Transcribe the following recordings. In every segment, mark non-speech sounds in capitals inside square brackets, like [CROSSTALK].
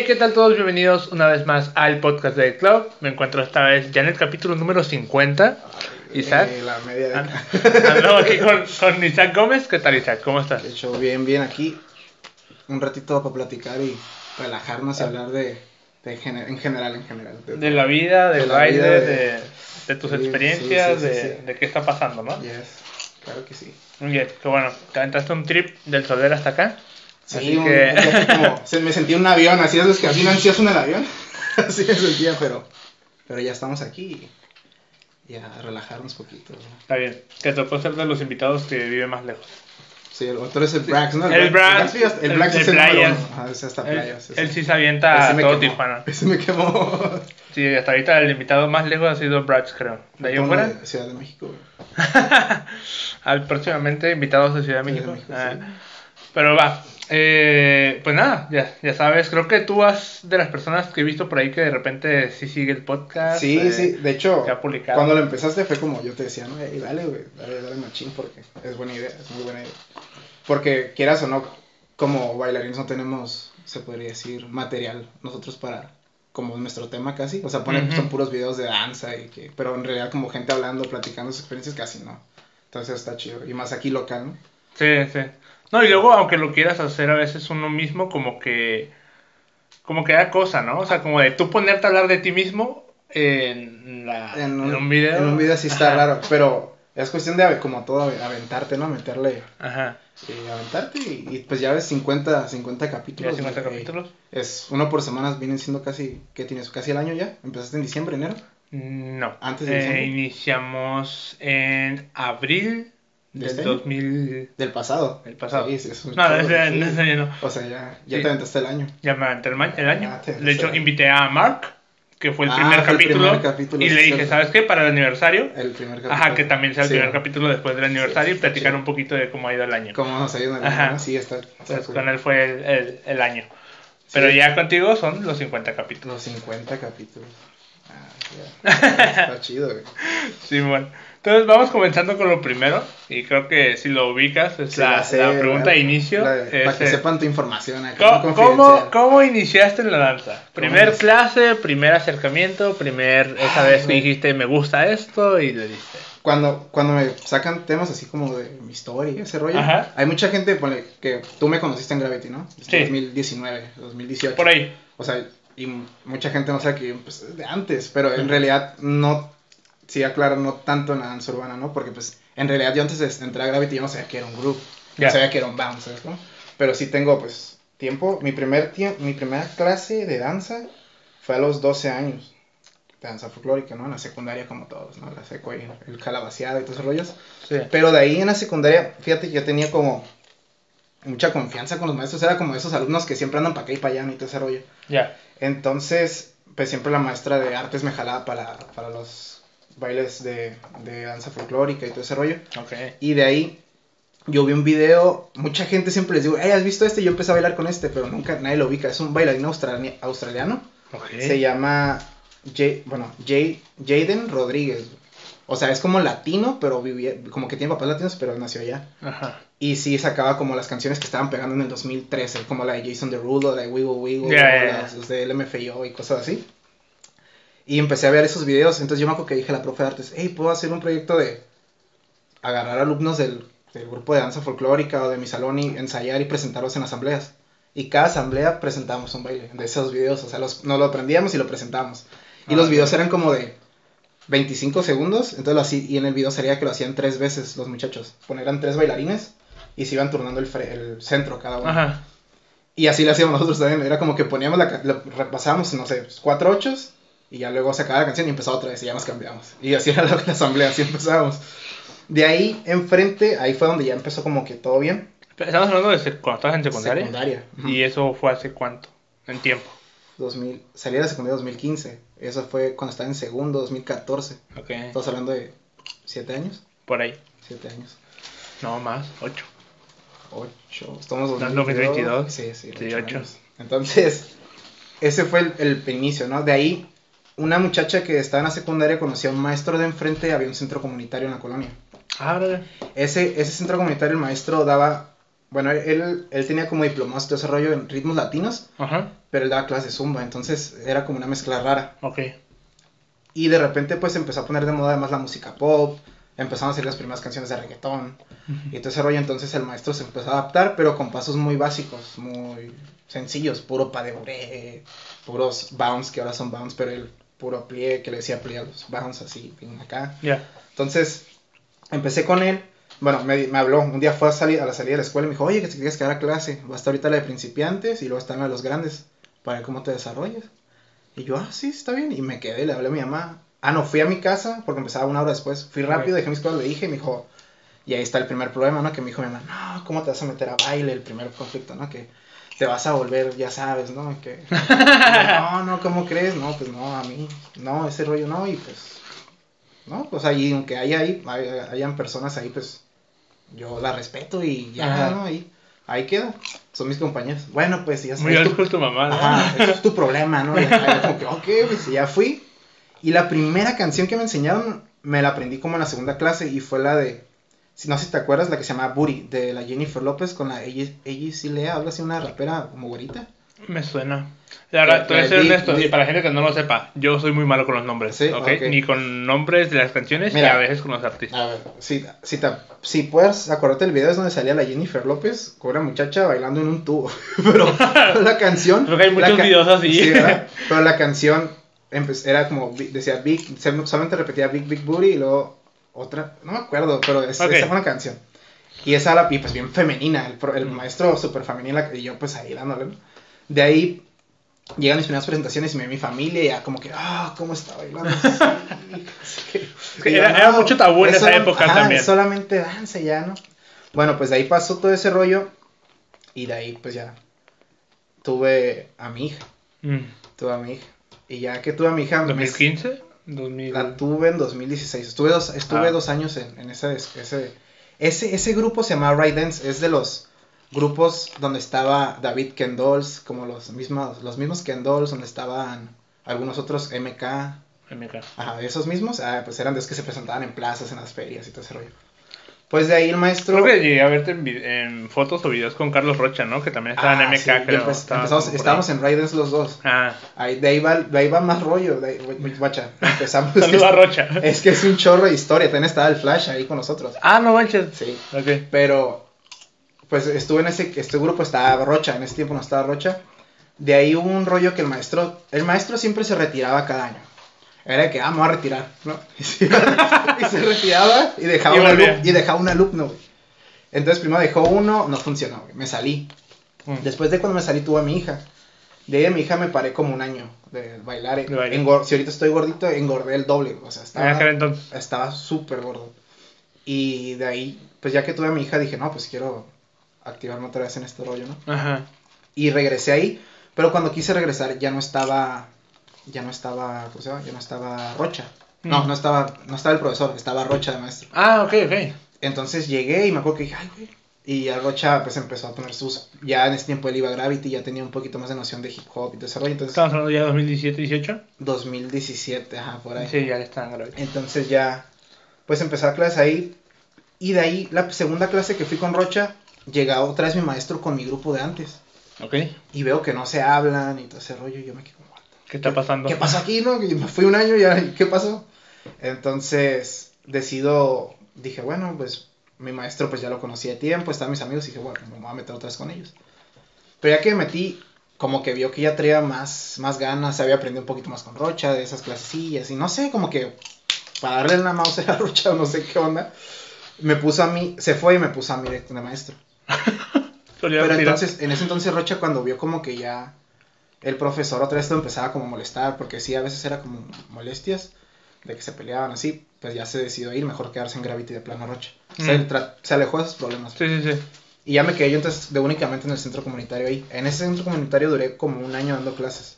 Hey, ¿qué tal todos? Bienvenidos una vez más al podcast de Club. Me encuentro esta vez ya en el capítulo número 50. Isaac. Eh, la media de... [LAUGHS] Ando aquí con, con Isaac Gómez. ¿Qué tal, Isaac? ¿Cómo estás? De hecho, bien, bien aquí. Un ratito para platicar y relajarnos y hablar de, de gener- en general, en general. De la vida, del De baile, de, de- de tus Sí, experiencias, sí, sí, de, de qué está pasando, ¿no? Yes, claro que sí. Muy bien, que bueno, te aventaste un trip del Soler hasta acá. Sí, un- que- como- [LAUGHS] se- me sentí en un avión, así es los que así no ansioso en el avión. así me sentía, pero, pero ya estamos aquí y, a relajarnos poquito. ¿no? Está bien, que te puedo ser de los invitados que vive más lejos. Sí, el otro es el Brax, ¿no? El Brax, El, Brax, el el Brax de es el uno. Ajá, ese hasta Él, playas. él sí se avienta a todo quemó. Tijuana. Ese me quemó. [LAUGHS] Sí, hasta ahorita el invitado más lejos ha sido Brax, creo. De ahí en Uno fuera, de Ciudad de México. [LAUGHS] al próximamente invitados de Ciudad de Ciudad de México. México, Ah, sí. Pero va, eh, pues nada, ya, ya sabes, creo que tú has de las personas que he visto por ahí que de repente sí sigue el podcast. Sí, eh, sí, de hecho, ha publicado. cuando lo empezaste fue como yo te decía, ¿no? Ey, dale, güey, dale, dale machín porque es buena idea, es muy buena idea. Porque quieras o no, como bailarines no tenemos, se podría decir, material nosotros para, como nuestro tema casi, o sea, ponen, Ujú. son puros videos de danza y que, pero en realidad como gente hablando, platicando sus experiencias casi no. Entonces está chido, y más aquí local, ¿no? Sí, sí. No, y luego, aunque lo quieras hacer a veces uno mismo, como que. Como que da cosa, ¿no? O sea, como de tú ponerte a hablar de ti mismo en, la, en, un, video. En un video sí está Ajá. raro, pero es cuestión de, como todo, ave- aventarte, ¿no? Meterle Ajá. y aventarte y, y, pues ya ves 50, 50 capítulos. Ya 50 ¿no? capítulos. Es uno por semanas, vienen siendo casi, ¿qué tienes? Casi el año ya. Empezaste en diciembre, enero. No. Antes de Eh, diciembre. iniciamos en abril ¿De del este año? 2000. Del pasado. El pasado. Sí, sí, No, chorro, ese, sí. ese año no. O sea, ya, ya te aventaste el año. Ya me aventé el, el año. Ah, de hecho, invité a Mark, que fue el Ah, primer el capítulo. primer capítulo, y le dije. ¿sabes qué? Para el aniversario. El primer capítulo. Ajá, que también sea el primer capítulo después del aniversario y platicar un poquito de cómo ha ido el año. ¿Cómo nos ayudan? Ajá. ¿no? Sí, está. está Entonces, cool. con él fue el, el- el año. Pero ya contigo son los 50 capítulos. Los 50 capítulos. Ah, ya. [LAUGHS] está chido, güey. Sí, bueno. Entonces vamos comenzando con lo primero. Y creo que si lo ubicas, es Sí, la, sé, la pregunta la- de inicio. la- es, para que sepan tu información acá. ¿Cómo, cómo, cómo iniciaste en la danza? Primer clase, primer acercamiento, primer esa Ay, vez que dijiste me gusta esto y le diste. Cuando, cuando me sacan temas así como de mi historia y ese rollo, Ajá. hay mucha gente ponle, que tú me conociste en Gravity, ¿no? Sí. 2019, 2018. Por ahí. O sea, y mucha gente no sabe que empecé de antes, pero en realidad no, sí aclaro, no tanto en la danza urbana, ¿no? Porque pues en realidad yo antes de entrar a Gravity yo no sabía que era un grupo, Ya. no sabía que era un bounce, ¿sabes? cómo? Pero sí tengo pues tiempo, mi primer tiempo, mi primera clase de danza fue a los 12 años. De danza folclórica, ¿no? En la secundaria como todos, ¿no? La seco y el calabaceado y todos esos rollos. Sí. Pero de ahí en la secundaria, fíjate que yo tenía como mucha confianza con los maestros. Era como esos alumnos que siempre andan para acá y para allá ¿no? y todo ese rollo. Ya. Entonces, pues siempre la maestra de artes me jalaba para, para los bailes de, de danza folclórica y todo ese rollo. Ok. Y de ahí yo vi un video, mucha gente siempre les digo, hey, ¿has visto este? Yo empecé a bailar con este, pero nunca nadie lo ubica. Es un bailarín australi- australiano. Ok. Se llama, Jay, bueno, Jay, Jaden Rodríguez. O sea, es como latino, pero vivía, como que tiene papás latinos, pero nació allá. Ajá. Y sí sacaba como las canciones que estaban pegando en el 2013, como la de Jason Derulo, la de Wiggle Wiggle, las, las de LMFAO y cosas así. Y empecé a ver esos videos, entonces yo me acuerdo que dije a la profe de artes, hey, ¿puedo hacer un proyecto de agarrar alumnos del, del grupo de danza folclórica o de mi salón y ensayar y presentarlos en asambleas? Y cada asamblea presentábamos un baile de esos videos, o sea, los, nos lo aprendíamos y lo presentábamos. Y Ah, los videos eran como de 25 segundos, entonces lo hacía, y en el video sería que lo hacían tres veces los muchachos. Ponían tres bailarines y se iban turnando el, el centro cada uno. Ajá. Y así lo hacíamos nosotros también. Era como que poníamos la, lo repasábamos, no sé, cuatro ochos y ya luego se acababa la canción y empezaba otra vez y ya nos cambiamos. Y así era [LAUGHS] la, la asamblea, así empezábamos. De ahí enfrente, ahí fue donde ya empezó como que todo bien. Estamos hablando de cuando estabas en secundaria. Secundaria. Y eso fue hace cuánto? En tiempo. 2000, salí de la secundaria 2015. Eso fue cuando estaba en segundo, 2014. Ok. Estamos hablando de siete años. Por ahí. Siete años. No, más. Ocho. 8. Estamos No, 2022. 2022. Sí, sí, Sí, ocho ocho. años. Entonces, ese fue el, el inicio, ¿no? De ahí, una muchacha que estaba en la secundaria conocía a un maestro de enfrente, había un centro comunitario en la colonia. Ah, órale. Ese, ese centro comunitario, el maestro daba bueno, él, él tenía como diplomados de desarrollo en ritmos latinos, Ajá. pero él daba clases de zumba, entonces era como una mezcla rara. Ok. Y de repente pues empezó a poner de moda además la música pop, empezaron a hacer las primeras canciones de reggaetón y todo ese rollo, entonces el maestro se empezó a adaptar, pero con pasos muy básicos, muy sencillos, puro pas de bourrée, puros bounce, que ahora son bounce, pero el puro plie, que le decía plie a los bounce así, bien acá. Ya. Entonces, empecé con él. Bueno, me, me habló. Un día fue a, salir, a la salida de la escuela y me dijo, oye, que si quieres quedar a clase. Va a estar ahorita la de principiantes y luego está la de los grandes. Para ver cómo te desarrollas. Y yo, ah, sí, está bien. Y me quedé, le hablé a mi mamá. Ah, no, fui a mi casa porque empezaba una hora después. Fui rápido, dejé mis cosas, le dije y me dijo... Y ahí está el primer problema, ¿no? Que me dijo mi mamá, no, ¿cómo te vas a meter a baile? El primer conflicto, ¿no? Que te vas a volver, ya sabes, ¿no? Que... [LAUGHS] no, no, ¿cómo crees? No, pues no, a mí, no, ese rollo no. Y pues ¿no? Pues ahí, aunque haya ahí, hay- hayan personas ahí, pues yo la respeto y ya, Ajá. ¿no? Ahí, ahí queda. Son mis compañeros. Bueno, pues ya Muy tu, con tu mamá, ¿no? ajá, [LAUGHS] eso es tu problema, ¿no? Y acá como que, ok, pues y ya fui. Y la primera canción que me enseñaron, me la aprendí como en la segunda clase y fue la de, si no sé si te acuerdas, la que se llama Booty, de la Jennifer López con la ella sí lea, habla así una rapera como güerita. Me suena. La verdad, te voy a ser Di- honesto, y para la gente que no lo sepa, yo soy muy malo con los nombres, Sí, ¿ok? ok. Ni con nombres de las canciones, Mira. ni a veces con los artistas. A ver, si, si, te- si puedes acordarte del video es donde salía la Jennifer López con una muchacha bailando en un tubo. [LAUGHS] [LAUGHS] [LAUGHS] Pero la canción. Creo que hay muchos videos así. ¿verdad? Pero la canción era como, decía Big, solamente repetía Big Big Booty y luego otra, no me acuerdo, pero es, Ok. esa fue una canción. Y esa la, y pues bien femenina, el, pro- el maestro súper femenina y yo pues ahí dándole. De ahí llegan mis primeras presentaciones y me ve mi familia y ya como que, ah, ¿cómo está bailando? [LAUGHS] Sí, así que- Es que y yo, era- era mucho tabú en es esa época ajá, también. solamente danza ya, ¿no? Bueno, pues de ahí pasó todo ese rollo y de ahí pues ya tuve a mi hija, Mm. tuve a mi hija. Y ya que tuve a mi hija, me- ¿2015? 2000... la tuve en 2016. Estuve dos, estuve Ah. dos años en, en ese, ese, ese, ese grupo se llama Ride Dance, es de los grupos donde estaba David Kendalls, como los mismos, los mismos Kendalls, donde estaban algunos otros MK, MK. ajá, esos mismos, ah, pues eran de los que se presentaban en plazas, en las ferias y todo ese rollo. Pues de ahí el maestro... Creo que llegué a verte en, fotos o videos con Carlos Rocha, ¿no? Que también estaba en Ah, MK, sí, creo. Estaba empezamos, estábamos en Dance los dos. Ah, Ahí, de, ahí va, de ahí va más rollo. De ahí- gu- guacha, [LAUGHS] empezamos. saludos a Rocha. Es que es un chorro de historia. También estaba el Flash ahí con nosotros. Ah, no manches. Sí. Ok. Pero, pues estuve en ese, este grupo, estaba Rocha, en ese tiempo no estaba Rocha. De ahí hubo un rollo que el maestro, el maestro siempre se retiraba cada año. Era que, ah, me voy a retirar, ¿no? [LAUGHS] Y se, y se retiraba y dejaba, Y un volvía. alumno, y dejaba un alumno, güey. Entonces primero dejó uno, no funcionó, güey. Me salí. Mm. Después de cuando me salí tuve a mi hija. De ahí a mi hija me paré como un año de bailar. De bailar. Engor- si ahorita estoy gordito, engordé el doble. güey. O sea, entonces. estaba súper gordo. Y de ahí, pues ya que tuve a mi hija, dije, no, pues quiero activarme otra vez en este rollo, ¿no? Ajá. Y regresé ahí, pero cuando quise regresar ya no estaba, ya no estaba, ¿cómo se llama? Ya no estaba Rocha. No, no estaba, no estaba el profesor, estaba Rocha de maestro. Ah, ok, ok. Entonces llegué y me acuerdo que dije, ay, güey. Y ya Rocha pues empezó a poner sus, ya en ese tiempo él iba a Gravity, ya tenía un poquito más de noción de hip hop y todo ese rollo. Entonces, Estamos hablando ya de 2017, 18. 2017, ajá, por ahí. Sí, ya estaban grave. Entonces ya, pues empecé a clase ahí. Y de ahí, la segunda clase que fui con Rocha, llega otra vez mi maestro con mi grupo de antes. Ok. Y veo que no se hablan y todo ese rollo. Y yo me quedé como, ¿Qué está pasando? ¿qué pasó aquí, no? Me fui un año y ya, ¿qué pasó? Entonces, decido, dije, bueno, pues mi maestro pues ya lo conocía de tiempo, estaban mis amigos y dije, bueno, me voy a meter otra vez con ellos. Pero ya que me metí, como que vio que ya traía más, más ganas, se había aprendido un poquito más con Rocha, de esas clasecillas, y no sé, como que para darle la mouse a [LAUGHS] Rocha o no sé qué onda, me puso a mí, se fue y me puso a mí de, de maestro. [LAUGHS] Pero entonces, en ese entonces Rocha cuando vio como que ya el profesor otra vez lo empezaba como a molestar, porque sí, a veces era como molestias de que se peleaban así, pues ya se decidió ir, mejor quedarse en Gravity de plano Rocha. Se, Mm. tra- se alejó de esos problemas. Sí, sí, sí. Y ya me quedé yo entonces de únicamente en el centro comunitario ahí. En ese centro comunitario duré como un año dando clases.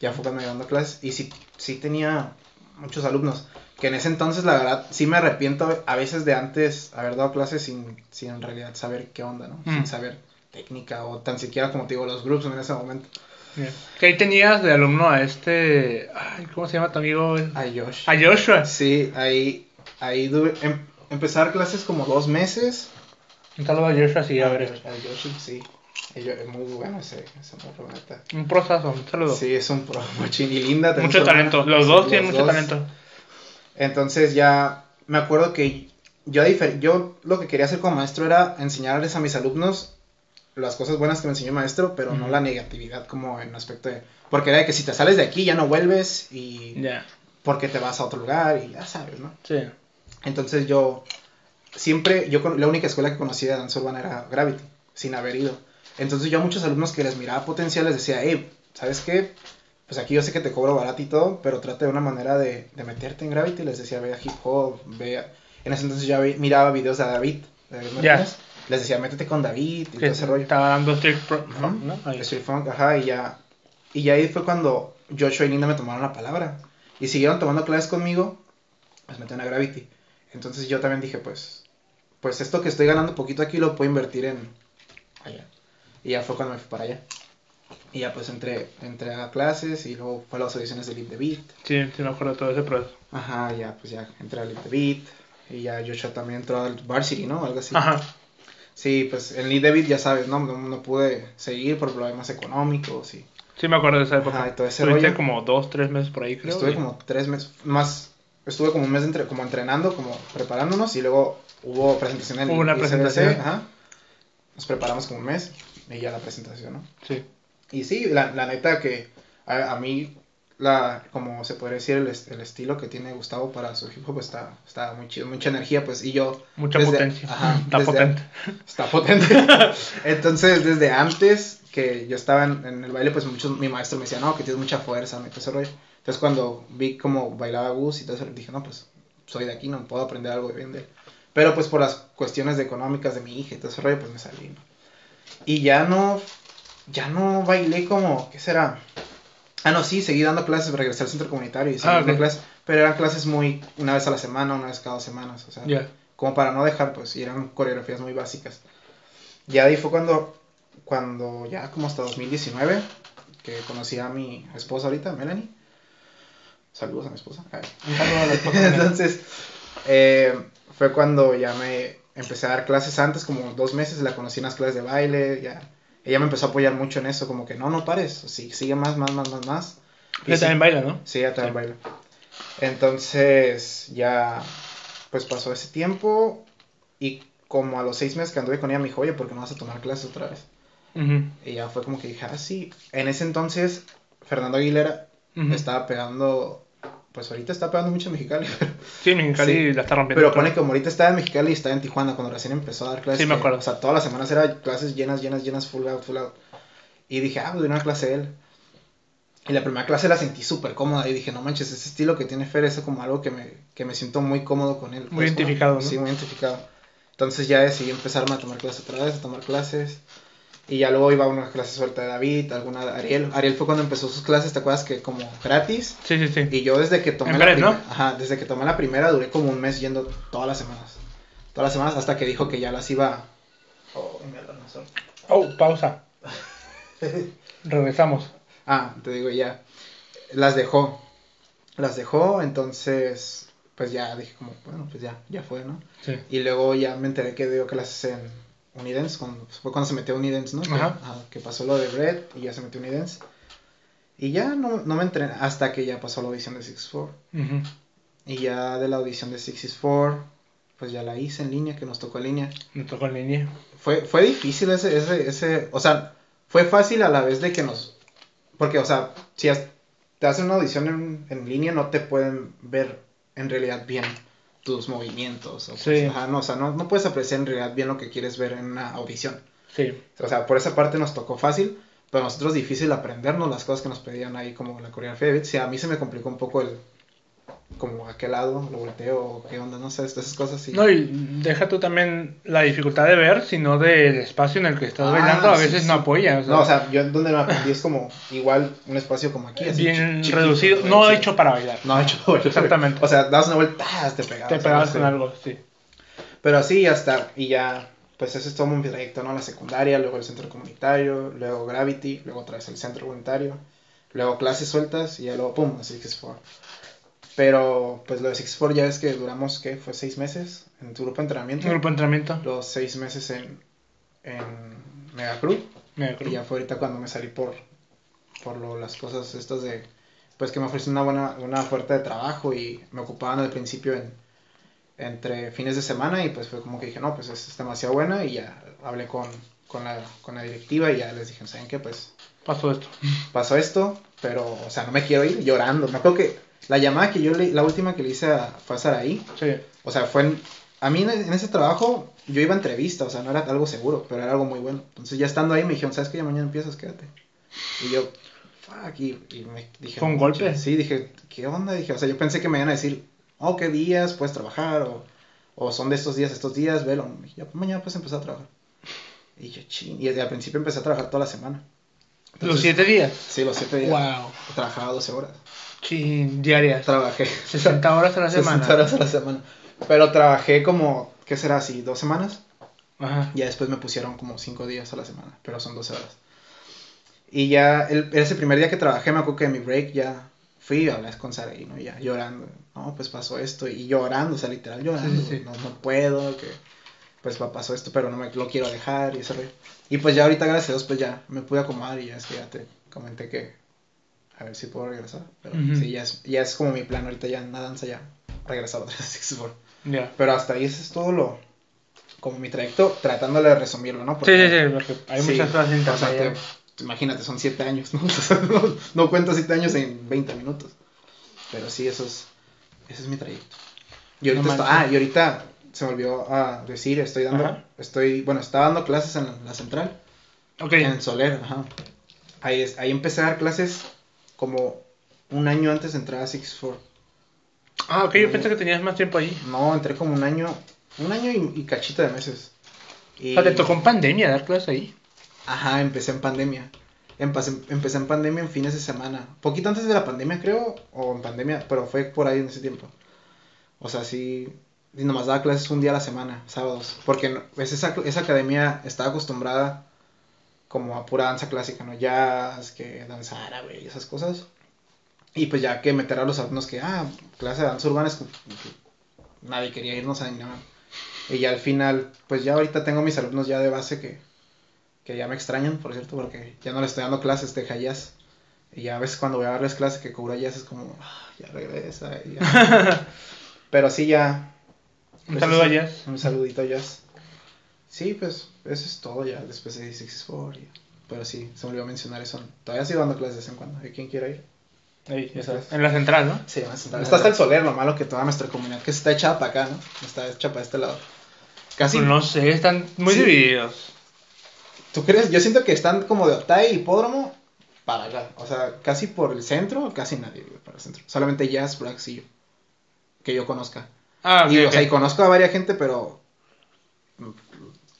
Ya enfocándome dando clases. Y sí, sí tenía muchos alumnos. Que en ese entonces, la verdad, sí me arrepiento a veces de antes haber dado clases sin, sin en realidad saber qué onda, ¿no? Mm. Sin saber técnica o tan siquiera, como te digo, los grupos en ese momento. Bien. Que ahí tenías de alumno a este. Ay, ¿Cómo se llama tu amigo? A Josh. A Joshua. Sí, ahí, ahí duve, em- dar clases como dos meses. Un saludo a Joshua, sí, a ver. A Yoshi, sí. Es muy bueno ese, ese morro, neta. Un prosazo, un saludo. Sí, es un pro. [LAUGHS] Y linda mucho talento. Los dos Los tienen mucho dos. talento. Entonces ya me acuerdo que yo, yo lo que quería hacer como maestro era enseñarles a mis alumnos las cosas buenas que me enseñó el maestro, pero no la negatividad como en aspecto de... Porque era de que si te sales de aquí ya no vuelves y Ya. porque te vas a otro lugar y ya sabes, ¿no? Sí. Entonces yo siempre, yo con- la única escuela que conocí de danza urbana era Gravity, sin haber ido. Entonces yo a muchos alumnos que les miraba potencial les decía, hey, ¿sabes qué? Pues aquí yo sé que te cobro barato y todo, pero trata de una manera de, de meterte en Gravity. Les decía, ve a hip hop, ve a... En ese entonces ya vi- miraba videos de David, de David. Les decía, métete con David y todo ese rollo. estaba dando Street Ujú. ¿no? Ahí. Street Funk, ajá, y ya. Y ya ahí fue cuando Joshua y Linda me tomaron la palabra. Y siguieron tomando clases conmigo, pues metieron a Gravity. Entonces yo también dije, pues, pues esto que estoy ganando poquito aquí lo puedo invertir en allá. Y ya fue cuando me fui para allá. Y ya pues entré, entré a clases y luego fue a las audiciones de Leap the Beat. Sí, sí, me acuerdo todo ese proceso. Ajá, ya pues ya entré a Leap the Beat. Y ya Joshua también entró al Varsity, ¿no? Algo así. Ajá. Sí, pues en Leap the Beat ya sabes, ¿no? No, no pude seguir por problemas económicos y... Sí, me acuerdo de esa época. Ajá, y todo ese rollo. como dos, tres meses por ahí, creo. Estuve y- como tres meses, más, estuve como un mes entre, como entrenando, como preparándonos y luego hubo presentación en Hubo una presentación. ajá. Nos preparamos como un mes y ya la presentación, ¿no? Sí. Y sí, la, la neta que a, a mí, la, como se podría decir, el, el estilo que tiene Gustavo para su hip hop está, está muy chido, mucha energía, pues, y yo... Mucha desde- potencia. ajá, [LAUGHS] Está desde- potente. [LAUGHS] Está potente. [LAUGHS] Entonces, desde antes que yo estaba en, en el baile, pues muchos, mi maestro me decía, no, que tienes mucha fuerza, me todo ese rollo. Entonces, cuando vi cómo bailaba Gus y todo eso, dije, no, pues soy de aquí, no puedo aprender algo bien de él. Pero pues por las cuestiones de económicas de mi hija y todo ese rollo, pues me salí, ¿no? Y ya no, ya no bailé como, ¿qué será? Ah, no, sí, seguí dando clases, regresé al centro comunitario y seguí Ah, dando clases, pero eran clases muy, una vez a la semana, una vez cada dos semanas, o sea, como para no dejar, pues, y eran coreografías muy básicas. Ya ahí fue cuando, cuando ya como hasta 2019, que conocí a mi esposa ahorita, Melanie. Saludos a mi esposa. A la esposa [LAUGHS] de- Entonces, eh, fue cuando ya me empecé a dar clases antes, como dos meses, la conocí en las clases de baile, ya. Ella me empezó a apoyar mucho en eso, como que no, no pares, sí, sigue más, más, más, más, más. Ella sí, también baila, ¿no? Sí, ella también baila. Entonces, ya, pues pasó ese tiempo y como a los seis meses que anduve con ella me dijo, oye, ¿por qué no vas a tomar clases otra vez? Ujú, Y ya fue como que dije, ah, sí. En ese entonces, Fernando Aguilera ujú. estaba pegando, pues ahorita está pegando mucho en Mexicali, [LAUGHS] Sí, Mexicali Sí. la está rompiendo. pero pone que como ahorita estaba en Mexicali y estaba en Tijuana cuando recién empezó a dar clases. Sí, me que, acuerdo. O sea, todas las semanas era clases llenas, llenas, llenas, full out, full out. Y dije, ah, pues una clase de él. Y la primera clase la sentí súper cómoda y dije, no manches, ese estilo que tiene Fer es como algo que me, que me siento muy cómodo con él. Muy pues, identificado, ¿no? Sí, muy identificado. Entonces ya decidí empezarme a tomar clases otra vez, a tomar clases. Y ya luego iba a una clase suelta de David, alguna de Ariel. Ariel fue cuando empezó sus clases, ¿te acuerdas? Que como gratis. Sí, sí, sí. Y yo desde que tomé En la ¿no? ajá, desde que tomé la primera duré como un mes yendo todas las semanas. Todas las semanas hasta que dijo que ya las iba. Oh, mierda, no son. Oh, pausa. [LAUGHS] Regresamos. Ah, te digo ya. Las dejó. Las dejó, entonces pues ya dije como, bueno, pues ya, ya fue, ¿no? Sí. Y luego ya me enteré que dio clases en Unidance, cuando, fue cuando se metió a Unidance, ¿no? Que, Ajá. que pasó lo de Brett y ya se metió a Unidance. Y ya no, no me entrené hasta que ya pasó la audición de Six Four. Ujú. Y ya de la audición de Six is Four, pues ya la hice en línea, que nos tocó en línea. Me tocó en línea. Fue, fue difícil ese, ese, ese, o sea, fue fácil a la vez de que nos, porque, o sea, si has- te hacen una audición en, en línea, no te pueden ver en realidad bien tus movimientos. O, Sí. pues, ajá, no, o sea, no, no puedes apreciar en realidad bien lo que quieres ver en una audición. Sí. O sea, por esa parte nos tocó fácil, pero a nosotros difícil aprendernos las cosas que nos pedían ahí, como la coreografía de. Sí, a mí se me complicó un poco el, como a qué lado, lo volteo, qué onda, no sé, esas cosas. Sí. No, y deja tú también la dificultad de ver, sino del espacio en el que estás Ah, bailando, a veces sí. no apoya. o sea, No, o sea, yo donde me aprendí es como igual un espacio como aquí, así. bien chiquito, reducido, no hecho para bailar. No hecho, [LAUGHS] güey. Exactamente. O sea, dabas una vuelta, te pegabas. Te pegabas con algo, sí. Pero así hasta, y ya, pues ese es todo mi trayecto, ¿no? La secundaria, luego el centro comunitario, luego Gravity, luego otra vez el centro comunitario, luego clases sueltas y ya luego, pum, a Six Four. Pero, pues lo de Six Four ya es que duramos, ¿qué? Fue seis meses en tu grupo de entrenamiento. Un grupo de entrenamiento. Los seis meses en, en Megacruz. Megacruz. Y ya fue ahorita cuando me salí por, por lo, las cosas estas de, pues que me ofrecieron una buena, una oferta de trabajo y me ocupaban al principio en, entre fines de semana y pues fue como que dije, no, pues es, demasiado buena y ya hablé con, con, la, con la directiva y ya les dije, ¿saben qué? Pues pasó esto. Pasó esto, pero, o sea, no me quiero ir llorando. Me acuerdo que la llamada que yo le, la última que le hice a, fue a Saraí. Sí. O sea, fue en, a mí en, ese trabajo yo iba a entrevista, o sea, no era algo seguro, pero era algo muy bueno. Entonces ya estando ahí me dijeron, ¿sabes qué? Ya mañana empiezas, quédate. Y yo, fuck, y, me dije... ¿Fue un golpe? Sí, dije, ¿qué onda? Dije, o sea, yo pensé que me iban a decir, oh, ¿qué días puedes trabajar? O, o son de estos días, estos días, velo. Ya, mañana puedes empezar a trabajar. Y yo, ching, y desde al principio empecé a trabajar toda la semana. ¿Los siete días? Sí, los siete días. Wow. Trabajaba 12 horas. Sí, diarias. Trabajé. 60 horas a la semana. 60 horas a la semana. Pero trabajé como, ¿qué será así? ¿Dos semanas? Ajá. Ya después me pusieron como 5 días a la semana, pero son 12 horas. Y ya, el, ese primer día que trabajé, me acuerdo que en mi break ya fui a hablar con Sara y ¿no? Ya llorando. No, pues pasó esto. Y llorando, o sea, literal llorando. No, no puedo, que pues pasó esto, pero no me lo quiero dejar y ese Y pues ya ahorita, gracias a Dios, pues ya me pude acomodar y ya es que ya te comenté que a ver si puedo regresar. Pero sí, ya es, ya es como mi plan ahorita ya en la danza ya regresar otra [LAUGHS] vez a Ya. Pero hasta ahí eso es todo lo, como mi trayecto, tratándole de resumirlo, ¿no? sí, sí, sí, porque hay muchas cosas interesantes. imagínate, son siete años, ¿no? [LAUGHS] no, no cuento siete años en 20 minutos. Pero sí, eso es, ese es mi trayecto. Y ahorita, ah, y ahorita se me olvidó a decir, estoy dando, estoy, bueno, estaba dando clases en la, central. Ok. En Soler, ajá. Ahí, es, ahí empecé a dar clases como un año antes de entrar a Six Four. Ah, ok, yo pensé que tenías más tiempo ahí. No, entré como un año, un año y, cachita de meses. Y... O sea, ¿te tocó en pandemia dar clases ahí? Ajá, empecé en pandemia. Empecé, empecé en pandemia en fines de semana. Poquito antes de la pandemia, creo, o en pandemia, pero fue por ahí en ese tiempo. O sea, sí, y nomás daba clases un día a la semana, sábados. Porque pues, esa, esa academia estaba acostumbrada como a pura danza clásica, ¿no? Jazz, que danza árabe y esas cosas. Y pues ya que meter a los alumnos que, ah, clase de danza urbana es que nadie quería irnos a nada. Y ya al final, pues ya ahorita tengo mis alumnos ya de base que, que ya me extrañan, por cierto, porque ya no les estoy dando clases de jazz. Y ya a veces cuando voy a darles clases que cobra jazz es como, ah, ya regresa. [LAUGHS] Pero sí, ya, un pues saludo a Jazz. Un saludito a Jazz. Sí, pues eso es todo ya después de Six Pero sí, se me olvidó mencionar eso. Todavía sigo dando clases de vez en cuando. ¿Hay quien quiera ir? Ahí, ya sabes. En la central, ¿no? Sí, en la central. Está hasta el Soler, lo malo que toda nuestra comunidad que está echada para acá, ¿no? Está hecha para este lado. Casi. Pues no sé, están muy divididos. ¿Tú crees? Yo siento que están como de Otay, Hipódromo, para acá. O sea, casi por el centro, casi nadie vive para el centro. Solamente Jazz, Brax y yo. Que yo conozca. Ah, y, O sea, y conozco a varias gente, pero.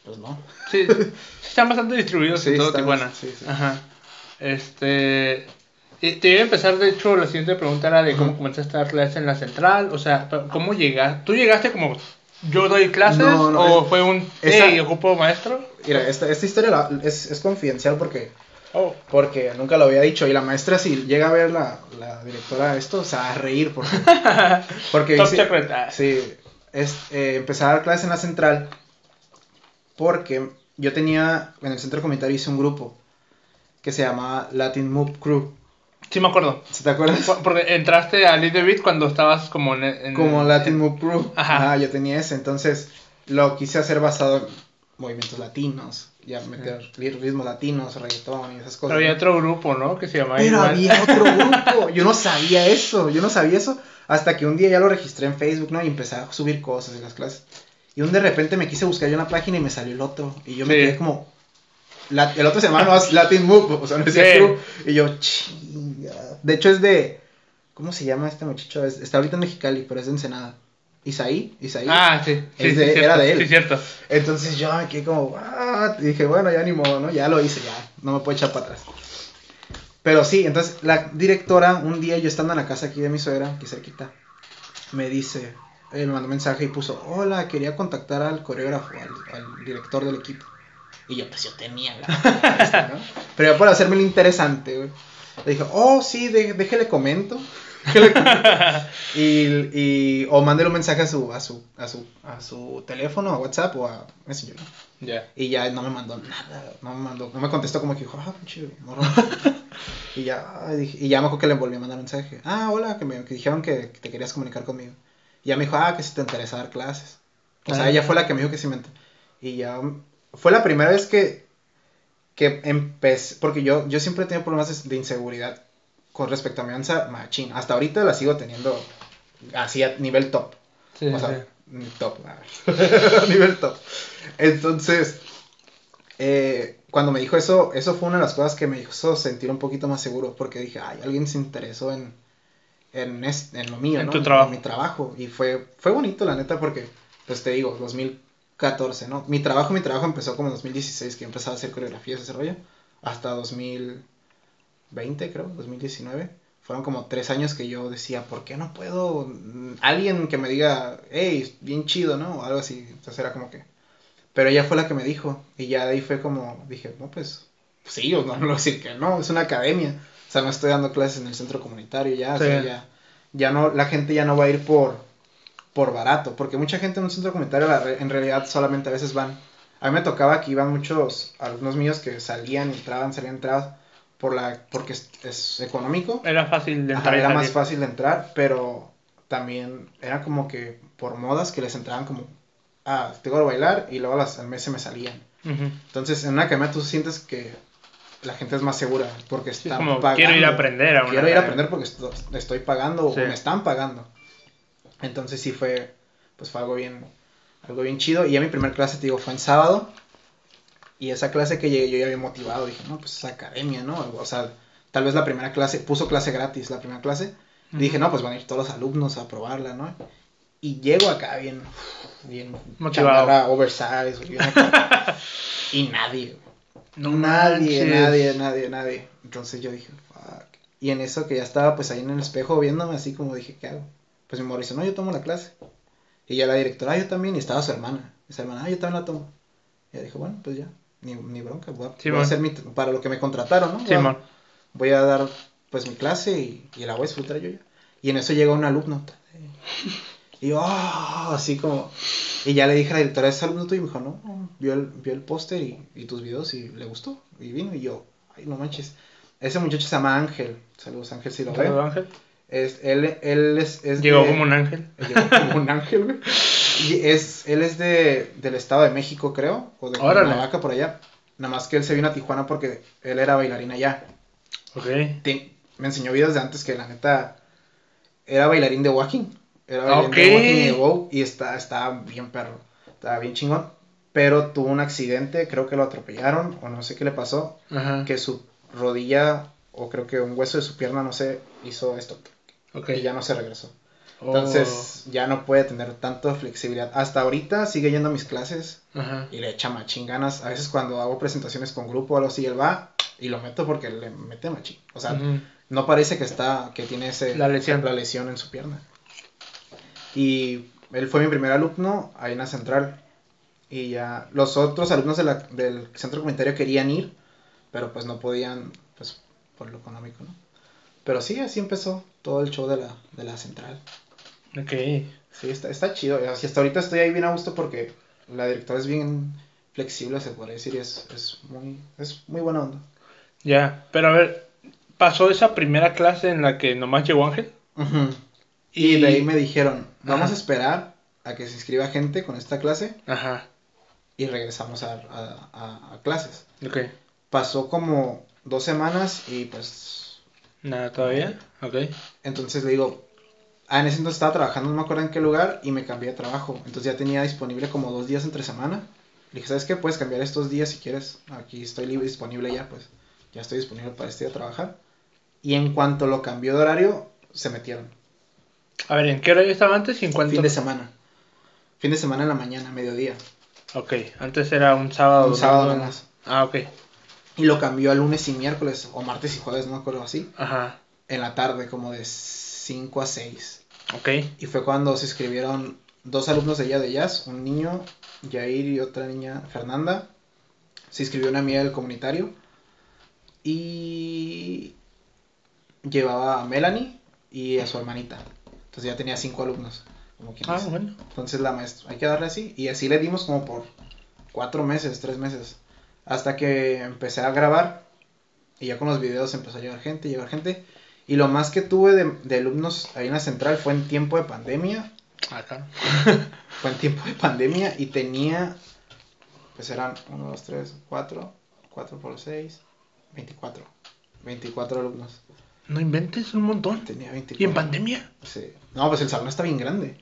Pues no. Sí, [LAUGHS] están bastante distribuidos en todo Tijuana. Sí, sí. Ajá. Este. Te iba a empezar, de hecho, la siguiente pregunta era de cómo comenzaste a dar clases en la central. O sea, ¿cómo llegaste? ¿Tú llegaste como yo doy clases o fue un hey, ocupo maestro? Mira, esta, esta historia es, es confidencial porque Oh. Porque nunca lo había dicho. Y la maestra, si llega a ver la, la directora esto, o sea, a reír. Porque, [LAUGHS] porque Top secret. Sí, es, eh, empecé a dar clases en la central. Porque yo tenía, en el centro comunitario hice un grupo que se llamaba Latin Move Crew. Sí, me acuerdo. ¿Sí te acuerdas? Porque entraste a Lead Beat cuando estabas como en... como Latin Move Crew. Ajá. yo tenía ese. Entonces, lo quise hacer basado en movimientos latinos ya meter ritmos latinos, reggaetón y esas cosas. Pero había otro grupo, ¿no? Que se llamaba Pero había otro [LAUGHS] grupo. Yo no sabía eso. Yo no sabía eso. Hasta que un día ya lo registré en Facebook, ¿no? Y empecé a subir cosas en las clases. Y un de repente me quise buscar yo una página y me salió el otro. Y yo me quedé como. el otro se llama Latin Move, o sea, no decía sí. Y yo, chinga. De hecho, es de. ¿Cómo se llama este muchacho? está ahorita en Mexicali, pero es de Ensenada. Isaí, Isaí. Ah, sí, sí, era de él. Sí, cierto. Entonces yo me quedé como, Y dije, bueno, ya ni modo, ¿no? Ya lo hice, ya, no me puedo echar para atrás. Pero sí, entonces la directora, un día yo estando en la casa aquí de mi suegra, aquí cerquita, me dice, él me mandó un mensaje y puso, hola, quería contactar al coreógrafo, al, director del equipo. Y yo, pues yo tenía la [LAUGHS] ¿no? Pero ya por hacerme lo interesante, güey. Le dije, oh, sí, déjele comento. [LAUGHS] y, y, o mándele un mensaje a su, a su, a su, a su teléfono, a WhatsApp o a Messenger. Ya. Y ya no me mandó nada, no me mandó, no me contestó como que dijo, ah, pinche morro. [LAUGHS] y ya, y ya me acuerdo que le volví a mandar un mensaje. Ah, hola, que me que dijeron que, te querías comunicar conmigo. Y ya me dijo, ah, que si te interesa dar clases. O sea, ella fue la que me dijo que sí me... Y ya, fue la primera vez que, que empecé, porque yo, yo siempre he tenido problemas de inseguridad con respecto a mi danza machín. Hasta ahorita la sigo teniendo así a nivel top. o sea, top. [LAUGHS] nivel top. Entonces, eh, cuando me dijo eso, eso fue una de las cosas que me hizo sentir un poquito más seguro. Porque dije, ay, alguien se interesó en, en, en lo mío, ¿no? En mi trabajo. Y fue, fue bonito, la neta, porque, pues te digo, 2014, ¿no? Mi trabajo, mi trabajo empezó como en 2016, que empezaba a hacer coreografías, ese rollo. Hasta 2000 20, creo, 2019. Fueron como tres años que yo decía, ¿por qué no puedo? Alguien que me diga, hey, bien chido, ¿no? O algo así. Entonces era como que... Pero ella fue la que me dijo. Y ya de ahí fue como, dije, no, pues, sí, o no, no decir que no, es una academia. O sea, no estoy dando clases en el centro comunitario ya. O sea, ya, ya no, la gente ya no va a ir por, por barato. Porque mucha gente en un centro comunitario en realidad solamente a veces van. A mí me tocaba que iban muchos alumnos míos que salían, entraban, salían, entraban por la, porque es, económico. Era fácil de entrar. era más fácil de entrar, pero también era como que por modas que les entraban como, ah, tengo que bailar y luego las, al mes se me salían. Entonces en una academia tú sientes que la gente es más segura porque está pagando. Quiero ir a aprender a Quiero ir a aprender porque estoy, pagando o me están pagando. Entonces sí fue, pues fue algo bien, algo bien chido. Y ya mi primer clase, te digo, fue en sábado. Y esa clase que llegué yo ya había motivado, dije, no, pues es academia, ¿no? O sea, tal vez la primera clase, puso clase gratis la primera clase. Y dije, no, pues van a ir todos los alumnos a probarla, ¿no? Y llego acá bien, bien motivado, oversize, [LAUGHS] y nadie, no nadie, nadie, nadie, nadie. Entonces yo dije, fuck. Y en eso que ya estaba pues ahí en el espejo viéndome así como dije, ¿qué hago? Pues mi morro dice, no, yo tomo la clase. Y ya la directora, ah, yo también, y estaba su hermana. Esa hermana, ah, yo también la tomo. Y ella dijo, bueno, pues ya ni, ni bronca, voy a, hacer mi, para lo que me contrataron, ¿no? Voy, a, dar pues mi clase y, y, la voy a disfrutar yo ya. Y en eso llega un alumno. Y yo, oh, así como. Y ya le dije a la directora, ¿es alumno tuyo? Y me dijo, no, vio el, vio el póster y, y, tus videos y le gustó. Y vino y yo, ay, no manches. Ese muchacho se llama Ángel. Saludos, Ángel, si lo ve. Saludos, Ángel. Es, él, él es, es Llegó como un ángel. [LAUGHS] Llegó como un ángel, güey. Y es, él es de, del Estado de México, creo, o de Cuernavaca, por allá. Nada más que él se vino a Tijuana porque él era bailarín allá. Ok. me enseñó videos de antes que la neta era bailarín de walking. Era de walking y de wow, y está, está bien perro. Estaba bien chingón. Pero tuvo un accidente, creo que lo atropellaron, o no sé qué le pasó. Que su rodilla, o creo que un hueso de su pierna, no sé, hizo esto. Okay. Y ya no se regresó. Entonces oh. ya no puede tener tanta flexibilidad. Hasta ahorita sigue yendo a mis clases y le echa machín ganas. A veces cuando hago presentaciones con grupo o algo así, él va y lo meto porque le mete machín. O sea, no parece que está, que tiene ese, la, lesión. la lesión en su pierna. Y él fue mi primer alumno ahí en la central. Y ya los otros alumnos del centro comunitario querían ir, pero pues no podían, pues por lo económico, ¿no? Pero sí, así empezó todo el show de la, de la central. Ok. Sí, está, está chido. Así hasta ahorita estoy ahí bien a gusto porque la directora es bien flexible, se puede decir, y es, es, muy, es muy buena onda. Ya, pero a ver, pasó esa primera clase en la que nomás llegó Ángel. Y... de ahí me dijeron, vamos a esperar a que se inscriba gente con esta clase. Ajá. Y regresamos a, a, a, clases. Ok. Pasó como dos semanas y pues... Nada todavía. Ok. Entonces le digo, Ah, en ese entonces estaba trabajando, no me acuerdo en qué lugar, y me cambié de trabajo. Entonces ya tenía disponible como dos días entre semana. Le dije, ¿sabes qué? Puedes cambiar estos días si quieres. Aquí estoy libre, disponible ya, pues ya estoy disponible para este día trabajar. Y en cuanto lo cambió de horario, se metieron. A ver, ¿en qué horario estaba antes y en cuánto? Fin de semana. Fin de semana en la mañana, mediodía. Ok, antes era un sábado. Un sábado más. Ah, ok. Y lo cambió a lunes y miércoles, o martes y jueves, no me acuerdo así. Ajá. En la tarde, como de 5 a 6. Ok. Y fue cuando se escribieron dos alumnos de ella de jazz, un niño, Jair, y otra niña, Fernanda. Se inscribió una amiga del comunitario. Y llevaba a Melanie, y a su hermanita. Entonces ya tenía cinco alumnos. Como ah, bueno. Entonces la maestra, hay que darle así. Y así le dimos como por cuatro meses, tres meses. Hasta que empecé a grabar. Y ya con los videos empezó a llegar gente, llegar gente. Y lo más que tuve de, de alumnos ahí en la central fue en tiempo de pandemia. Claro. [LAUGHS] fue en tiempo de pandemia y tenía, pues eran 1, 2, 3, 4, 4 por 6, 24. 24 alumnos. No inventes un montón. Tenía 24. ¿Y en pandemia? Sí. No, pues el salón está bien grande.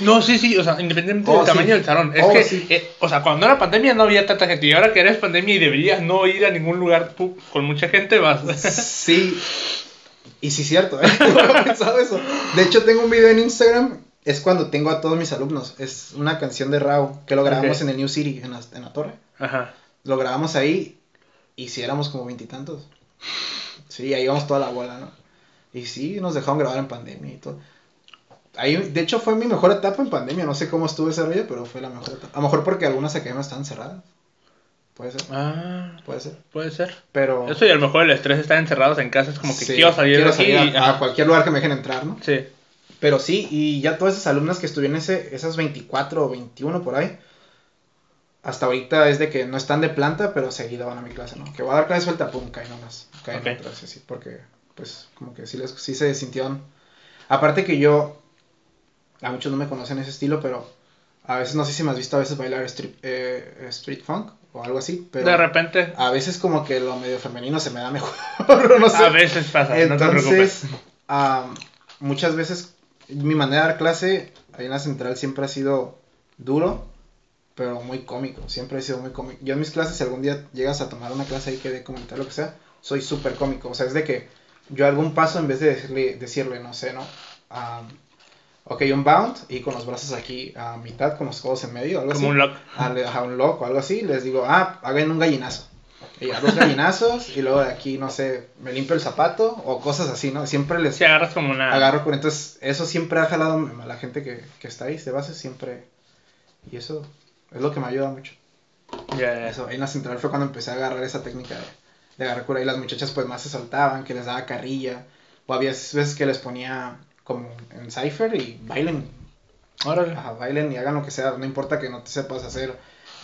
No, sí, sí, o sea, independientemente del oh, tamaño del salón. Es oh, que, eh, o sea, cuando era pandemia no había tanta gente. Y ahora que eres pandemia y deberías no ir a ningún lugar con mucha gente, vas. Sí. Y sí, cierto, ¿eh? [LAUGHS] No había pensado eso. De hecho, tengo un video en Instagram. Es cuando tengo a todos mis alumnos. Es una canción de Rao que lo grabamos en el New City, en la, en la torre. Ajá. Lo grabamos ahí y si éramos como veintitantos. Sí, ahí íbamos toda la bola, ¿no? Y sí, nos dejaron grabar en pandemia y todo. Ahí, de hecho, fue mi mejor etapa en pandemia. No sé cómo estuvo ese rollo, pero fue la mejor etapa. A lo mejor porque algunas academias están cerradas. Puede ser. Ah. Puede ser. Puede ser. Pero. Eso y a lo mejor el estrés de estar encerrados en casa es como que quiero salir, quiero salir a, cualquier lugar que me dejen entrar, ¿no? Sí. Pero sí, y ya todas esas alumnas que estuvieron ese, esas 24 o 21 por ahí, hasta ahorita es de que no están de planta, pero seguido van a mi clase, ¿no? Que voy a dar clase suelta, pum, caen nomás. Caen okay. otras, así, porque, pues, como que sí, les, sí se sintieron. Aparte que yo, a muchos no me conocen ese estilo, pero a veces, no sé si me has visto a veces bailar street, eh, street funk o algo así, pero... De repente. A veces como que lo medio femenino se me da mejor, [LAUGHS] no sé. A veces pasa, Entonces, muchas veces mi manera de dar clase ahí en la central siempre ha sido duro pero muy cómico, siempre he sido muy cómico. Yo en mis clases, si algún día llegas a tomar una clase ahí que de comentar lo que sea, soy súper cómico, o sea, es de que yo algún paso en vez de decirle, decirle no sé, ¿no? Um, ok, un bound y con los brazos aquí a mitad, con los codos en medio, algo Como un lock. A, un lock o algo así, les digo, ah, hagan un gallinazo. Y a dos gallinazos y luego de aquí, no sé, me limpio el zapato o cosas así, ¿no? Siempre les... Si agarras como una... Agarro, entonces eso siempre ha jalado a la gente que, que está ahí, de base siempre... Y eso es lo que me ayuda mucho. Ya, Eso, ahí en la central fue cuando empecé a agarrar esa técnica de, agarrar cura y las muchachas pues más se soltaban, que les daba carrilla. O había veces que les ponía como en cipher y bailen. Órale. Ajá, bailen y hagan lo que sea. No importa que no te sepas hacer,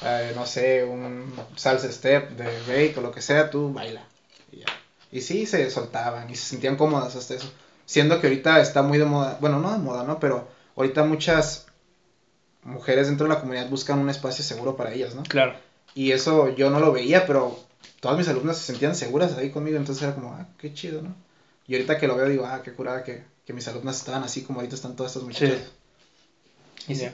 eh, no sé, un salsa step de break o lo que sea, tú baila. Y, ya. y sí, se soltaban y se sentían cómodas hasta eso. Siendo que ahorita está muy de moda, bueno, no de moda, ¿no? Pero ahorita muchas mujeres dentro de la comunidad buscan un espacio seguro para ellas, ¿no? Claro. Y eso yo no lo veía, pero todas mis alumnas se sentían seguras ahí conmigo, entonces era como, ah, qué chido, ¿no? Y ahorita que lo veo digo, ah, qué curada que, que mis alumnas estaban así como ahorita están todas estas muchachas. Sí. Y sí.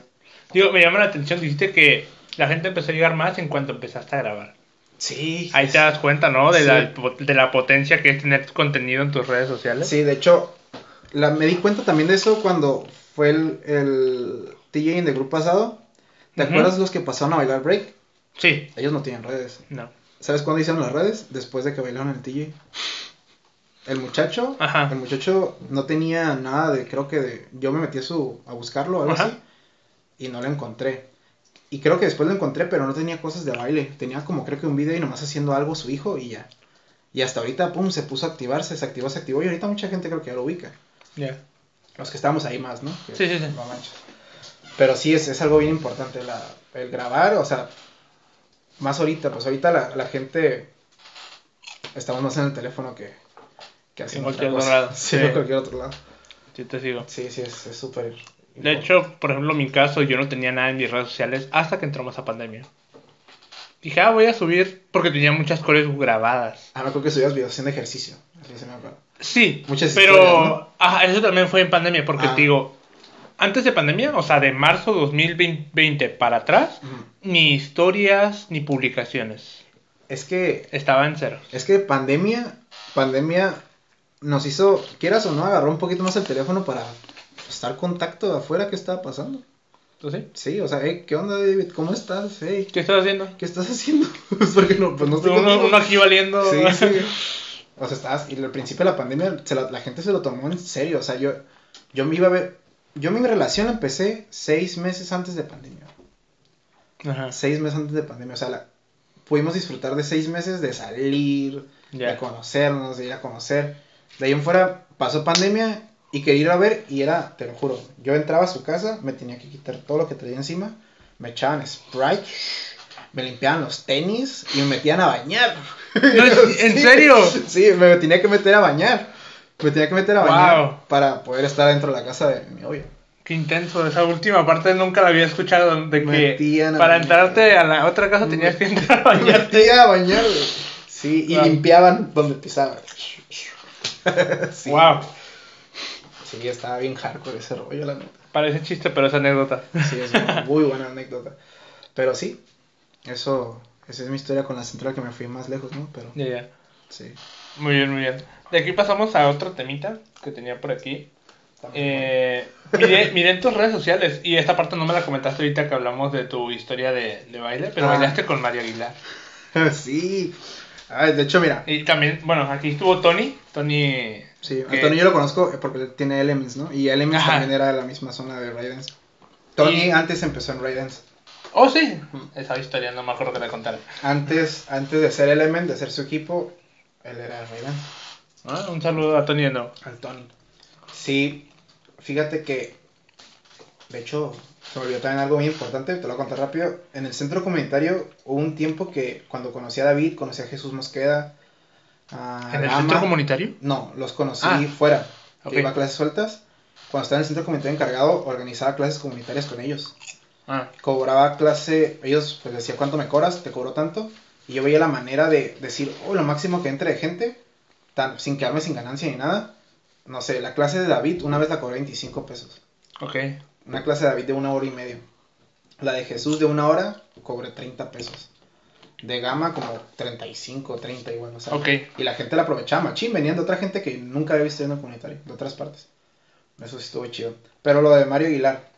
Digo, me llama la atención, dijiste que la gente empezó a llegar más en cuanto empezaste a grabar. Sí. Ahí te das cuenta, ¿no? De, la, de la potencia que es tener contenido en tus redes sociales. Sí, de hecho, la, me di cuenta también de eso cuando fue el, el TJ en el grupo pasado. ¿Te acuerdas los que pasaron a bailar break? Sí. Ellos no tienen redes. No. ¿Sabes cuándo hicieron las redes? Después de que bailaron el TJ. El muchacho, Ajá. el muchacho no tenía nada de, creo que de, yo me metí a su, a buscarlo, algo así, y no lo encontré. Y creo que después lo encontré, pero no tenía cosas de baile. Tenía como creo que un video y nomás haciendo algo su hijo y ya. Y hasta ahorita, pum, se puso a activarse, se activó, se activó y ahorita mucha gente creo que ya lo ubica. Ya. Los que estábamos ahí más, ¿no? sí, sí, sí. No manches. Pero sí, es, es algo bien importante la, el grabar, o sea, más ahorita, pues ahorita la, la gente estamos más en el teléfono que, que en cualquier otro lado. Sí, en cualquier otro lado. Sí, te sigo. Sí, sí, es súper. De hecho, por ejemplo, en mi caso, yo no tenía nada en mis redes sociales hasta que entró más a pandemia. Dije, ah, voy a subir porque tenía muchas cosas grabadas. Ah, me acuerdo que subías videos haciendo ejercicio. Así se me acuerdo. Sí, Muchas pero ajá, eso también fue en pandemia porque ah. te digo, antes de pandemia, o sea, de marzo 2020 para atrás, ni historias ni publicaciones. Es que... Estaba en cero. Es que pandemia, pandemia nos hizo, quieras o no, agarró un poquito más el teléfono para estar contacto de afuera qué estaba pasando. ¿Tú sí? Sí, o sea, ¿qué onda, David? ¿Cómo estás? ¿Qué estás haciendo? ¿Qué estás haciendo? [LAUGHS] Porque no, pues no estoy uno, uno, aquí valiendo. Sí, sí. O sea, estabas, y al principio de la pandemia la, la, gente se lo tomó en serio. O sea, yo, yo me iba a ver, yo mi relación empecé seis meses antes de pandemia. Ajá. Seis meses antes de pandemia. O sea, la, pudimos disfrutar de seis meses de salir, de conocernos, de ir a conocer. De ahí en fuera pasó pandemia y quería ir a ver y era, te lo juro, yo entraba a su casa, me tenía que quitar todo lo que traía encima, me echaban Sprite, me limpiaban los tenis y me metían a bañar. ¿En [LAUGHS] serio? Sí, me tenía que meter a bañar. Me tenía que meter a bañar para poder estar dentro de la casa de mi novia. Qué intenso, esa última parte nunca la había escuchado, de que para entrarte a la otra casa tenías que entrar a bañarte. Me a bañar, Sí, y limpiaban donde pisaba. [LAUGHS] sí. Wow. Sí, estaba bien hardcore ese rollo, la neta. Parece chiste, pero es anécdota. Sí, es una muy buena anécdota. Pero sí, eso, esa es mi historia con la central que me fui más lejos, ¿no? Pero. Ya, ya. Sí. Muy bien, muy bien. De aquí pasamos a otro temita que tenía por aquí. Eh, miré, [LAUGHS] en tus redes sociales y esta parte no me la comentaste ahorita que hablamos de tu historia de, baile, pero ah. bailaste con María Aguilar. [LAUGHS] sí. de hecho, mira. Y también, bueno, aquí estuvo Tony. Tony. Sí, a Tony yo lo conozco porque tiene Elements, ¿no? Y Elements también era de la misma zona de Raidens. Tony antes empezó en Raidens. Oh, sí. Esa historia no me acuerdo que la contar Antes, antes de ser Element, de ser su equipo, él era Raidens. Ah, un saludo a Tony no. Al Tony. Sí, fíjate que, de hecho, se me olvidó también algo muy importante, te lo voy a contar rápido. En el centro comunitario hubo un tiempo que cuando conocí a David, conocí a Jesús Mosqueda. ¿En el centro comunitario? No, los conocí ah, fuera, que iba a clases sueltas. Cuando estaba en el centro comunitario encargado, organizaba clases comunitarias con ellos. Ah. Cobraba clase, ellos pues decía cuánto me cobras, te cobro tanto. Y yo veía la manera de decir, oh, lo máximo que entre de gente, tan, sin quedarme sin ganancia ni nada no sé, la clase de David una vez la cobré 25 pesos. Ok. Una clase de David de una hora y media. La de Jesús de una hora cobré 30 pesos. De gama como 35, 30 igual, no sé. Ok. Y la gente la aprovechaba, machín, venían de otra gente que nunca había visto en un comunitario, de otras partes. Eso sí estuvo chido. Pero lo de Mario Aguilar,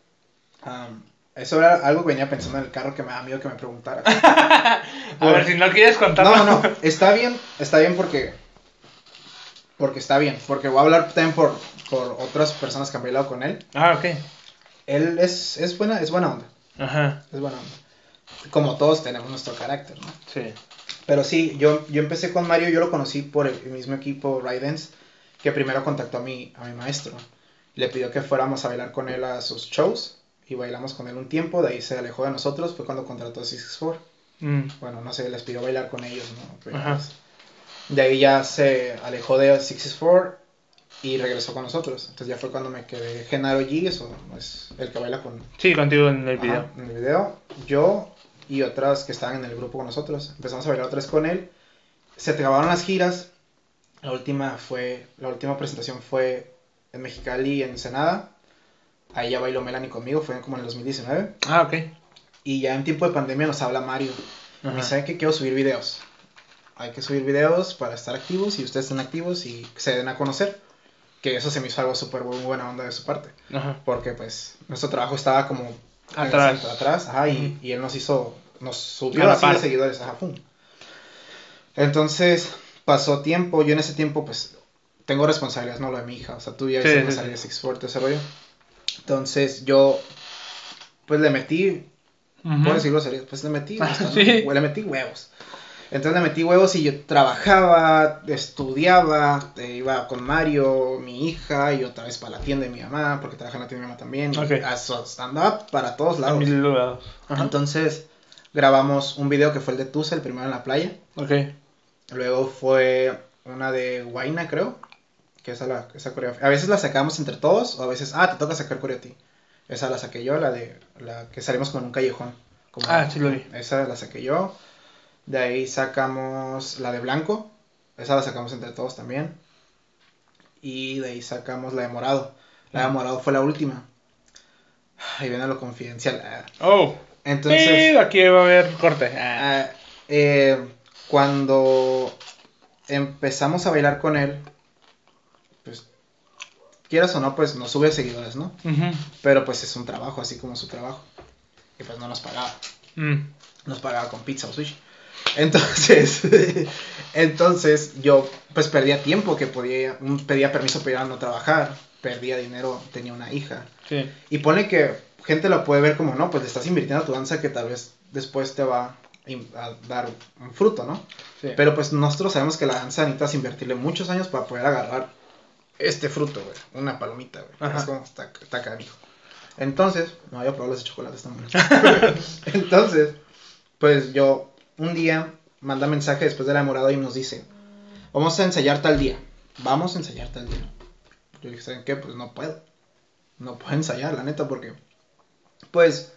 eso era algo que venía pensando en el carro que me da miedo que me preguntara. [LAUGHS] a ver, si no quieres contarlo. No, no, está bien, está bien porque porque está bien, porque voy a hablar también por, por otras personas que han bailado con él. Ah, ok. Él es, es, buena, es buena onda. Ajá. Es buena onda. Como todos tenemos nuestro carácter, ¿no? Sí. Pero sí, yo, yo empecé con Mario, yo lo conocí por el mismo equipo Raidens, que primero contactó a mi, a mi maestro. Le pidió que fuéramos a bailar con él a sus shows y bailamos con él un tiempo, de ahí se alejó de nosotros, fue cuando contrató a Six Four. Mm. Bueno, no sé, les pidió bailar con ellos, ¿no? Ajá. Pues, de ahí ya se alejó de Four y regresó con nosotros. Entonces ya fue cuando me quedé Genaro G, eso es el que baila con... Sí, contigo en el video. en el video. Yo y otras que estaban en el grupo con nosotros. Empezamos a bailar otra vez con él. Se acabaron las giras. La última fue, la última presentación fue en Mexicali, en Ensenada. Ahí ya bailó Melanie conmigo, fue como en el 2019. Ah, ok. Y ya en tiempo de pandemia nos habla Mario. Y me dice que quiero subir videos hay que subir videos para estar activos y ustedes estén activos y se den a conocer. Que eso se me hizo algo súper buena onda de su parte. Porque pues nuestro trabajo estaba como atrás. atrás ajá, y, y, él nos hizo, nos subió así de seguidores, ajá, pum. Entonces pasó tiempo, yo en ese tiempo pues tengo responsabilidades, no lo de mi hija, o sea, tú ya sí, sí, sí. Six Forte, ese rollo. Entonces yo pues le metí, puedo decirlo serio, pues le metí, [LAUGHS] le metí huevos. Entonces le metí huevos y yo trabajaba, estudiaba, iba con Mario, mi hija, y otra vez para la tienda de mi mamá, porque trabaja en la tienda de mi mamá también. Okay. Andaba para todos lados. Entonces grabamos un video que fue el de Tusa, el primero en la playa. Ok. Luego fue una de Guaina, creo. Que esa, la, esa coreografía. A veces la sacamos entre todos, o a veces, ah, te toca sacar coreo a ti. Esa la saqué yo, la de la que salimos con un callejón. ah, sí lo vi. Esa la saqué yo. De ahí sacamos la de blanco. Esa la sacamos entre todos también. Y de ahí sacamos la de morado. La de morado fue la última. Ahí viene lo confidencial. Oh. Entonces. aquí va a haber corte. Ah, eh, cuando empezamos a bailar con él, quieras o no, pues nos sube seguidores, ¿no? Pero pues es un trabajo, así como su trabajo. Y pues no nos pagaba. Mm. Nos pagaba con pizza o sushi. Entonces, [LAUGHS] entonces yo pues perdía tiempo que podía, pedía permiso para ir a no trabajar, perdía dinero, tenía una hija. Y pone que gente lo puede ver como, no, pues le estás invirtiendo a tu danza que tal vez después te va a dar un fruto, ¿no? Pero pues nosotros sabemos que la danza necesitas invertirle muchos años para poder agarrar este fruto, güey. Una palomita, güey. Es como, está, está. Entonces, no había probado ese chocolate, está muy [LAUGHS] [LAUGHS] Entonces, pues yo, un día, manda mensaje después de la morada y nos dice, vamos a ensayar tal día. Vamos a ensayar tal día. Yo dije, ¿saben qué? Pues no puedo. No puedo ensayar, la neta, porque, pues,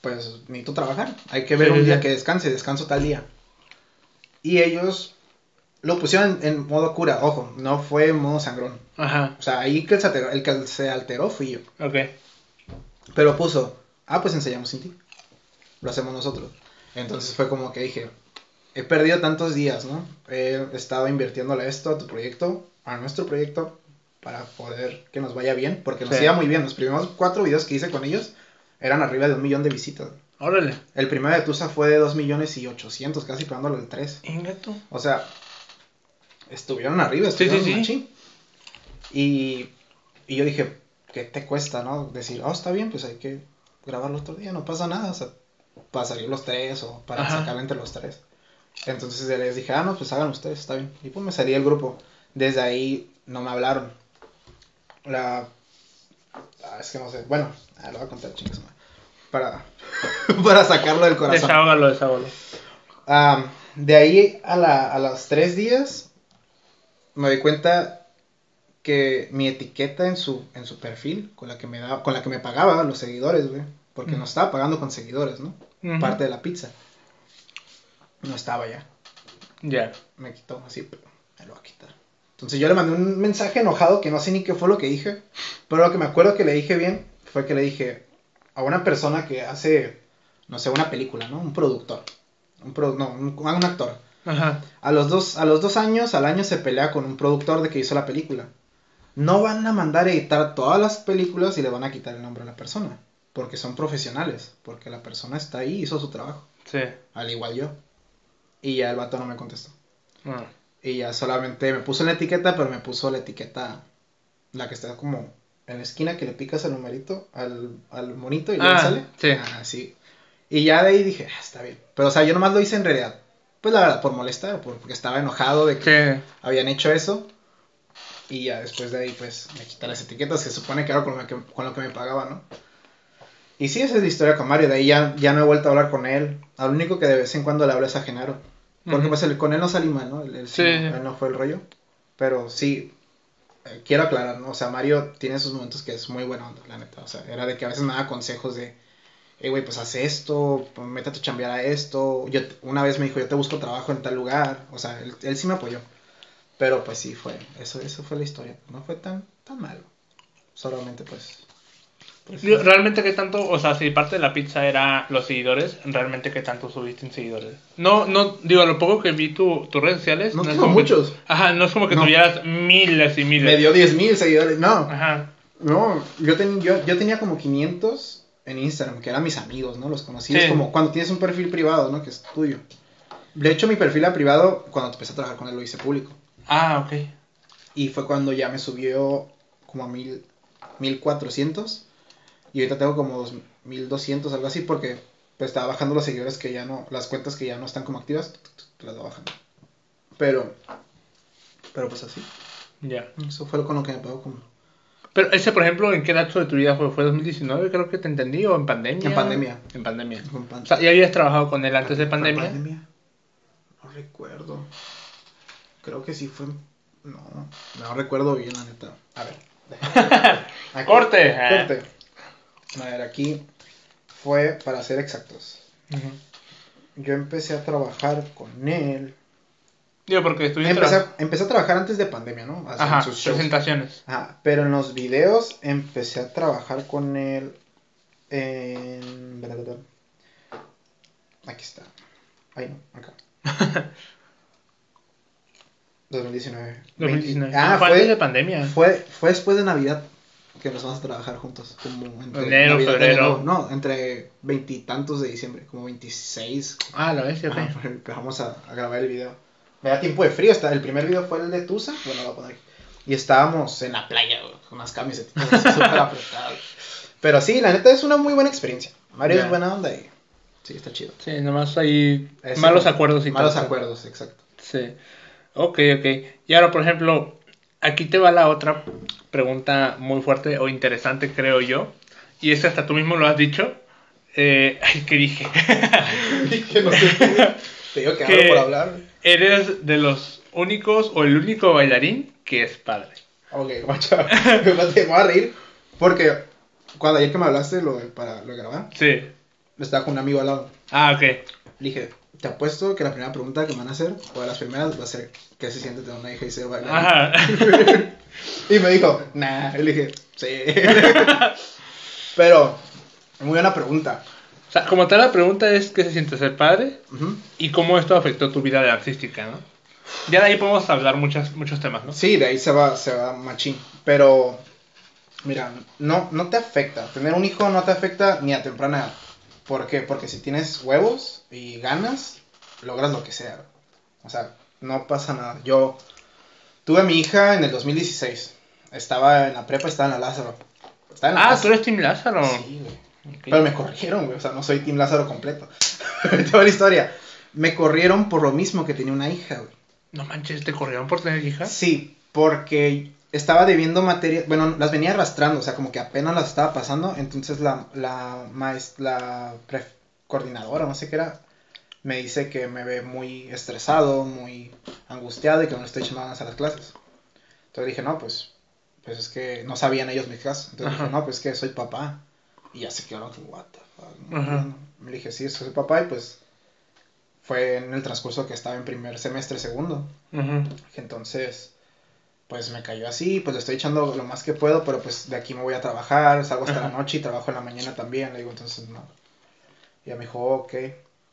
pues necesito trabajar. Hay que ver un día que descanse, descanso tal día. Y ellos lo pusieron en, modo cura, ojo, no fue en modo sangrón. Ajá. O sea, ahí que el que se alteró fui yo. Ok. Pero puso, ah, pues ensayamos sin ti. Lo hacemos nosotros. Entonces fue como que dije, he perdido tantos días, ¿no? He estado invirtiéndole esto a tu proyecto, a nuestro proyecto, para poder que nos vaya bien, porque nos iba muy bien. Los primeros cuatro videos que hice con ellos eran arriba de un millón de visitas. Órale. El primero de Tusa fue de dos millones y ochocientos, casi pagándolo el tres. O sea, estuvieron arriba, estuvieron sí, sí, sí. Y, y yo dije, ¿qué te cuesta, no? Decir, oh, está bien, pues hay que grabarlo otro día, no pasa nada, o sea, para salir los tres o para sacar entre los tres. Entonces les dije, ah, no, pues hagan ustedes, está bien. Y pues me salí el grupo. Desde ahí no me hablaron. La. Ah, es que no sé. Bueno, ah, lo voy a contar, chingas, Para, [LAUGHS] para sacarlo del corazón. De ahí a, la, a los tres días me doy cuenta que mi etiqueta en su, en su perfil, con la que me daba, con la que me pagaba los seguidores, güey, porque no estaba pagando con seguidores, ¿no? Parte de la pizza. No estaba ya. Ya. Me quitó así, pero me lo va a quitar. Entonces yo le mandé un mensaje enojado que no sé ni qué fue lo que dije, pero lo que me acuerdo que le dije bien fue que le dije a una persona que hace, no sé, una película, ¿no? Un productor. Un no, un actor a los, dos, a los dos años, al año se pelea con un productor de que hizo la película. No van a mandar a editar todas las películas y le van a quitar el nombre a la persona. Porque son profesionales. Porque la persona está ahí y hizo su trabajo. Sí. Al igual yo. Y ya el vato no me contestó. Ah. Y ya solamente me puso la etiqueta, pero me puso la etiqueta, la que está como en la esquina que le picas el numerito al, al monito y le ah, sale. Sí. Ah, sí. Y ya de ahí dije, ah, está bien. Pero o sea, yo nomás lo hice en realidad pues la verdad, por molestar, porque estaba enojado de que habían hecho eso. Y ya después de ahí, pues me quitaron las etiquetas, que supone que era con lo que, con lo que me pagaba, ¿no? Y sí, esa es la historia con Mario. De ahí ya, ya no he vuelto a hablar con él. Al único que de vez en cuando le hablo es a Genaro. Porque pues con él no salí mal, ¿no? sí. Él no fue el rollo. Pero sí, eh, quiero aclarar, ¿no? O sea, Mario tiene esos momentos que es muy bueno, la neta. O sea, era de que a veces me da consejos de eh, güey, pues haz esto, métate a chambear a esto. Yo, una vez me dijo, yo te busco trabajo en tal lugar. O sea, él, sí me apoyó. Pero pues sí, fue, eso, eso fue la historia. No fue tan, tan malo. Solamente pues... pues realmente qué tanto, o sea, si parte de la pizza era los seguidores, realmente qué tanto subiste en seguidores. No, no, digo, a lo poco que vi tu, tus redes sociales. No, tengo muchos. ajá, no es como que tuvieras miles y miles. Me dio 10 mil seguidores, no. Ajá. No, yo, ten, yo, yo tenía como 500 en Instagram, que eran mis amigos, ¿no? Los conocí. Es como cuando tienes un perfil privado, ¿no? Que es tuyo. De hecho, mi perfil a privado, cuando empecé a trabajar con él, lo hice público. Ah, ok. Y fue cuando ya me subió como a mil, 1400. Y ahorita tengo como dos, 1200, algo así, porque pues estaba bajando los seguidores que ya no, las cuentas que ya no están como activas, las va bajando. Pero, pero pues así. Ya. Eso fue con lo que me pagó como pero ese, por ejemplo, ¿en qué dato de tu vida fue? ¿Fue 2019? Creo que te entendí, o en pandemia. En pandemia. En pandemia. O sea, ¿ya habías trabajado con él antes de pandemia? ¿En pandemia? No recuerdo. Creo que sí fue... No, no recuerdo bien, la neta. A ver. [LAUGHS] corte. Corte. A ver, aquí fue, para ser exactos. Yo empecé a trabajar con él Digo, porque estuviste... Empecé, empecé, a trabajar antes de pandemia, ¿no? Ajá, sus presentaciones. Ajá, pero en los videos empecé a trabajar con él en... Aquí está. Ahí no, acá. [LAUGHS] 2019. 2019. Ah, fue antes de pandemia. Fue, fue después de Navidad que empezamos a trabajar juntos. Como entre enero, febrero. no, entre veintitantos de diciembre, como 26. Ah, la vez, ya Empezamos a, a grabar el video me da tiempo de frío. el primer video fue el de Tusa. Bueno, lo voy a poner aquí. Y estábamos en la playa, con unas camisetas [LAUGHS] súper apretadas. Pero sí, la neta es una muy buena experiencia. Mario es buena onda y sí, está chido. Sí, nomás hay malos acuerdos y Malos acuerdos, exacto. Sí. Ok, ok. Y ahora, por ejemplo, aquí te va la otra pregunta muy fuerte o interesante, creo yo. Y es hasta tú mismo lo has dicho. Eh, [LAUGHS] ay, ¿qué dije? [LAUGHS] que no sé. Te digo que, hablo por hablar. Eres de los únicos o el único bailarín que es padre. Ok, macho. me voy a reír porque cuando ayer que me hablaste lo para lo grabar. Sí. Estaba con un amigo al lado. Ah, ok. Le dije, te apuesto que la primera pregunta que me van a hacer, o de las primeras, va a ser, ¿qué se siente tener una hija y ser bailarín? Ajá. [LAUGHS] y me dijo, nah. Le dije, sí. [LAUGHS] Pero, muy buena pregunta. O sea, como tal la pregunta es, ¿qué se siente ser padre? Y cómo esto afectó tu vida de artística, ¿no? Ya de ahí podemos hablar muchas, muchos temas, ¿no? Sí, de ahí se va, se va machín. Pero, mira, no, no te afecta. Tener un hijo no te afecta ni a temprana edad. ¿Por qué? Porque si tienes huevos y ganas, logras lo que sea. O sea, no pasa nada. Yo tuve a mi hija en el 2016. Estaba en la prepa, estaba en la Lázaro. Estaba en la ah, tú eres Team Lázaro. Sí, güey. Pero me corrigieron, güey. O sea, no soy Team Lázaro completo. [LAUGHS] Toda la historia. Me corrieron por lo mismo que tenía una hija, güey. No manches, ¿te corrieron por tener hija? Sí, porque estaba debiendo materias, bueno, las venía arrastrando, o sea, como que apenas las estaba pasando, entonces la, la maestra, la coordinadora, no sé qué era, me dice que me ve muy estresado, muy angustiado y que no le estoy echando ganas a las clases. Entonces dije, no, pues, pues es que no sabían ellos mis clases. Entonces dije, no, pues es que soy papá. Y ya se quedaron como, what the fuck. Me dije, sí, soy papá y pues fue en el transcurso que estaba en primer semestre, segundo. Entonces, pues me cayó así, pues le estoy echando lo más que puedo, pero pues de aquí me voy a trabajar, salgo hasta la noche y trabajo en la mañana también, le digo, entonces no. Y ya me dijo, ok.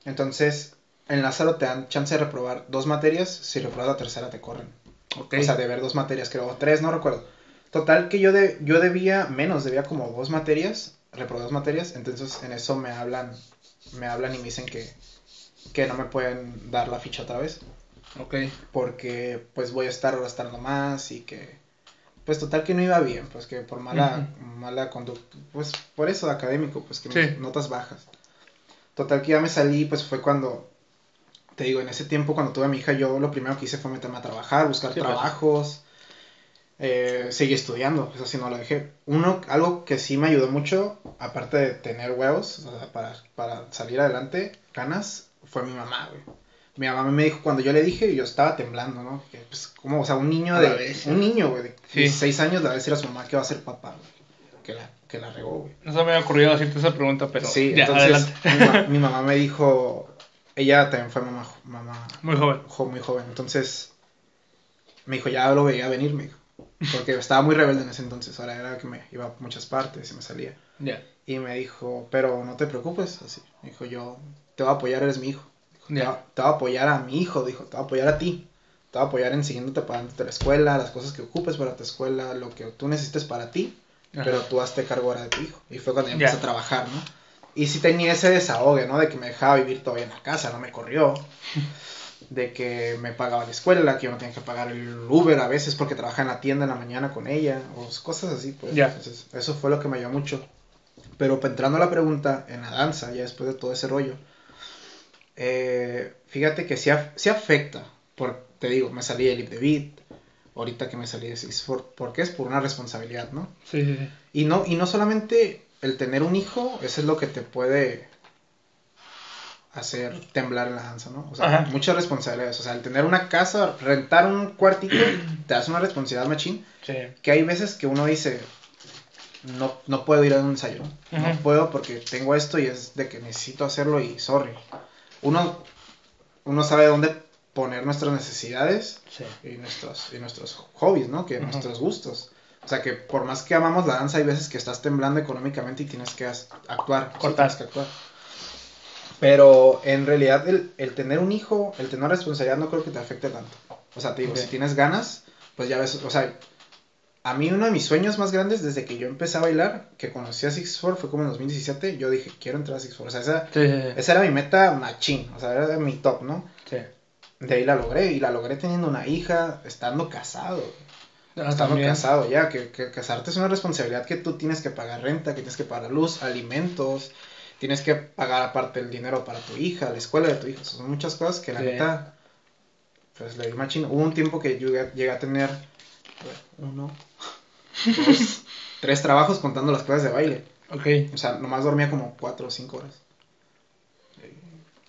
Entonces, en Lázaro te dan chance de reprobar dos materias, si reprobas la tercera te corren. Okay. O sea, de ver dos materias, creo, o tres, no recuerdo. Total que yo, de, yo debía menos, debía como dos materias, reprobé dos materias, entonces en eso me hablan, me hablan y me dicen que, que no me pueden dar la ficha otra vez. Ok. Porque pues voy a estar gastando más y que pues total que no iba bien, pues que por mala, mala conducta, pues por eso académico, pues que notas bajas. Total que ya me salí, pues fue cuando, te digo, en ese tiempo cuando tuve a mi hija, yo lo primero que hice fue meterme a trabajar, buscar pues. trabajos, eh, seguí estudiando, pues así no lo dejé. Uno, algo que sí me ayudó mucho, aparte de tener huevos para, para salir adelante, ganas, fue mi mamá, güey. Mi mamá me dijo, cuando yo le dije, yo estaba temblando, ¿no? Que, pues, como, o sea, un niño de, un niño, güey, de 16 años le va a decir a su mamá que va a ser papá, güey, que la, que la regó, güey. No se me había ocurrido hacerte esa pregunta, pero sí, entonces, Mi, mamá me dijo, ella también fue mamá, mamá muy joven, muy joven, entonces, me dijo, ya lo veía venir, me dijo, porque estaba muy rebelde en ese entonces, ahora era que me iba a muchas partes y me salía. Y me dijo, pero no te preocupes, así, me dijo, yo te voy a apoyar, eres mi hijo. Te, va, a apoyar a mi hijo, dijo, te va a apoyar a ti. Te va a apoyar en siguiéndote pagándote la escuela, las cosas que ocupes para tu escuela, lo que tú necesites para ti, pero tú hazte cargo ahora de tu hijo. Y fue cuando ya empecé a trabajar, ¿no? Y sí tenía ese desahogue, ¿no? De que me dejaba vivir todavía en la casa, no me corrió. [LAUGHS] De que me pagaba la escuela, que yo no tenía que pagar el Uber a veces porque trabajaba en la tienda en la mañana con ella, o cosas así, pues. Entonces, eso fue lo que me ayudó mucho. Pero entrando a la pregunta, en la danza, ya después de todo ese rollo, eh, fíjate que sí, afecta. Por, te digo, me salí de Lip de Beat, ahorita que me salí de Six porque es por una responsabilidad, ¿no? Sí, sí, sí. Y no, y no solamente el tener un hijo, eso es lo que te puede hacer temblar en la danza, ¿no? O sea, muchas responsabilidades. O sea, el tener una casa, rentar un cuartito, [CLEARS THROAT] te das una responsabilidad machín. Sí. Que hay veces que uno dice, no, no puedo ir a un ensayo. No puedo porque tengo esto y es de que necesito hacerlo y sorry uno, uno sabe dónde poner nuestras necesidades y, nuestros, y nuestros hobbies, ¿no? Que nuestros gustos. O sea que por más que amamos la danza, hay veces que estás temblando económicamente y tienes que actuar. Cortar. que actuar. Pero en realidad el, el, tener un hijo, el tener responsabilidad no creo que te afecte tanto. O sea, te digo, si tienes ganas, pues ya ves, o sea, a mí uno de mis sueños más grandes desde que yo empecé a bailar, que conocí a Six Four, fue como en 2017, yo dije, quiero entrar a Six Four. O sea, esa, esa era mi meta machín, o sea, era mi top, ¿no? Sí. De ahí la logré, y la logré teniendo una hija, estando casado. Ah, estando casado ya, que, que, casarte es una responsabilidad que tú tienes que pagar renta, que tienes que pagar luz, alimentos, tienes que pagar aparte el dinero para tu hija, la escuela de tu hija. son muchas cosas que la neta, pues le di machín. Hubo un tiempo que yo llegué a tener uno, dos, [LAUGHS] tres trabajos contando las clases de baile. Ok. O sea, nomás dormía como cuatro o cinco horas.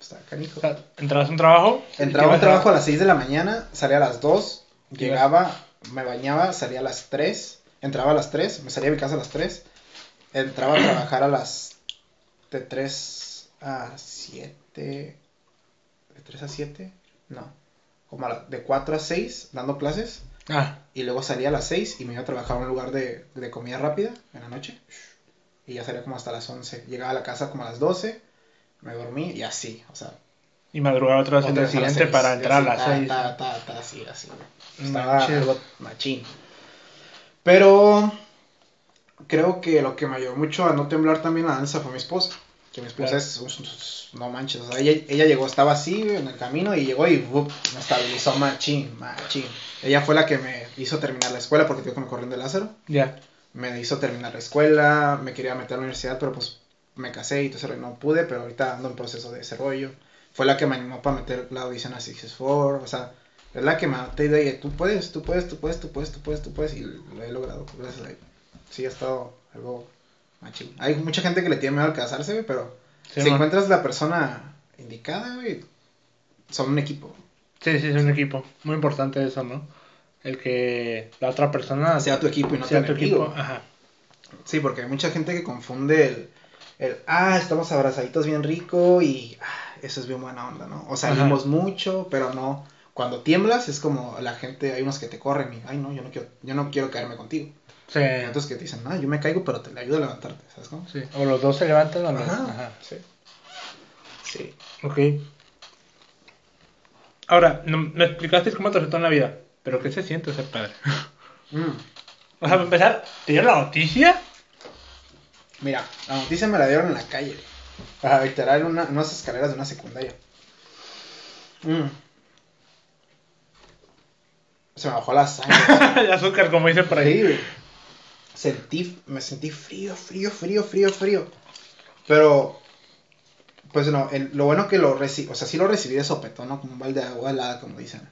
Está canijo. ¿Entrabas a un trabajo? Entraba a un trabajo a las 6 de la mañana, salía a las 2, llegaba, me bañaba, salía a las 3, entraba a las 3, me salía de mi casa a las 3, entraba a trabajar a las de 3 a 7, de 3 a 7, no, como de 4 a 6 dando clases. Ah. Y luego salía a las 6 y me iba a trabajar a un lugar de, de comida rápida en la noche. Y ya salía como hasta las 11. Llegaba a la casa como a las 12 me dormí y así, o sea. Y madrugaba otra vez el día siguiente para entrar a las seis. así, así. Estaba algo machín. Pero creo que lo que me ayudó mucho a no temblar también la danza fue mi esposa. Que mi esposa es, no manches, o sea, ella, ella, llegó, estaba así en el camino y llegó y me estabilizó machín, machín. Ella fue la que me hizo terminar la escuela porque que me corriendo de Lázaro. Ya. Me hizo terminar la escuela, me quería meter a la universidad, pero pues me casé y todo no pude, pero ahorita ando en proceso de desarrollo. Fue la que me animó para meter la audición a Six Four, o sea, es la que me te de tú puedes, tú puedes, tú puedes, tú puedes, tú puedes, tú puedes, y lo he logrado, gracias a ella. Sí, ha estado algo macho. Hay mucha gente que le tiene miedo al casarse, pero si encuentras la persona indicada, güey, son un equipo. Sí, sí, es un equipo. Muy importante eso, ¿no? El que la otra persona sea tu equipo y no sea tu equipo. Ajá. Sí, porque hay mucha gente que confunde el el, ah, estamos abrazaditos bien rico y ah, eso es bien buena onda, ¿no? O salimos mucho, pero no. Cuando tiemblas es como la gente, hay unos que te corren y, ay, no, yo no quiero, yo no quiero caerme contigo. Sí. Entonces que te dicen, ah, yo me caigo, pero te le ayudo a levantarte, ¿sabes cómo? Sí. O los dos se levantan o no. Ajá. Sí. Sí. Ok. Ahora, no, me explicaste cómo te resultó en la vida, pero ¿qué se siente ser padre? [LAUGHS] Mm. O sea, para empezar, ¿te dieron la noticia? Mira, la noticia me la dieron en la calle. Para literal una, unas escaleras de una secundaria. Mm. Se me bajó la sangre. [LAUGHS] el azúcar, como dice por ahí. Sentí, me sentí frío, frío, frío, frío, frío. Pero, pues no, lo bueno que lo recibí, o sea, sí lo recibí de sopetón, ¿no? Como un balde de agua helada, como dicen.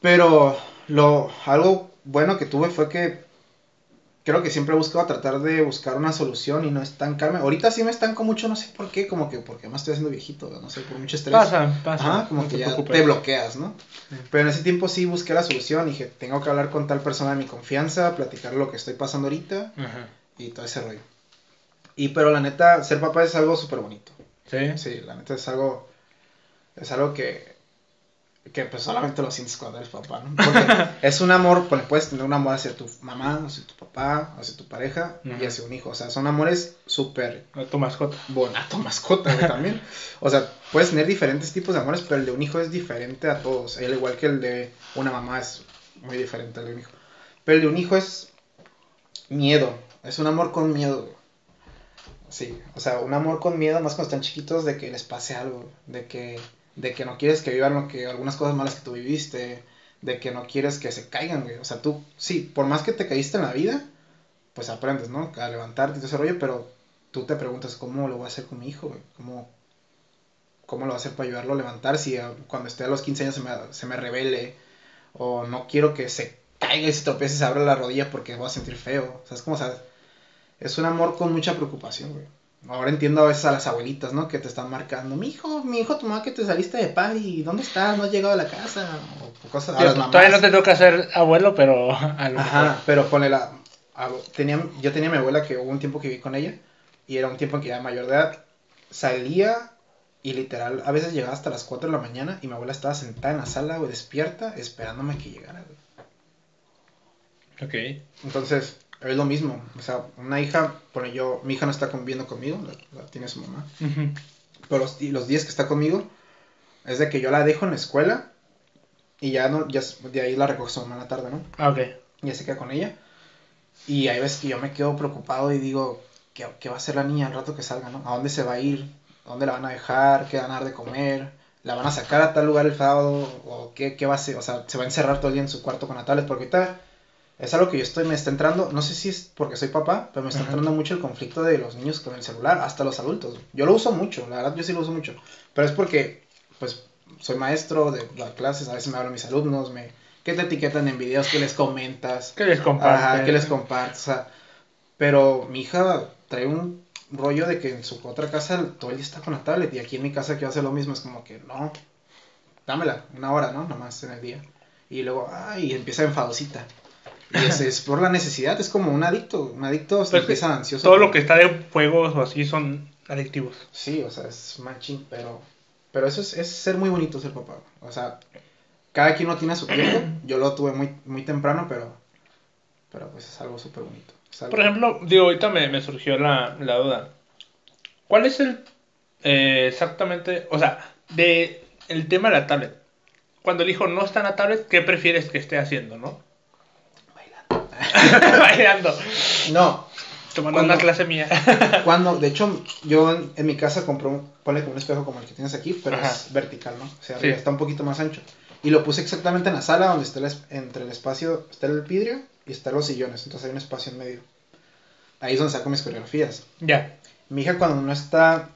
Pero, lo, algo bueno que tuve fue que creo que siempre he buscado tratar de buscar una solución y no estancarme. Ahorita sí me estanco mucho, no sé por qué, como que porque más estoy haciendo viejito, no sé, por mucho estrés. Pasa, pasa. Ajá, como que ya te bloqueas, ¿no? Pero en ese tiempo sí busqué la solución, dije, tengo que hablar con tal persona de mi confianza, platicar lo que estoy pasando ahorita y todo ese rollo. Y pero la neta, ser papá es algo súper bonito. Sí. Sí, la neta es algo, es algo que que pues solamente lo sientes cuando eres papá, ¿no? [LAUGHS] Porque es un amor, pues puedes tener un amor hacia tu mamá, hacia tu papá, hacia tu pareja y hacia un hijo. O sea, son amores súper... A tu mascota. Bueno, a tu mascota también. O sea, puedes tener diferentes tipos de amores, pero el de un hijo es diferente a todos. Al igual que el de una mamá es muy diferente al de un hijo. Pero el de un hijo es miedo. Es un amor con miedo. Sí, o sea, un amor con miedo más cuando están chiquitos de que les pase algo, de que de que no quieres que vivan lo que algunas cosas malas que tú viviste, de que no quieres que se caigan, güey. O sea, tú, sí, por más que te caíste en la vida, pues aprendes, ¿no? A levantarte y todo ese rollo, pero tú te preguntas, ¿cómo lo voy a hacer con mi hijo, güey? ¿Cómo, ¿Cómo lo voy a hacer para ayudarlo a levantar si cuando esté a los 15 años se me, se me revele? O no quiero que se caiga y se tropiece y se abra la rodilla porque voy a sentir feo. O sea, es como, o es un amor con mucha preocupación, güey. Ahora entiendo a veces a las abuelitas, ¿no? Que te están marcando, mi hijo, mi hijo, tu mamá que te saliste de y ¿dónde estás? ¿No has llegado a la casa? O cosas, a las mamás. Todavía no te toca ser abuelo, pero... [LAUGHS] Ajá, pero ponle la... tenía, yo tenía a mi abuela que hubo un tiempo que viví con ella, y era un tiempo en que ya era mayor de edad, salía y literal, a veces llegaba hasta las 4 de la mañana y mi abuela estaba sentada en la sala, güey, despierta, esperándome a que llegara, güey. Ok. Entonces, es lo mismo. O sea, una hija, bueno, yo, mi hija no está conviviendo conmigo, la, tiene su mamá. Pero los, los, días que está conmigo, es de que yo la dejo en la escuela y ya no, ya de ahí la recojo su mamá en la tarde, ¿no? Ah, ok. Y ya se queda con ella. Y hay veces que yo me quedo preocupado y digo, ¿qué, ¿qué, va a hacer la niña al rato que salga, no? ¿A dónde se va a ir? ¿A dónde la van a dejar? ¿Qué van a dar de comer? ¿La van a sacar a tal lugar el sábado? ¿O qué, qué va a hacer? O sea, ¿se va a encerrar todo el día en su cuarto con la tablet? Porque ahorita es algo que yo estoy, me está entrando, no sé si es porque soy papá, pero me está entrando mucho el conflicto de los niños con el celular, hasta los adultos. Yo lo uso mucho, la verdad yo sí lo uso mucho, pero es porque, pues, soy maestro de las clases, a veces me hablan mis alumnos, me, que te etiquetan en videos, que les comentas. Que les compartes. que les compartes, o sea. Pero mi hija trae un rollo de que en su otra casa todo el día está con la tablet y aquí en mi casa que hace lo mismo, es como que no, dámela, una hora, ¿no? Nomás en el día. Y luego, ay, empieza enfadosita. Y es, es, por la necesidad, es como un adicto, un adicto se empieza ansioso. Todo lo que está de juegos o así son adictivos. Sí, o sea, es matching, pero, pero eso es, es ser muy bonito ser papá. O sea, cada quien no tiene su tiempo. [CLEARS THROAT] Yo lo tuve muy, muy temprano, pero, pero pues es algo súper bonito. Por ejemplo, digo, ahorita me, me surgió la, la, duda. ¿Cuál es el eh, exactamente, o sea, de el tema de la tablet? Cuando el hijo no está en la tablet, ¿qué prefieres que esté haciendo, no? [LAUGHS] Bailando. No. Tomando una clase mía. [LAUGHS] cuando, de hecho, yo en, mi casa compré un, ponle un espejo como el que tienes aquí, pero es vertical, ¿no? O sea, está un poquito más ancho. Y lo puse exactamente en la sala donde está entre el espacio, está el vidrio y están los sillones. Entonces hay un espacio en medio. Ahí es donde saco mis coreografías. Ya. Mi hija cuando no está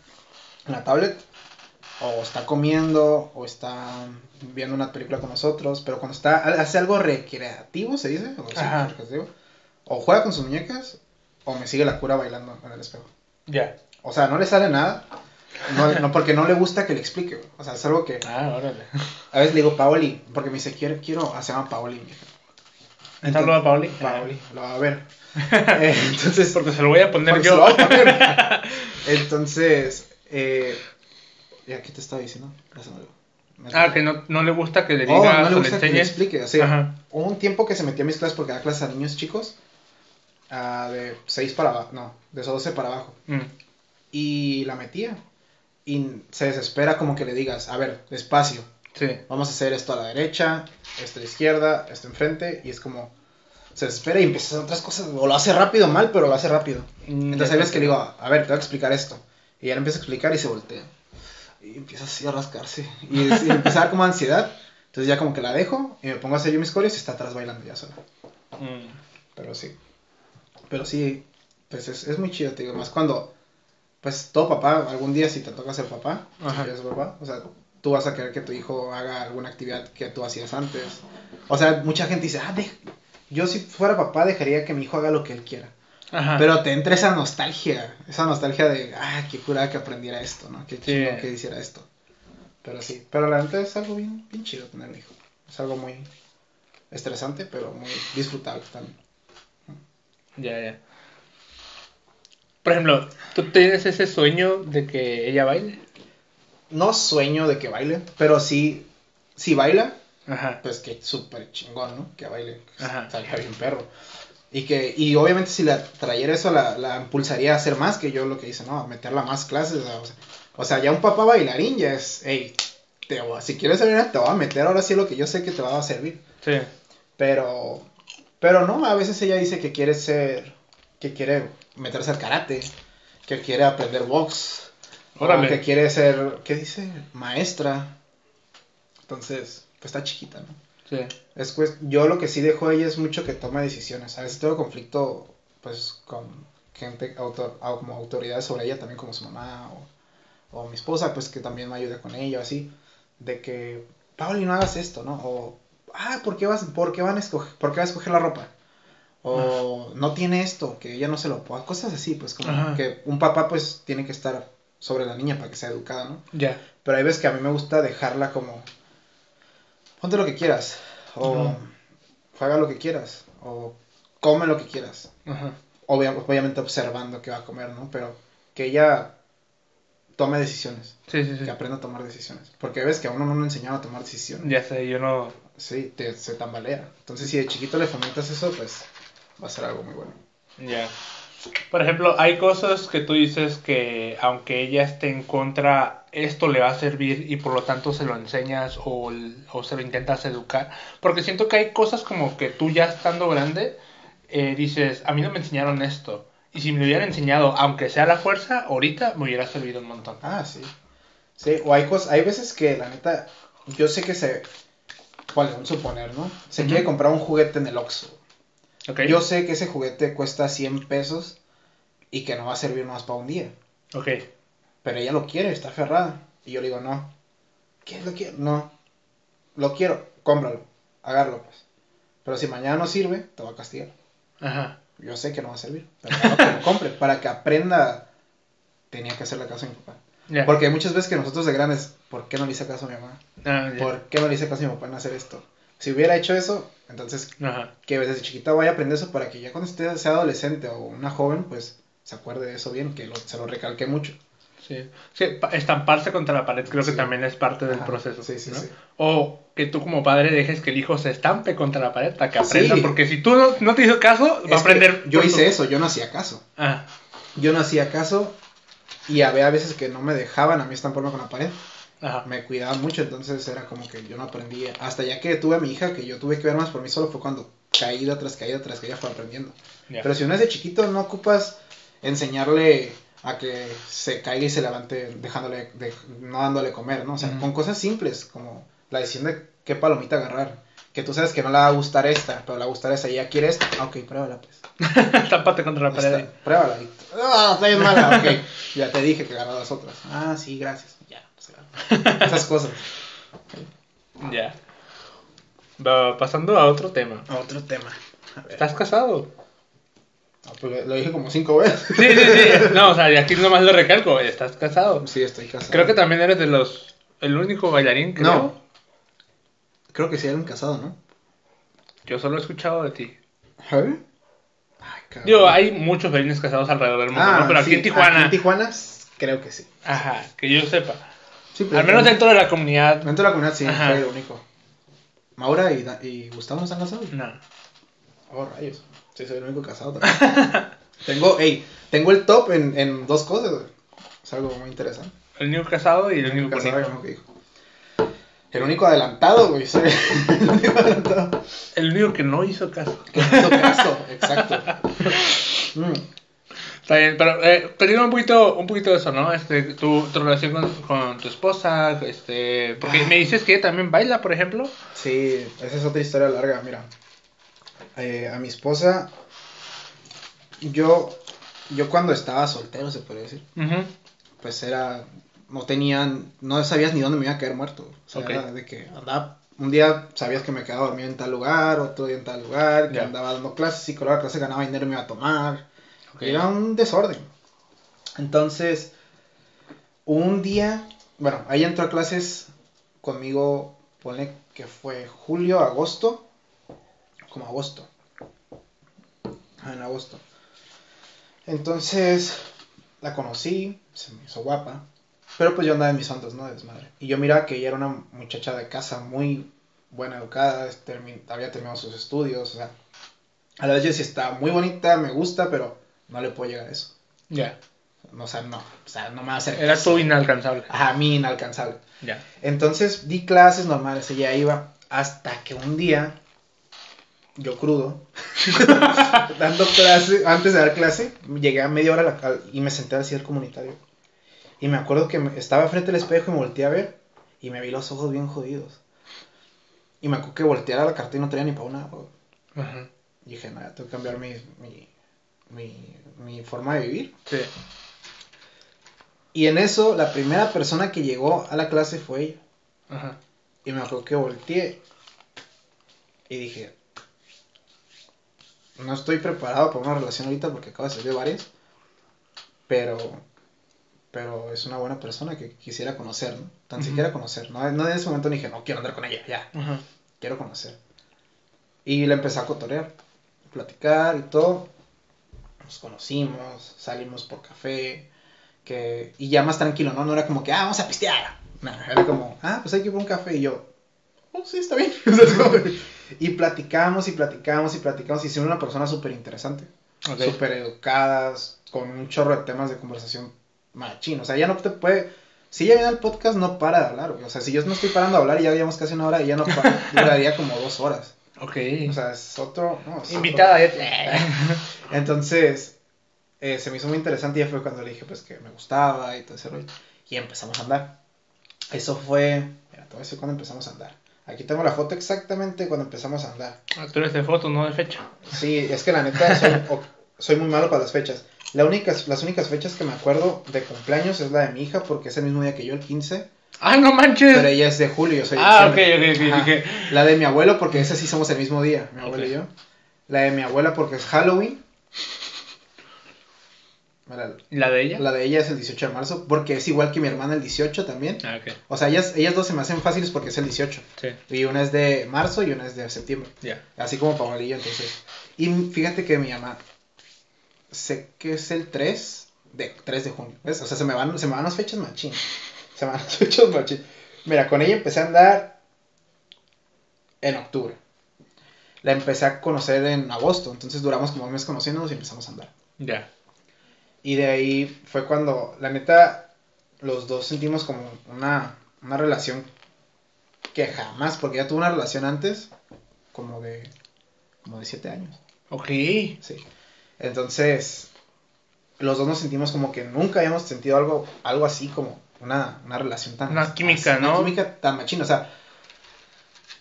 en la tablet, o está comiendo, o está viendo una película con nosotros, pero cuando está, hace algo recreativo, se dice, o, juega con sus muñecas, o me sigue la cura bailando en el espejo. Ya. O sea, no le sale nada, no, porque no le gusta que le explique. O sea, es algo que. Ah, órale. A veces le digo Paoli, porque me dice, quiero, quiero, ah, se llama Paoli. ¿Está a Paoli? Paoli, lo va a ver. Eh, [LAUGHS] entonces. Porque se lo voy a poner yo. Se lo voy a poner. entonces, eh, ¿qué te estaba diciendo? Ah, que no, no, le gusta que le oh, diga no le gusta que le explique. O sea, hubo un tiempo que se metió a mis clases porque da clases a niños chicos. Uh, de 6 para abajo, no, de 12 para abajo. Mm. Y la metía y se desespera como que le digas, a ver, despacio. Sí. Vamos a hacer esto a la derecha, esto a la izquierda, esto enfrente, y es como, se desespera y empieza a hacer otras cosas, o lo hace rápido, mal, pero lo hace rápido. Mm, Entonces hay veces que le digo, a ver, te voy a explicar esto. Y ya empieza a explicar y se voltea. Y empieza así a rascarse. Y, empieza a dar como ansiedad. Entonces ya como que la dejo y me pongo a hacer yo mis coreos y está atrás bailando ya solo. Mm. Pero sí. Pero sí, pues es, es muy chido, te digo, más cuando pues todo papá, algún día si te toca ser papá, papá, o sea, tú vas a querer que tu hijo haga alguna actividad que tú hacías antes. O sea, mucha gente dice, ah, yo si fuera papá dejaría que mi hijo haga lo que él quiera. Pero te entra esa nostalgia, esa nostalgia de, ah, qué cura que aprendiera esto, ¿no? Qué chido que hiciera esto. Pero sí, pero la verdad es algo bien, bien chido tener un hijo. Es algo muy estresante, pero muy disfrutable también. Ya, ya. Por ejemplo, ¿tú tienes ese sueño de que ella baile? No sueño de que baile, pero sí, si baila, pues que súper chingón, ¿no? Que baile, Ajá. salga bien perro. Y que, y obviamente si la trayera eso, la, la, impulsaría a hacer más que yo lo que hice, ¿no? A meterla más clases. O sea, ya un papá bailarín ya es, hey, te si quieres salir, te voy a meter ahora sí lo que yo sé que te va a servir. Sí. Pero, pero no, a veces ella dice que quiere ser, que quiere meterse al karate, que quiere aprender box, o que quiere ser, ¿qué dice? Maestra. Entonces, pues está chiquita, ¿no? Sí. Es, pues, yo lo que sí dejo a ella es mucho que tome decisiones. A veces tengo conflicto, pues, con gente, autor, como autoridades sobre ella, también como su mamá o, o mi esposa, pues, que también me ayuda con ella, así, de que, Pauli, no hagas esto, ¿no? O, ah, ¿por qué vas, por qué van a escoger, por qué vas a escoger la ropa? O no tiene esto, que ella no se lo pueda. Cosas así, pues como que un papá pues tiene que estar sobre la niña para que sea educada, ¿no? Ya. Pero hay veces que a mí me gusta dejarla como, ponte lo que quieras, o haga lo que quieras, o come lo que quieras. obviamente observando qué va a comer, ¿no? Pero que ella tome decisiones. Sí, sí, sí. Que aprenda a tomar decisiones. Porque ves que a uno no le enseñaron a tomar decisiones. Ya sé, yo no... Sí, te, se tambalea. Entonces si de chiquito le fomentas eso, pues va a ser algo muy bueno. Ya. Por ejemplo, hay cosas que tú dices que aunque ella esté en contra, esto le va a servir y por lo tanto se lo enseñas o, o se lo intentas educar. Porque siento que hay cosas como que tú ya estando grande, eh, dices, a mí no me enseñaron esto. Y si me lo hubieran enseñado, aunque sea la fuerza, ahorita me hubiera servido un montón. Ah, sí. Sí, o hay cosas, hay veces que la neta, yo sé que se, bueno, un suponer, ¿no? Se quiere comprar un juguete en el Oxxo. Yo sé que ese juguete cuesta 100 pesos y que no va a servir más para un día. Ok. Pero ella lo quiere, está aferrada. Y yo le digo, no. ¿Qué lo quiero? No. Lo quiero, cómpralo. agarro pues. Pero si mañana no sirve, te va a castigar. Ajá. Yo sé que no va a servir, pero no que lo compre, para que aprenda, tenía que hacerle caso a mi papá. Porque muchas veces que nosotros de grandes, ¿por qué no le hice caso a mi mamá? Ah, ¿Por qué no le hice caso a mi papá en hacer esto? Si hubiera hecho eso, entonces, que desde chiquita vaya a aprender eso para que ya cuando esté, sea adolescente o una joven, pues se acuerde de eso bien, que se lo recalque mucho. Sí. sí, estamparse contra la pared creo que también es parte del proceso. Sí. O que tú como padre dejes que el hijo se estampe contra la pared para que aprenda, porque si tú no, te hizo caso, va a aprender. Yo hice eso, yo no hacía caso. Ah. Yo no hacía caso y había veces que no me dejaban a mí estamparme con la pared. Ajá. Me cuidaban mucho, entonces era como que yo no aprendía. Hasta ya que tuve a mi hija, que yo tuve que ver más por mí solo, fue cuando caída tras caída tras caída fue aprendiendo. Pero si uno es de chiquito, no ocupas enseñarle a que se caiga y se levante dejándole, no dándole comer, ¿no? O sea, con cosas simples, como la decisión de qué palomita agarrar. Que tú sabes que no le va a gustar esta, pero le va a gustar esa y ya quiere esta. Ah, ok, pruébala pues. [LAUGHS] Tápate contra la pared. pruébala. Ah, está bien mala. [LAUGHS] Ok, ya te dije que agarrar las otras. Ah, sí, gracias. Ya, [LAUGHS] esas cosas. Ya. Va pasando a otro tema. A otro tema. ¿Estás casado? Pues lo dije como cinco veces. Sí, sí, sí. No, o sea, y aquí nomás lo recalco. ¿Estás casado? Sí, estoy casado. Creo que también eres de los. El único bailarín, creo. No. Creo que sí eres casado, ¿no? Yo solo he escuchado de ti. ¿Eh? Ay, Digo, hay muchos bailarines casados alrededor del mundo, ¿no? Ah, Pero aquí en Tijuana. Aquí en Tijuana, creo que sí. Ajá, que yo sepa. Sí, Al menos dentro de la comunidad. Dentro de la comunidad, sí, soy el único. ¿Maura y, y Gustavo no están casados? No. Oh, rayos. Sí, soy el único casado también. [LAUGHS] tengo, hey, tengo el top en, en dos cosas, Es algo muy interesante. El único casado y el, único, casado el único hijo. El único adelantado, güey. Soy [LAUGHS] el único adelantado. El único que no hizo caso. Que no hizo caso, [LAUGHS] exacto. Mm. Está bien, pero eh, un poquito, un poquito de eso, ¿no? Este, tu, tu relación con, con, tu esposa, este, porque me dices que ella también baila, por ejemplo. Sí, esa es otra historia larga, mira. Eh, a mi esposa, yo, yo cuando estaba soltero, se puede decir, pues era, no tenían, no sabías ni dónde me iba a caer muerto. O sea, de que andaba, un día sabías que me quedaba dormido en tal lugar, otro día en tal lugar, que andaba dando clases, y con la clase ganaba dinero y me iba a tomar. Era un desorden. Entonces, un día, bueno, ahí entró a clases conmigo, pone que fue julio, agosto, como agosto. Ah, en agosto. Entonces la conocí, se me hizo guapa. Pero pues yo andaba en mis ondas, ¿no? Desmadre. Y yo miraba que ella era una muchacha de casa muy buena educada, había terminado sus estudios, o sea. A la vez yo decía, está muy bonita, me gusta, pero no le puedo llegar a eso. Ya. O sea, no, o sea, no me va a hacer. Era tu inalcanzable. Ajá, mi inalcanzable. Ya. Entonces di clases normales, ella iba, hasta que un día yo crudo, [LAUGHS] dando clase, antes de dar clase, llegué a media hora y me senté al comunitario. Y me acuerdo que estaba frente al espejo y me volteé a ver y me vi los ojos bien jodidos. Y me acuerdo que volteara la carta y no tenía ni para una. Y dije, nada, tengo que cambiar mi, mi, forma de vivir. Sí. Y en eso, la primera persona que llegó a la clase fue ella. Ajá. Y me acuerdo que volteé y dije, no estoy preparado para una relación ahorita porque acabo de salir de varias, pero, pero es una buena persona que quisiera conocer, ¿no? Tan siquiera conocer, ¿no? en ese momento dije, no quiero andar con ella, ya, quiero conocer. Y le empecé a cotorear, a platicar y todo. Nos conocimos, salimos por café, que, y ya más tranquilo, ¿no? No era como que, ah, vamos a pistear. No, era como, ah, pues hay que ir por un café y yo, oh, sí, está bien. [LAUGHS] Y platicamos y platicamos y platicamos y siendo una persona súper interesante. Súper educadas, con un chorro de temas de conversación machín. O sea, ya no te puede... Si ella viene al podcast, no para de hablar, O sea, si yo no estoy parando de hablar y ya llevamos casi una hora, ella no para, [LAUGHS] duraría como dos horas. Ok. O sea, es otro... Invitada. [LAUGHS] Entonces, eh, se me hizo muy interesante y ya fue cuando le dije, pues, que me gustaba y todo ese rollo. Y empezamos a andar. Eso fue... Mira, todo eso cuando empezamos a andar. Aquí tengo la foto exactamente cuando empezamos a andar. Ah, tú eres de foto, no de fecha. Sí, es que la neta [LAUGHS] soy, muy malo para las fechas. La única, las únicas fechas que me acuerdo de cumpleaños es la de mi hija, porque es el mismo día que yo, el 15. Ah, no manches. Pero ella es de julio, yo soy Ah, ok, ok, ok. La de mi abuelo, porque ese sí somos el mismo día, mi abuelo y yo. La de mi abuela, porque es Halloween. ¿La de ella? La de ella es el 18 de marzo, porque es igual que mi hermana el 18 también. Ah. O sea, ellas, ellas dos se me hacen fáciles porque es el 18. Sí. Y una es de marzo y una es de septiembre. Así como Paola y yo, entonces. Y fíjate que mi mamá, sé que es el 3 de, 3 de junio. ¿ves? O sea, se me van, se me van las fechas machín. Se me van las [LAUGHS] fechas machín. Mira, con ella empecé a andar en octubre. La empecé a conocer en agosto, entonces duramos como un mes conociéndonos y empezamos a andar. Ya. Y de ahí fue cuando, la neta, los dos sentimos como una, una relación que jamás, porque ya tuvo una relación antes, como de, como de siete años. Ok. Sí. Entonces, los dos nos sentimos como que nunca habíamos sentido algo, algo así como una, una relación tan... Una química, ¿no? Una química tan machina, o sea,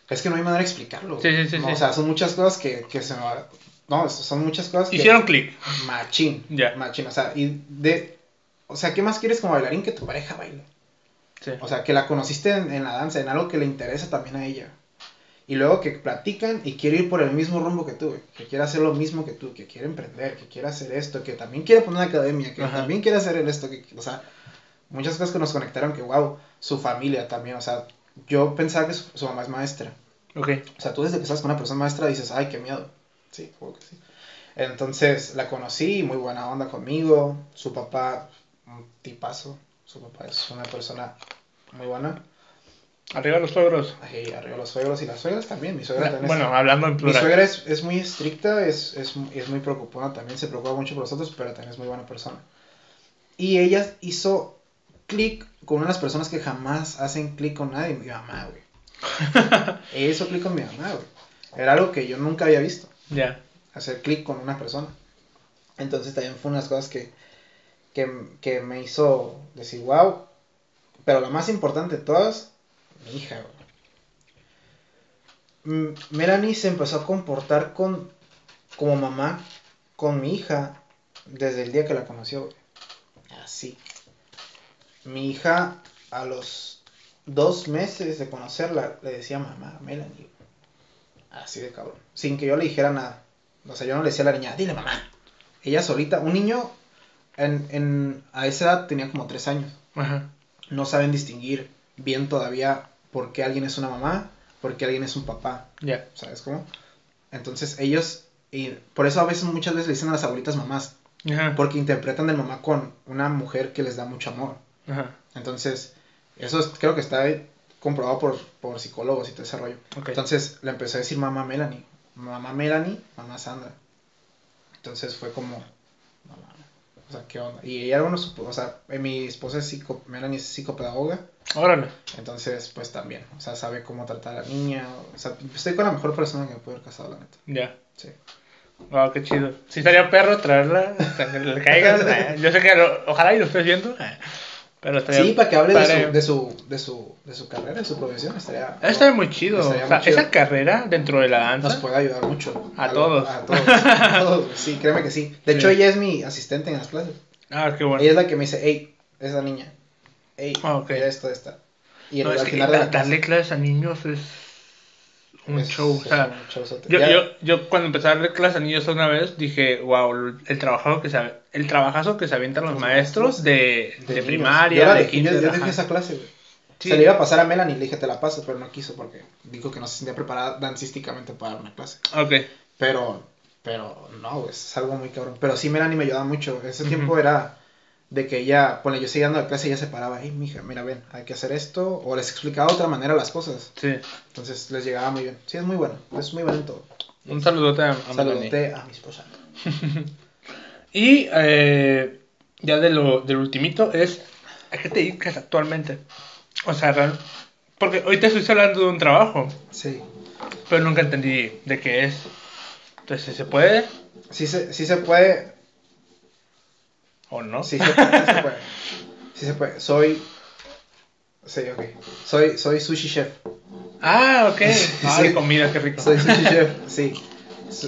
es que no hay manera de explicarlo. Sí, sí, sí, O sea, son muchas cosas que, que se me no, son muchas cosas. Hicieron clic. Machín. Ya. Machín. O sea, y de. O sea, ¿qué más quieres como bailarín que tu pareja baile? Sí. O sea, que la conociste en, la danza, en algo que le interesa también a ella. Y luego que platican y quiere ir por el mismo rumbo que tú, que quiere hacer lo mismo que tú, que quiere emprender, que quiere hacer esto, que también quiere poner una academia, que también quiere hacer esto, que, o sea, muchas cosas que nos conectaron, que wow, su familia también, o sea, yo pensaba que su, mamá es maestra. Ok. O sea, tú desde que estás con una persona maestra dices, ay, qué miedo. Sí, que sí. Entonces la conocí, muy buena onda conmigo. Su papá, un tipazo. Su papá es una persona muy buena. Arriba los suegros. Sí, arriba los suegros y las suegras también. Mi suegra también. Bueno, hablando en plural. Mi suegra es, es muy estricta, es, es, es, muy preocupada también, se preocupa mucho por nosotros, pero también es muy buena persona. Y ella hizo clic con una de las personas que jamás hacen clic con nadie, mi mamá, güey. [LAUGHS] hizo clic con mi mamá, güey. Era algo que yo nunca había visto. Hacer clic con una persona. Entonces también fue unas cosas que, que, me hizo decir, wow. Pero la más importante de todas, mi hija. Melanie se empezó a comportar con, como mamá con mi hija desde el día que la conoció. Así. Mi hija a los dos meses de conocerla le decía mamá, Melanie. Así de cabrón. Sin que yo le dijera nada. O sea, yo no le decía a la niña, dile mamá. Ella solita, un niño en, en, a esa edad tenía como tres años. Ajá. No saben distinguir bien todavía por qué alguien es una mamá, por qué alguien es un papá. Ya. ¿Sabes cómo? Entonces ellos, y por eso a veces muchas veces le dicen a las abuelitas mamás. Ajá. Porque interpretan del mamá con una mujer que les da mucho amor. Ajá. Entonces, eso creo que está comprobado por, por psicólogos y todo ese rollo. Entonces le empecé a decir mamá Melanie, mamá Melanie, mamá Sandra. Entonces fue como, mamá, o sea, ¿qué onda? Y ella no supo, o sea, eh, mi esposa es psico, Melanie es psicopedagoga. Órale. Entonces, pues también, o sea, sabe cómo tratar a la niña. O sea, estoy con la mejor persona que me puede haber casado, la neta. Ya. Sí. Wow, qué chido. Si estaría perro traerla, que le caiga. [LAUGHS] Yo sé que ojalá y lo estés viendo sí, para que hable de, su, de, su, de, su, de su carrera, de su profesión, estaría... Estaría muy chido. Esa carrera dentro de la danza... Nos puede ayudar mucho. A, todos. A todos. a todos. Sí, créeme que sí. De hecho, ella es mi asistente en las clases. Ah, qué bueno. Ella es la que me dice, hey, esa niña. Hey, ah, okay. esto, esta. Y al final de la darle clases a niños es un show. o sea, yo, yo, yo, cuando empecé a darle clases a niños una vez dije, wow, el trabajo que se, el trabajazo que se avientan los, maestros de, de, primaria, de, kinder. Yo, dije esa clase, güey. Se le iba a pasar a Melanie, le dije te la paso, pero no quiso porque dijo que no se sentía preparada dancísticamente para dar una clase. Ok. Pero, pero no, es algo muy cabrón. Pero sí, Melanie me ayudaba mucho. Ese tiempo era de que ella, bueno, yo seguía dando la clase y ella se paraba, hey, mija, mira, ven, hay que hacer esto, o les explicaba de otra manera las cosas. Sí. Entonces les llegaba muy bien. Sí, es muy bueno, es muy bueno en todo. Un saludote a, a Saludote a mi esposa. [LAUGHS] y eh, ya de lo, del ultimito es, ¿a qué te dedicas actualmente? O sea, porque hoy te estoy hablando de un trabajo. Sí. Pero nunca entendí de qué es. Entonces, ¿se puede? Sí se, sí se puede, ¿O no? Sí, se puede, se puede. Sí se puede. Soy. Sí, ok. Soy, soy sushi chef. Ah, ok. [LAUGHS] Ah, comida, qué rico. Soy sushi [LAUGHS] chef, sí.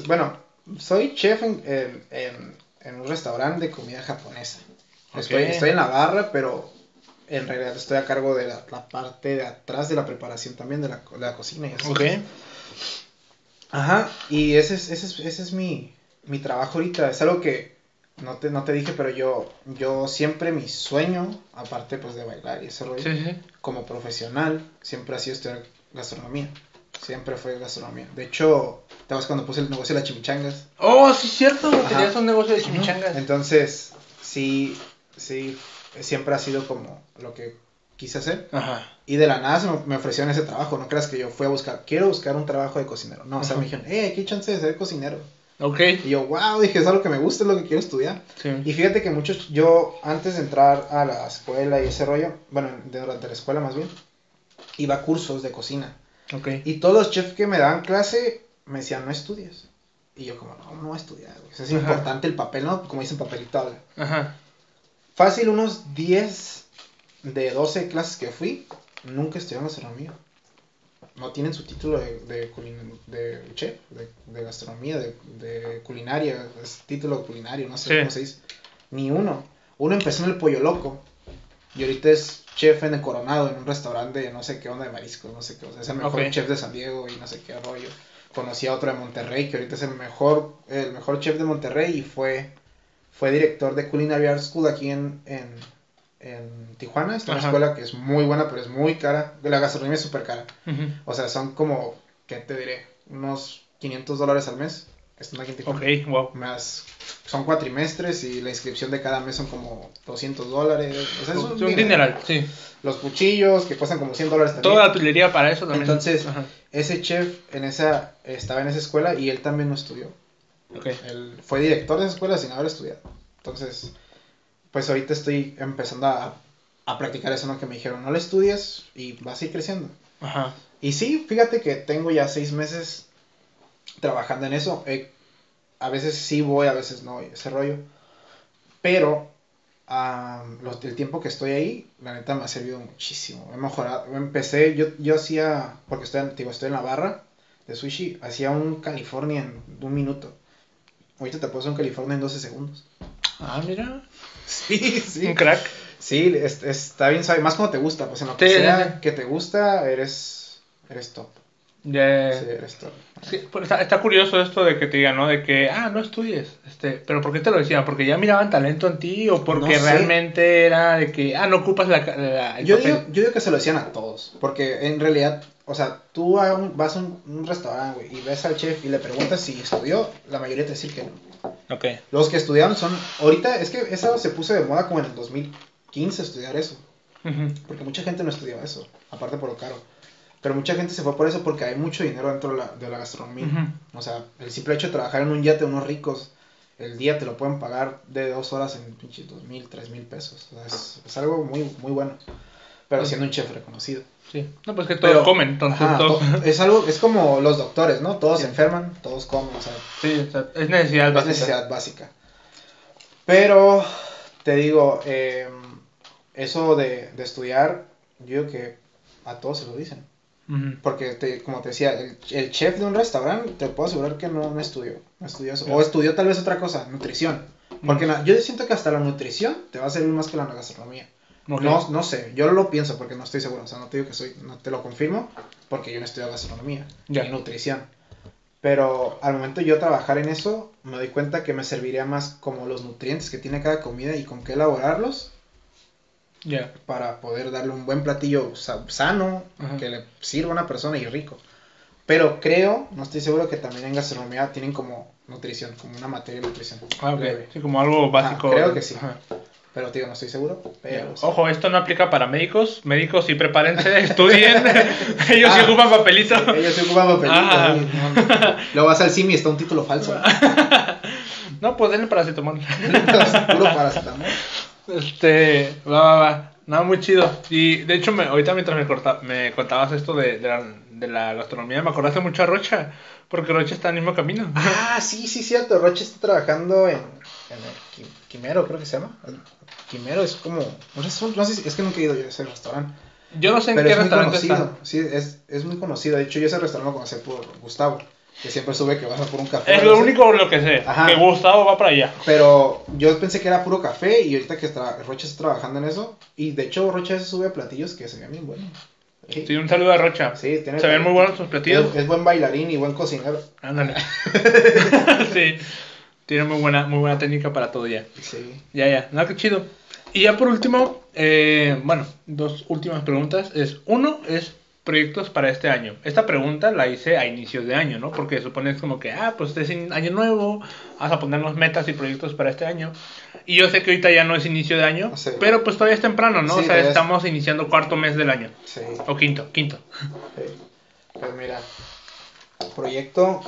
Bueno, soy chef en, en, en, un restaurante de comida japonesa. Estoy, estoy en la barra, pero en realidad estoy a cargo de la, parte de atrás de la preparación también de la, de la cocina y eso. Ok. Ajá, y ese es, ese es, ese es mi, mi trabajo ahorita. Es algo que no te, no te dije, pero yo, yo siempre mi sueño, aparte pues de bailar y ese rollo, como profesional, siempre ha sido estudiar gastronomía. Siempre fue gastronomía. De hecho, ¿te acuerdas cuando puse el negocio de las chimichangas? Oh, sí, cierto, tenías un negocio de chimichangas. Entonces, sí, sí, siempre ha sido como lo que quise hacer. Ajá. Y de la nada se me, ofrecieron ese trabajo. No creas que yo fui a buscar, quiero buscar un trabajo de cocinero. No, o sea, me dijeron, eh, ¿qué chance de ser cocinero? Ok. Y yo, wow, dije, es algo que me gusta, es lo que quiero estudiar. Sí. Y fíjate que muchos, yo antes de entrar a la escuela y ese rollo, bueno, durante la escuela más bien, iba a cursos de cocina. Ok. Y todos los chefs que me daban clase me decían, no estudies. Y yo como, no, no voy a estudiar, es importante el papel, ¿no? Como dicen, papelito habla. Ajá. Fácil, unos 10 de 12 clases que fui, nunca estudiaron gastronomía. No tienen su título de, de, de chef, de, gastronomía, de, culinaria, es título culinario, no sé cómo se dice. Ni uno. Uno empezó en el Pollo Loco y ahorita es chef en el Coronado, en un restaurante de no sé qué onda de mariscos, no sé qué. O sea, es el mejor chef de San Diego y no sé qué rollo. Conocí a otro de Monterrey, que ahorita es el mejor, el mejor chef de Monterrey y fue, fue director de Culinary Art School aquí en, en, en Tijuana. Es una escuela que es muy buena, pero es muy cara. La gastronomía es súper cara. O sea, son como, ¿qué te diré? Unos 500 dólares al mes. Están aquí en Tijuana. Ok, wow. Más, son cuatrimestres y la inscripción de cada mes son como 200 dólares. O sea, es un, dineral, sí. Los cuchillos que cuestan como 100 dólares también. Toda la utilería para eso también. Entonces, ese chef en esa, estaba en esa escuela y él también no estudió. Okay. Él fue director de esa escuela sin haber estudiado. Entonces, pues ahorita estoy empezando a, a practicar eso, ¿no? Que me dijeron, no le estudies y vas a ir creciendo. Ajá. Y sí, fíjate que tengo ya seis meses trabajando en eso. a veces sí voy, a veces no, ese rollo. Pero el tiempo que estoy ahí, la neta me ha servido muchísimo. He mejorado. Empecé, yo, yo hacía, porque estoy, digo, estoy en la barra de sushi, hacía un California en un minuto. Ahorita te puedo hacer un California en 12 segundos. Ah, mira. Sí, sí. Un crack. Sí, está bien sabe, más como te gusta, pues en lo que sea que te gusta, eres, eres top. Yeah. Sí, eres top. Sí, pues está, curioso esto de que te digan, ¿no? De que, ah, no estudies. Este, pero ¿por qué te lo decían? ¿Porque ya miraban talento en ti o porque realmente era de que, ah, no ocupas la... yo, digo, yo digo que se lo decían a todos, porque en realidad, o sea, tú vas a un, restaurante, güey, y ves al chef y le preguntas si estudió, la mayoría te dice que no. Ok. Los que estudiaron son, ahorita, es que eso se puso de moda como en el 2015 estudiar eso. Porque mucha gente no estudiaba eso, aparte por lo caro. Pero mucha gente se fue por eso porque hay mucho dinero dentro de la, de la gastronomía. O sea, el simple hecho de trabajar en un yate unos ricos, el día te lo pueden pagar de dos horas en pinche dos mil, tres mil pesos. O sea, es, es, algo muy, muy bueno. Pero siendo un chef reconocido. Sí. No, pues que todos comen. Entonces, es algo, es como los doctores, ¿no? Todos se enferman, todos comen. O sea, sí, o sea, es necesidad básica. Es necesidad básica. Pero, te digo, eh, eso de, de estudiar, yo digo que a todos se lo dicen. Porque, te, como te decía, el, chef de un restaurante, te puedo asegurar que no, estudió. No estudió eso. O estudió tal vez otra cosa, nutrición. Porque yo siento que hasta la nutrición te va a servir más que la gastronomía. No, no sé, yo lo pienso porque no estoy seguro. O sea, no te digo que soy, no te lo confirmo porque yo no estudio gastronomía ni nutrición. Pero al momento de yo trabajar en eso, me doy cuenta que me serviría más como los nutrientes que tiene cada comida y con qué elaborarlos para poder darle un buen platillo sano, que le sirva a una persona y rico. Pero creo, no estoy seguro que también en gastronomía tienen como nutrición, como una materia de nutrición. Ah, ok. Sí, como algo básico. creo que sí. Pero, tío, no estoy seguro. Pero, Ojo, esto no aplica para médicos. Médicos, sí, prepárense, [LAUGHS] estudien. [LAUGHS] ellos sí ah, ocupan papelito. Ellos sí ocupan papelito. Luego vas al CIMI y está un título falso. [LAUGHS] no, pues denle paracetamol. Puro paracetamol. Este, va, va, va. No, muy chido. Y de hecho, me, ahorita mientras me, corta, me contabas esto de, de, la, de la gastronomía, me acordaste mucho a Rocha, porque Rocha está en el mismo camino. Ah, sí, sí, cierto. Rocha está trabajando en, Quimero, creo que se llama. Quimero es como. No sé, no sé es que nunca he ido yo a ese restaurante. Yo no sé en qué restaurante está. Sí, es, es muy conocido. De hecho, yo ese restaurante lo conocí por Gustavo. que siempre sube que vas a por un café. Es lo único lo que sé, que Gustavo va para allá. Pero yo pensé que era puro café y ahorita que Rocha está trabajando en eso, y de hecho Rocha se sube a platillos que se ven bien buenos. Sí, un saludo a Rocha. Sí, tiene se ven muy buenos sus platillos. Es, buen bailarín y buen cocinero. Ándale. [LAUGHS] sí, tiene muy buena, muy buena técnica para todo ya. Sí. Ya, ya, no, qué chido. Y ya por último, eh, bueno, dos últimas preguntas. Es, uno es proyectos para este año. Esta pregunta la hice a inicios de año, ¿no? Porque supones como que, ah, pues es año nuevo, vas a ponernos metas y proyectos para este año. Y yo sé que ahorita ya no es inicio de año, pero pues todavía es temprano, ¿no? o sea, estamos iniciando cuarto mes del año. Sí. O quinto, quinto. Pues mira, proyecto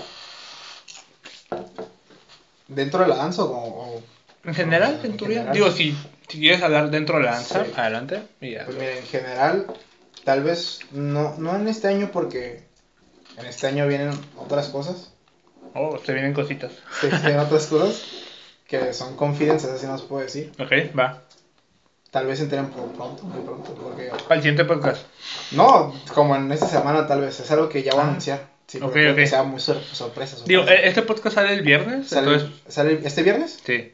dentro de la danza o... en general, en. Digo, si, si, quieres hablar dentro de la danza, adelante. Pues mira, en general Tal vez no, no en este año porque en este año vienen otras cosas. Oh, se vienen cositas. Se vienen otras cosas que son confidencias, así no se puede decir. Ok, va. Tal vez se enteren pronto, muy pronto. Porque... ¿Al siguiente podcast? No, como en esta semana tal vez. Es algo que ya voy a ah. anunciar. Sí, ok, ok. Que sea muy sorpresa, Digo, ¿este podcast sale el viernes? ¿Sale, ¿Sale este viernes? Sí.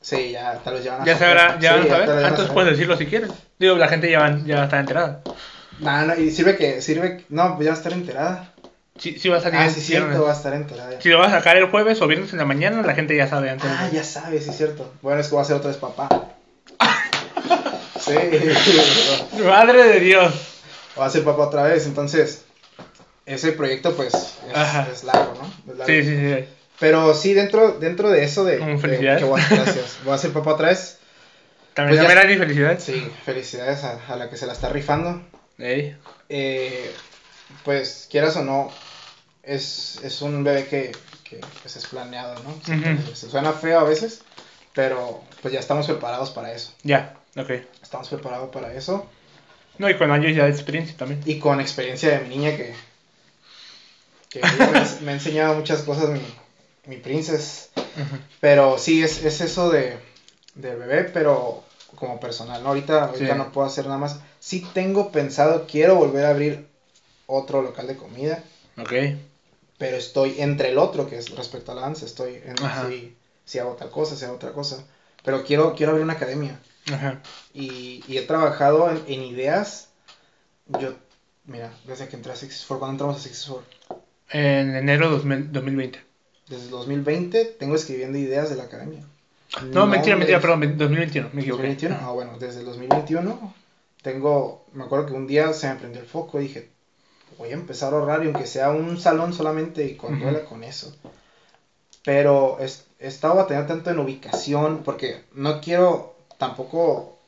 Sí, ya tal vez ya van a Ya sabrá, ya van a saber. Entonces puedes decirlo si quieres. Digo, la gente ya, van, ya va a estar enterada. No, no, y sirve que, sirve, no, pues ya va a estar enterada. Sí, sí va a salir. Ah, sí, cierto, va a estar enterada. Si lo vas a sacar el jueves o viernes en la mañana, la gente ya sabe antes. Ah, ya sabe, sí, cierto. Bueno, es que va a ser otra vez papá. [LAUGHS] sí. Madre de Dios. Va a ser papá otra vez, entonces, ese proyecto, pues, es, es largo, ¿no? Sí, sí, sí. Pero sí, dentro, dentro de eso de... felicidades. gracias. Voy a ser papá otra vez. También pues ya, felicidades. Sí, felicidades a, la que se la está rifando. Ey. Eh, pues, quieras o no, es, es un bebé que, que pues, es planeado, ¿no? Se suena feo a veces, pero pues ya estamos preparados para eso. Ya, ok. Estamos preparados para eso. No, y con años ya de experiencia también. Y con experiencia de mi niña que, que me, [LAUGHS] ha enseñado muchas cosas mi, mi princess. Pero sí, es, es eso de, del bebé, pero como personal, ¿no? Ahorita, ahorita no puedo hacer nada más. Sí tengo pensado, quiero volver a abrir otro local de comida. Ok. Pero estoy entre el otro, que es respecto a la danza, estoy en si, si, hago tal cosa, si hago otra cosa. Pero quiero, quiero abrir una academia. Ajá. Y, y he trabajado en, ideas. Yo, mira, desde que entré a Six cuando entramos a Six En enero de 2020 desde 2020 tengo escribiendo ideas de la academia. No, mentira, mentira, perdón, 2021, me equivoqué. 2021, ah, bueno, desde el 2021 tengo, me acuerdo que un día se me prendió el foco y dije, voy a empezar a ahorrar y aunque sea un salón solamente y con con eso. Pero he, he estado batallando tanto en ubicación porque no quiero tampoco,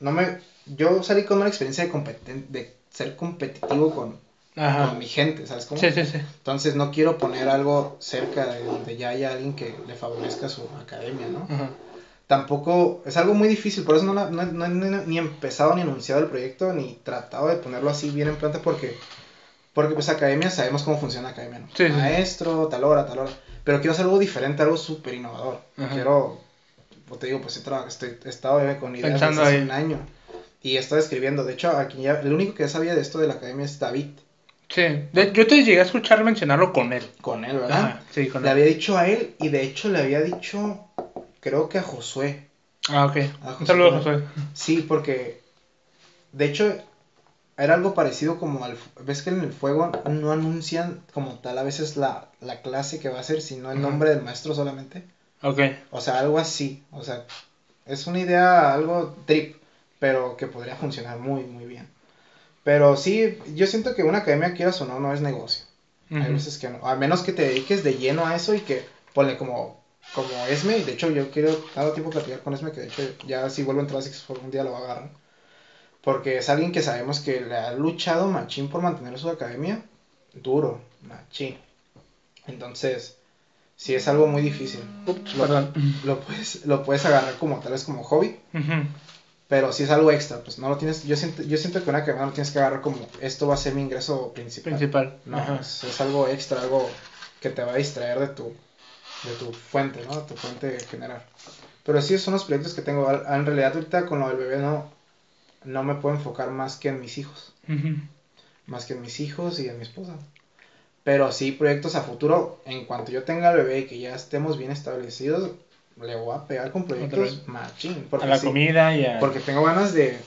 no me, yo salí con una experiencia de, de ser competitivo con con mi gente, ¿sabes cómo? Sí, sí, sí. Entonces no quiero poner algo cerca de donde ya haya alguien que le favorezca su academia, ¿no? Tampoco, es algo muy difícil, por eso no, no, no, ni empezado ni anunciado el proyecto, ni tratado de ponerlo así bien en planta, porque, porque pues academia, sabemos cómo funciona academia, ¿no? Sí, Maestro, tal hora, tal hora. Pero quiero hacer algo diferente, algo súper innovador. Quiero, pues te digo, pues he, estoy, he estado con ideas desde hace un año. Y he estado escribiendo. De hecho, aquí ya, el único que sabía de esto de la academia es David. Sí, yo te llegué a escuchar mencionarlo con él. Con él, ¿verdad? sí, con él. Le había dicho a él y de hecho le había dicho, creo que a Josué. Ah, ok. Un saludo a Josué. Sí, porque de hecho era algo parecido como al... ¿Ves que en el fuego no anuncian como tal a veces la, la clase que va a ser, sino el nombre del maestro solamente? Ok. O sea, algo así. O sea, es una idea, algo trip, pero que podría funcionar muy, muy bien. Pero sí, yo siento que una academia, quieras o no, no es negocio. Hay veces que no. A menos que te dediques de lleno a eso y que ponle como, como Esme. De hecho, yo quiero cada tiempo platicar con Esme, que de hecho, ya si vuelvo a entrar a Six un día lo va a agarrar. Porque es alguien que sabemos que le ha luchado machín por mantener su academia. Duro, machín. Entonces, sí es algo muy difícil. lo, lo, puedes, lo puedes agarrar como tal vez como hobby. Pero si es algo extra, pues no lo tienes. Yo siento, yo siento que una que no lo tienes que agarrar como esto va a ser mi ingreso principal. Principal. No, es, algo extra, algo que te va a distraer de tu, de tu fuente, ¿no? De tu fuente general. Pero sí son los proyectos que tengo. En realidad, ahorita con lo del bebé no, no me puedo enfocar más que en mis hijos. Más que en mis hijos y en mi esposa. Pero sí, proyectos a futuro, en cuanto yo tenga el bebé y que ya estemos bien establecidos, le voy a pegar con proyectos machín. a la comida y a... Porque tengo ganas de...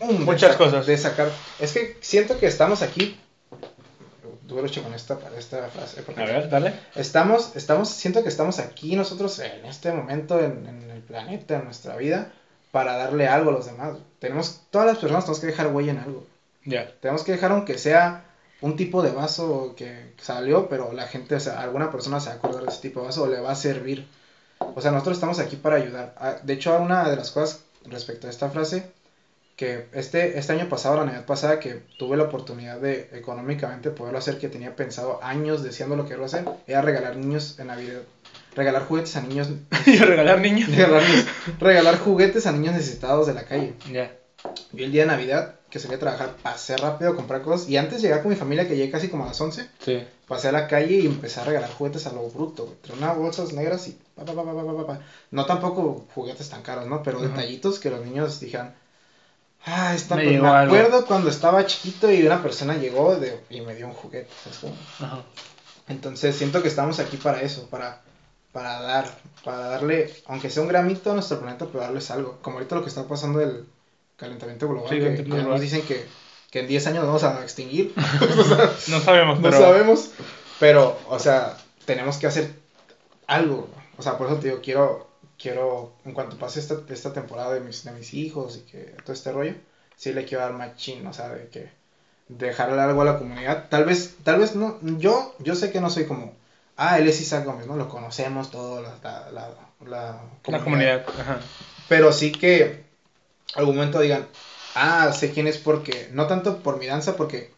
Muchas cosas. De sacar... Es que siento que estamos aquí... Tuve con esta, esta frase. A ver, dale. Estamos, estamos, siento que estamos aquí nosotros en este momento, en, en el planeta, en nuestra vida, para darle algo a los demás. Tenemos, todas las personas tenemos que dejar huella en algo. Ya. Tenemos que dejar aunque sea un tipo de vaso que salió, pero la gente, o sea, alguna persona se va a acordar de ese tipo de vaso o le va a servir. O sea, nosotros estamos aquí para ayudar. Ah, de hecho, una de las cosas respecto a esta frase, que este, este año pasado, la Navidad pasada, que tuve la oportunidad de económicamente poderlo hacer, que tenía pensado años deseando lo que quiero hacer, era regalar niños en Navidad. Regalar juguetes a niños. [LAUGHS] ¿Y [LAUGHS] regalar niños? Regalar, juguetes a niños necesitados de la calle. Ya. Vi el día de Navidad que salí a trabajar, pasé rápido a comprar cosas. Y antes de llegar con mi familia, que llegué casi como a las 11, sí. pasé a la calle y empecé a regalar juguetes a lo bruto, güey. Bolsas negras y pa, pa, pa, pa, pa, No tampoco juguetes tan caros, ¿no? Pero detallitos que los niños dijeran, ah, está me, me acuerdo cuando estaba chiquito y una persona llegó de, y me dio un juguete, ¿sabes Ajá. Entonces siento que estamos aquí para eso, para, para dar, para darle, aunque sea un gramito a nuestro planeta, pero darles algo. Como ahorita lo que está pasando el calentamiento global, que, nos dicen que, que, en 10 años vamos a extinguir. [LAUGHS] [LAUGHS] no sabemos, pero... No sabemos, pero, o sea, tenemos que hacer algo. O sea, por eso te digo, quiero, quiero en cuanto pase esta, esta temporada de mis, de mis hijos y que todo este rollo, sí le quiero dar machín, o sea, de que dejarle algo a la comunidad. Tal vez, tal vez no, yo, yo sé que no soy como, ah, él es Isaac Gómez, ¿no? Lo conocemos todo, la, la, la, la comunidad. Ajá. Pero sí que algún momento digan, ah, sé quién es porque, no tanto por mi danza, porque,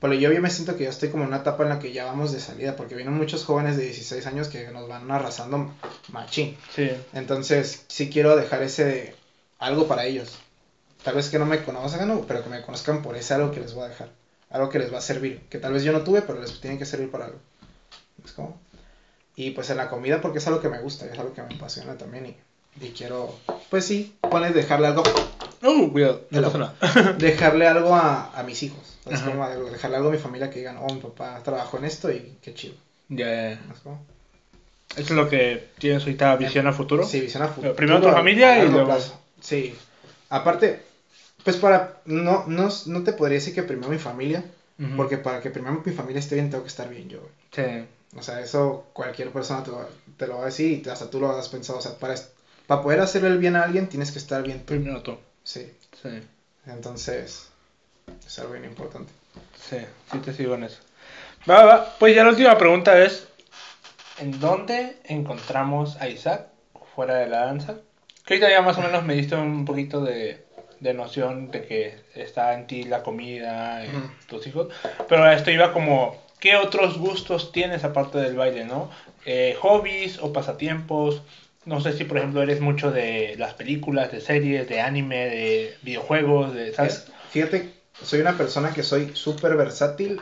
pero yo ya me siento que ya estoy como en una etapa en la que ya vamos de salida, porque vienen muchos jóvenes de 16 años que nos van arrasando machín. Sí. Entonces, sí quiero dejar ese de algo para ellos. Tal vez que no me conozcan, pero que me conozcan por ese algo que les voy a dejar. Algo que les va a servir. Que tal vez yo no tuve, pero les tiene que servir para algo. ¿Es como? Y pues en la comida, porque es algo que me gusta, es algo que me apasiona también. Y y quiero, pues sí, pones dejarle algo. Uh, cuidado, no pasa nada. [LAUGHS] dejarle algo a, a mis hijos. Es como dejarle algo a mi familia que digan, oh, mi papá trabajó en esto y qué chido. Ya, ya. Eso es lo que tienes ahorita, visión a futuro. Sí, visión a futuro. Primero tu familia y luego. Sí. Aparte, pues para. No, no, no te podría decir que primero mi familia. Porque para que primero mi familia esté bien, tengo que estar bien yo. Sí. O sea, eso cualquier persona te lo, te lo va a decir y hasta tú lo has pensado. O sea, para, para poder hacerle el bien a alguien tienes que estar bien tú. Primero tú. Sí. Sí. Entonces, es algo bien importante. Sí, sí te sigo en eso. Va, va. Pues ya la última pregunta es, ¿en dónde encontramos a Isaac fuera de la danza? Que ahorita ya más o menos me diste un poquito de, de noción de que está en ti la comida, en tus hijos. Pero esto iba como, ¿qué otros gustos tienes aparte del baile, no? Eh, ¿Hobbies o pasatiempos? No sé si, por ejemplo, eres mucho de las películas, de series, de anime, de videojuegos, de, ¿sabes? Fíjate, soy una persona que soy súper versátil,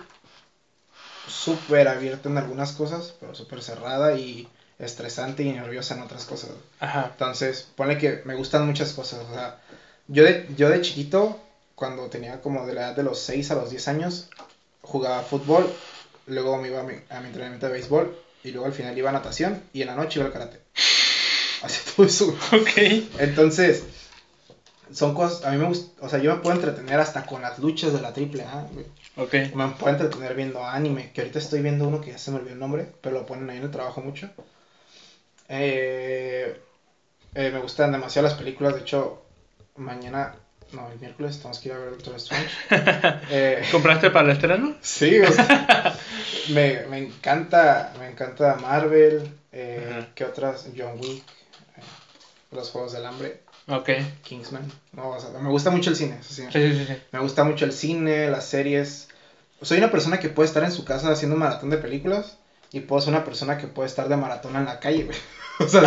súper abierta en algunas cosas, pero súper cerrada y estresante y nerviosa en otras cosas. Ajá. Entonces, pone que me gustan muchas cosas. O sea, yo de, yo de chiquito, cuando tenía como de la edad de los 6 a los 10 años, jugaba fútbol, luego me iba a mi, a mi entrenamiento de béisbol y luego al final iba a natación y en la noche iba al karate. Así todo eso. Ok. Entonces, son cosas, a mí me gusta, o sea, yo me puedo entretener hasta con las luchas de la triple A, Ok. Me puedo entretener viendo anime, que ahorita estoy viendo uno que ya se me olvidó el nombre, pero lo ponen ahí en el trabajo mucho. Eh, eh, me gustan demasiado las películas, de hecho, mañana, no, el miércoles tenemos que ir a ver Doctor Strange. [LAUGHS] Eh, ¿Compraste para el estreno? Sí, o sea, me, me, encanta, me encanta Marvel, eh, ¿qué otras? John Wick los Juegos del Hambre. Ok. Kingsman. No, o sea, me gusta mucho el cine. sí. Sí, sí, sí. Me gusta mucho el cine, las series. Soy una persona que puede estar en su casa haciendo un maratón de películas y puedo ser una persona que puede estar de maratón en la calle, güey. [LAUGHS] o sea,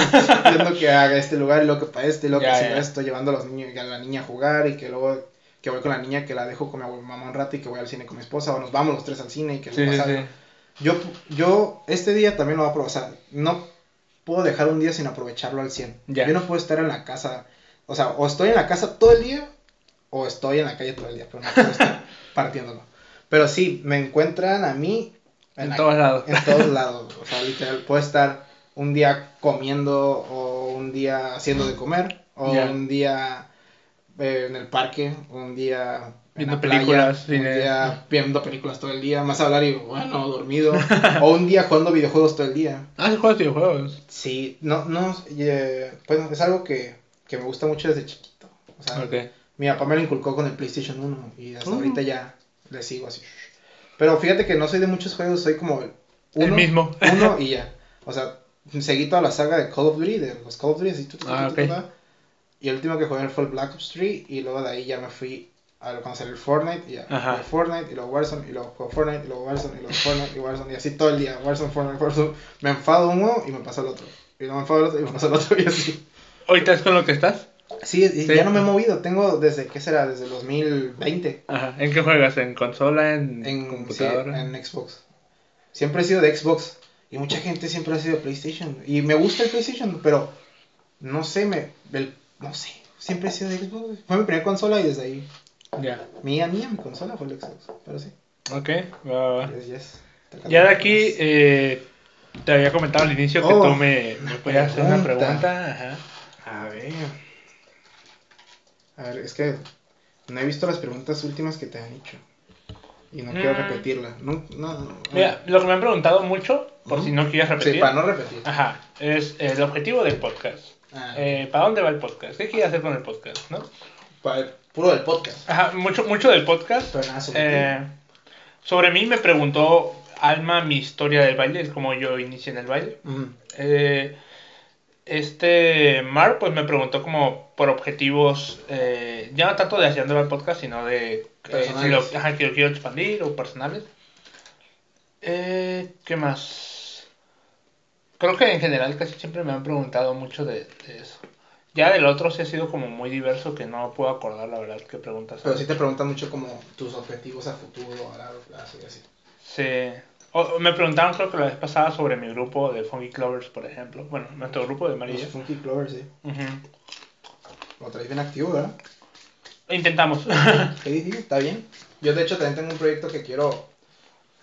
viendo que haga este lugar y luego que para este y luego que haga esto, llevando a los niños, a la niña a jugar y que luego que voy con la niña que la dejo con mi mamá un rato y que voy al cine con mi esposa o nos vamos los tres al cine y que sí, pasa Yo, yo este día también lo voy a probar, o sea, no puedo dejar un día sin aprovecharlo al 100. Yo no puedo estar en la casa, o sea, o estoy en la casa todo el día o estoy en la calle todo el día, pero no puedo estar [LAUGHS] partiéndolo. Pero sí, me encuentran a mí En, todos lados. En todos lados. O sea, literal, puede estar un día comiendo o un día haciendo de comer o un día eh, en el parque, un día viendo películas, un día viendo películas todo el día, más hablar y bueno, dormido, o un día jugando videojuegos todo el día. Ah, ¿sí juegas videojuegos? Sí, no, no, eh, pues es algo que, que, me gusta mucho desde chiquito. O sea, mi papá me lo inculcó con el PlayStation 1 y hasta uh. ahorita ya le sigo así. Pero fíjate que no soy de muchos juegos, soy como uno, el mismo. uno y ya. O sea, seguí toda la saga de Call of Duty, de los Call of Duty, así, ah, okay. y el último que jugué fue el Black Ops 3 y luego de ahí ya me fui a conocer el Fortnite y Fortnite y luego Warzone y luego Fortnite y luego Warzone y luego Fortnite y Warzone y así todo el día, Warzone, Fortnite, Warzone, me enfado uno y me pasa el otro, y luego me enfado el otro y me pasa el otro [LAUGHS] y así. ¿Ahorita es con lo que estás? Sí, ya no me he movido, tengo desde, ¿qué será? Desde el 2020. Ajá, ¿en qué juegas? ¿En consola? ¿En, en computadora? en Xbox. Siempre he sido de Xbox. Y mucha gente siempre ha sido PlayStation. Y me gusta el PlayStation, pero no sé, me, no sé, siempre he sido de Xbox. Fue mi primera consola y desde ahí. Ya. Mía, mía, mi consola fue el Xbox, pero sí. Ok, va, va. Ya de aquí, eh, te había comentado al inicio que oh, tú me, me podías hacer una pregunta. Ajá. A ver. A ver, es que no he visto las preguntas últimas que te han hecho. Y no quiero mm. repetirla. No, no, Mira, lo que me han preguntado mucho, por si no quieres repetir. Sí, para no repetir. Ajá, es el objetivo del podcast. Ah. Eh, ¿Para dónde va el podcast? ¿Qué quieres hacer con el podcast? ¿no? Puro del podcast. Ajá, mucho, mucho del podcast. sobre, eh, sobre mí me preguntó Alma mi historia del baile, es como yo inicié en el baile. eh, este Mar pues me preguntó como por objetivos, eh, ya no tanto de haciendo el podcast, sino de eh, si lo, que lo quiero expandir o personales. Eh, ¿Qué más? Creo que en general casi siempre me han preguntado mucho de, eso. Ya del otro sí ha sido como muy diverso que no puedo acordar la verdad qué preguntas. Pero sí te preguntan mucho como tus objetivos a futuro, a largo plazo y así. Sí me preguntaron, creo que la vez pasada, sobre mi grupo de Funky Clovers, por ejemplo. Bueno, nuestro grupo de María. Los Funky Clovers, sí. Lo traes bien activo, ¿verdad? Intentamos. [LAUGHS] sí, sí, está bien. Yo, de hecho, también tengo un proyecto que quiero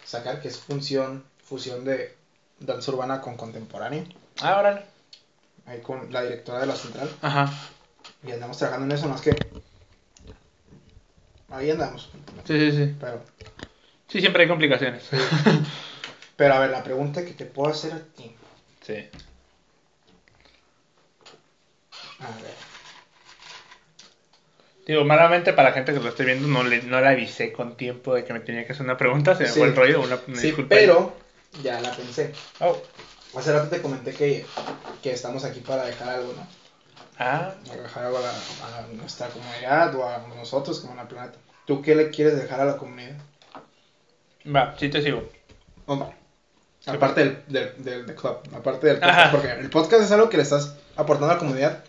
sacar, que es función, fusión de danza urbana con contemporánea. Ah, órale. Ahí con la directora de la central. Ajá. Y andamos trabajando en eso, más que... Ahí andamos. Sí, sí, sí. Pero Sí, siempre hay complicaciones. Pero a ver, la pregunta que te puedo hacer a ti. Sí. A ver. Digo, malamente para la gente que lo esté viendo, no le, no le avisé con tiempo de que me tenía que hacer una pregunta, se me fue el rollo, una, sí, pero ya la pensé. Oh. Hace rato te comenté que, que estamos aquí para dejar algo, ¿no? Ah. Para dejar algo a, a, nuestra comunidad o a nosotros como la planeta. ¿Tú qué le quieres dejar a la comunidad? Va, sí te sigo. aparte del, del, del, club, aparte del podcast, porque el podcast es algo que le estás aportando a la comunidad,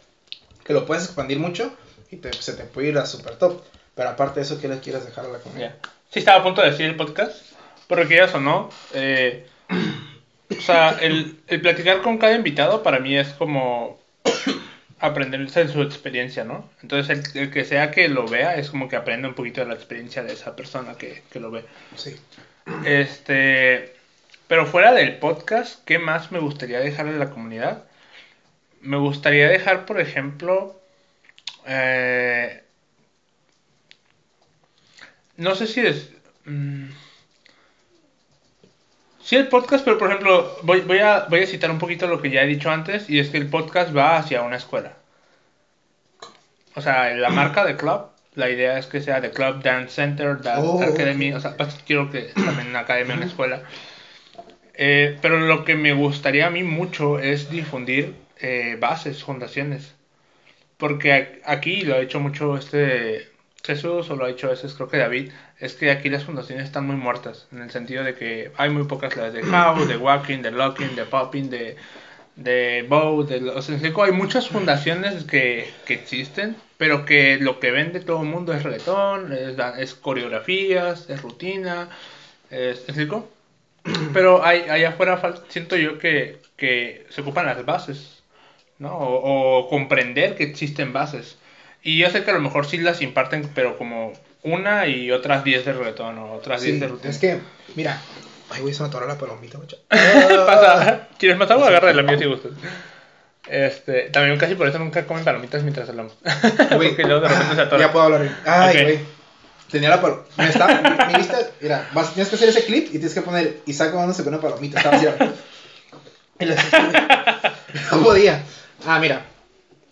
que lo puedes expandir mucho y te, se te puede ir a super top. Pero aparte de eso, ¿qué le quieres dejar a la comunidad? Sí, estaba a punto de decir el podcast, pero que ya sonó. Eh, o sea, el, el platicar con cada invitado para mí es como aprender de su experiencia, ¿no? Entonces el, que sea que lo vea es como que aprende un poquito de la experiencia de esa persona que, que lo ve. Sí. Este, pero fuera del podcast, ¿qué más me gustaría dejarle a la comunidad? Me gustaría dejar, por ejemplo, eh, no sé si es... Mm, Sí, el podcast, pero por ejemplo, voy, voy, a, voy a citar un poquito lo que ya he dicho antes, y es que el podcast va hacia una escuela. O sea, la marca de club, la idea es que sea de Club Dance Center, Dance oh, Academy, o sea, pues, quiero que también una academia, una escuela. Eh, pero lo que me gustaría a mí mucho es difundir eh, bases, fundaciones. Porque aquí lo ha hecho mucho este Jesús, o lo ha hecho a veces creo que David, es que aquí las fundaciones están muy muertas, en el sentido de que hay muy pocas clases de How, de Walking, de Locking, de Popping, de, de Bow, de, o sea, hay muchas fundaciones que, que, existen, pero que lo que vende todo el mundo es reggaetón, es, es coreografías, es rutina, es? [CLEARS THROAT] Pero hay, allá afuera siento yo que, que se ocupan las bases, ¿no? O comprender que existen bases. Y yo sé que a lo mejor sí las imparten, pero como una y otras 10 de reggaetón o otras 10 de rutina. Es que, mira, Ay, güey, se me atoró la palomita, mucho. [LAUGHS] Pasa. ¿Quieres agua? Agarra de la mía si gustas. Este, también casi por eso nunca comen palomitas mientras hablamos. [LAUGHS] Güey, Porque luego de repente se atora. Ya puedo hablar. Ay, güey. Tenía la palomita. Me estaba. Mi, lista. Mira, vas, tienes que hacer ese clip y tienes que poner Isaac comiéndose con una palomita. Estaba así. [LAUGHS] No podía. Ah, mira.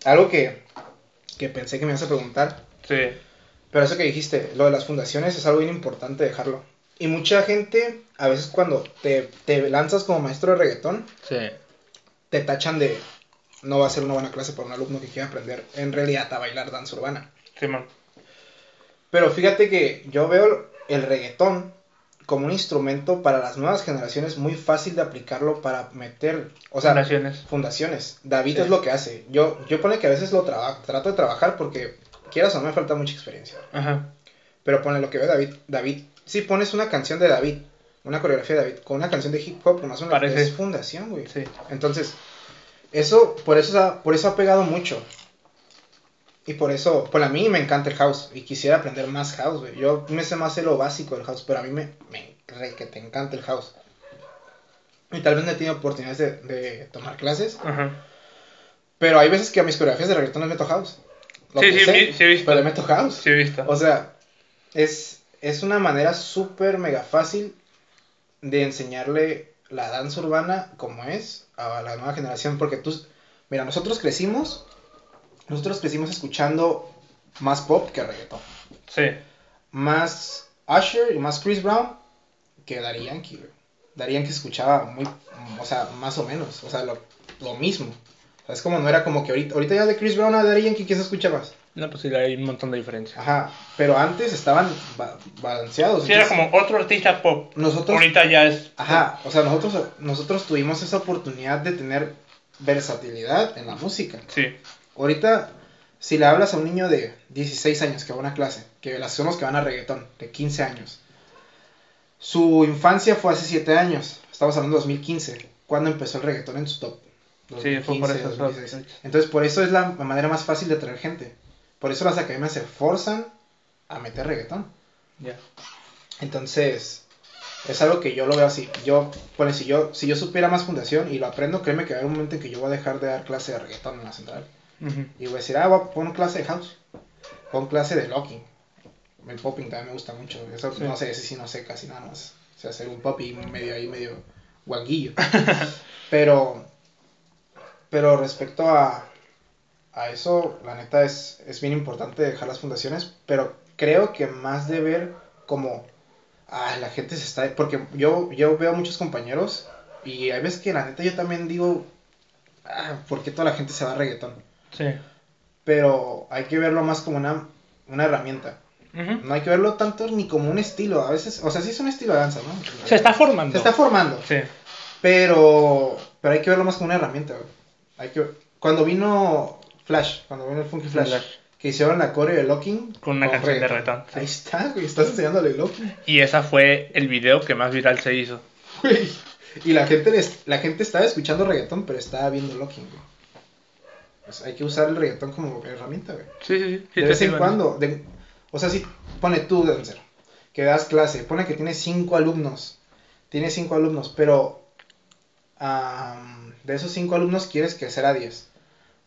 Algo que, que pensé que me ibas a preguntar. Sí. Pero eso que dijiste, lo de las fundaciones es algo bien importante dejarlo. Y mucha gente, a veces cuando te, te lanzas como maestro de reggaetón, Sí. te tachan de no va a ser una buena clase para un alumno que quiera aprender en realidad a bailar danza urbana. Simón. Pero fíjate que yo veo el reggaetón como un instrumento para las nuevas generaciones muy fácil de aplicarlo para meter, o sea, Fundaciones. fundaciones. David Sí. es lo que hace. Yo, yo pone que a veces lo traba- trato de trabajar porque quieras o no me falta mucha experiencia. Ajá. Pero pone lo que ve David. David, si pones una canción de David, una coreografía de David, con una canción de hip hop, más o menos es fundación, güey. Sí. Entonces, eso, por eso, por eso ha pegado mucho. Y por eso, por a mí me encanta el house. Y quisiera aprender más house, güey. Yo me sé más de lo básico del house, pero a mí me, me re que te encanta el house. Y tal vez no he tenido oportunidades de, de tomar clases. Ajá. Pero hay veces que a mis coreografías de reggaetón les meto house. Lo Sí, sí, sé, sí he visto. Pero le meto house. Sí, he visto. O sea, es, es una manera súper mega fácil de enseñarle la danza urbana como es a la nueva generación. Porque tú, mira, nosotros crecimos, nosotros crecimos escuchando más pop que reggaetón. Sí. Más Usher y más Chris Brown que Daddy Yankee, güey. Daddy Yankee escuchaba muy, o sea, más o menos, o sea, lo, lo mismo. O sea, es como, no era como que ahorita, ahorita ya de Chris Brown a Daddy Yankee, ¿quién se escucha más? No, pues sí, hay un montón de diferencias. Ajá, pero antes estaban ba- balanceados. Sí, era como otro artista pop. Nosotros, Ahorita ya es. ajá, o sea, nosotros, nosotros tuvimos esa oportunidad de tener versatilidad en la música. Sí. Ahorita, si le hablas a un niño de 16 años que va a una clase, que las son los que van a reggaetón, de 15 años, su infancia fue hace 7 años, estamos hablando de 2015, cuando empezó el reggaetón en su top. Sí, fue por 2015, eso. 2016. Entonces, por eso es la manera más fácil de atraer gente. Por eso las academias se forzan a meter reggaetón. Ya. Entonces, es algo que yo lo veo así. Yo, bueno, si yo, si yo supiera más fundación y lo aprendo, créeme que va a haber un momento en que yo voy a dejar de dar clase de reggaetón en la central. Y voy a decir, ah, voy a poner clase de house. Pon clase de locking. El popping también me gusta mucho. Eso Sí. no sé, ese sí no sé casi nada más. O sea, hacer un popping medio ahí, medio guanguillo. [LAUGHS] pero, pero respecto a, a eso, la neta es, es bien importante dejar las fundaciones. Pero creo que más de ver como, ah, la gente se está. Porque yo, yo veo muchos compañeros y hay veces que la neta yo también digo, ah, ¿por qué toda la gente se va a reggaetón? Sí. pero hay que verlo más como una, una herramienta. No hay que verlo tanto ni como un estilo. A veces, o sea, sí es un estilo de danza, ¿no? Se está formando. Se está formando. Sí. Pero, pero hay que verlo más como una herramienta. güey. Hay que, cuando vino Flash, cuando vino el Funky Flash, Flash. que hicieron la core de Locking Con una canción de reggaetón, sí. Ahí está, güey, estás enseñándole Locking. Y esa fue el video que más viral se hizo. Güey. Y la gente, les- la gente estaba escuchando reggaetón, pero estaba viendo Locking, güey. Pues hay que usar el reggaetón como herramienta, güey. Sí, sí, de vez en cuando. de- o sea, si pone tú, dancer, que das clase, pone que tienes cinco alumnos. Tienes cinco alumnos, pero am, de esos cinco alumnos quieres crecer a 10.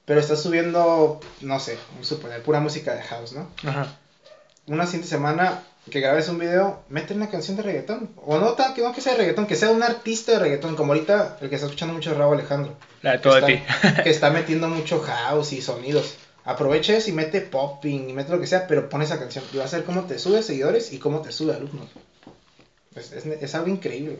Pero estás subiendo, no sé, suponer, pura música de house, ¿no? Ajá. Una siguiente semana que grabes un video, mete una canción de reggaetón. O no, tan- que no que sea de reggaetón, que sea un artista de reggaetón, como ahorita el que está escuchando mucho es Raúl Alejandro La de todo de ti. está, [LAUGHS] que está metiendo mucho house y sonidos. Aprovecha eso y mete popping y mete lo que sea, pero pone esa canción. Y va a ser cómo te sube seguidores y cómo te sube alumnos. Es, es, es algo increíble.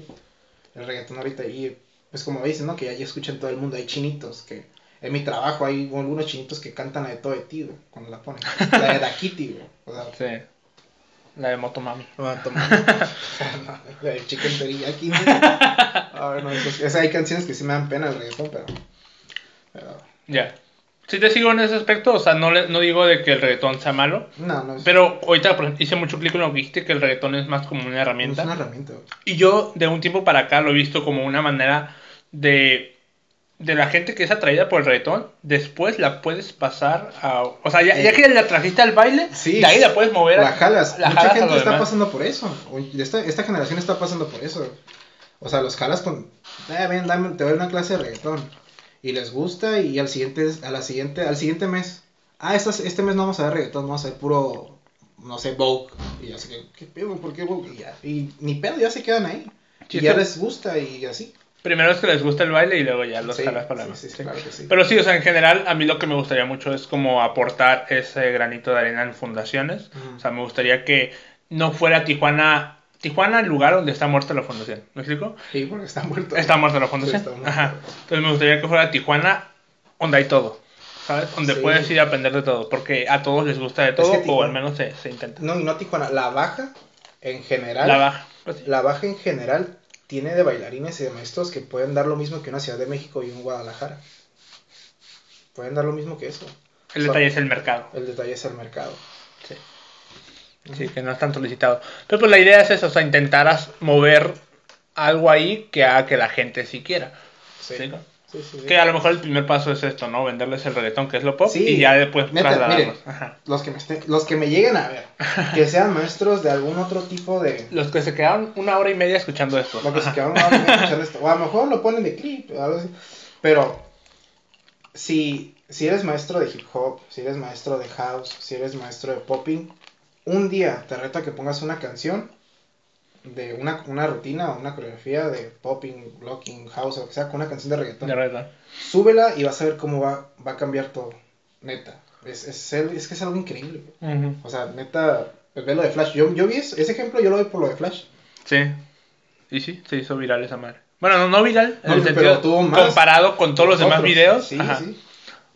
El reggaetón ahorita. Y pues como dicen, ¿no? Que ya, ya escuchan todo el mundo. Hay chinitos que... En mi trabajo hay algunos chinitos que cantan la de todo de ti, güey, cuando la ponen. La de Dakiti, güey. O sea, Sí. La de Motomami. No, [LAUGHS] la de Chicken Teriyaki. ¿no? A ver, no, sea, hay canciones que sí me dan pena el reggaetón, pero... pero Ya. Sí te sigo en ese aspecto, o sea, no, le- no digo de que el reggaetón sea malo, no, no es... pero ahorita por ejemplo, hice mucho clic con lo que dijiste, que el reggaetón es más como una herramienta. Es una herramienta, güey. Y yo de un tiempo para acá lo he visto como una manera de, de la gente que es atraída por el reggaetón, después la puedes pasar a... O sea, ya, ya que la trajiste al baile, Sí, de ahí la puedes mover. a- La jalas. la Mucha jalas a gente está demás. pasando por eso. Esta, esta generación está pasando por eso. O sea, los jalas con, eh, ven, dame, te doy una clase de reggaetón. Y les gusta y al siguiente, a la siguiente, al siguiente mes, ah, este mes no vamos a ver reggaetón, vamos a ver puro, no sé, Vogue. Y así que, ¿qué pedo? ¿Por qué Vogue? Y, ya, y ni pedo, ya se quedan ahí. y ya les gusta y así. Primero es que les gusta el baile y luego ya los jalas para sí, sí, claro que sí. Pero sí, o sea, en general, a mí lo que me gustaría mucho es como aportar ese granito de arena en fundaciones. O sea, me gustaría que no fuera Tijuana Tijuana, el lugar donde está muerta la fundación. ¿Me explico? Sí, porque está muerto. Está muerta la fundación. Ajá. Entonces me gustaría que fuera Tijuana, donde hay todo. ¿Sabes? Donde puedes ir a aprender de todo. Porque a todos les gusta de todo, o al menos se, se, intenta. No, no Tijuana. La Baja, en general. La Baja. Pues la Baja, en general, tiene de bailarines y de maestros que pueden dar lo mismo que una Ciudad de México y un Guadalajara. Pueden dar lo mismo que eso. El detalle es el mercado. El detalle es el mercado. Sí. Sí, que no es tan solicitado. Pero pues la idea es eso, o sea, intentaras mover algo ahí que haga que la gente sí quiera. Sí. ¿sí? Sí, que a lo mejor el primer paso es esto, ¿no? Venderles el reggaetón que es lo pop y ya después trasladarlos. los, que me los que me lleguen a ver, que sean maestros de algún otro tipo de... Los que se quedaron una hora y media escuchando esto. Los que se quedaron una hora y media escuchando esto. O a lo mejor lo ponen de clip o algo así. Pero si, si eres maestro de hip hop, si eres maestro de house, si eres maestro de popping, un día te reto a que pongas una canción de una, una rutina o una coreografía de popping, locking, house o lo que sea, con una canción de reggaetón. De Súbela y vas a ver cómo va, va a cambiar todo. Neta. Es, es, es que es algo increíble. O sea, neta, ve lo de Flash. Yo, yo vi ese ejemplo, yo lo vi por lo de Flash. Sí. Y sí, se hizo viral esa madre. Bueno, no, no viral, en el sentido, comparado con todos los demás videos. Sí, sí.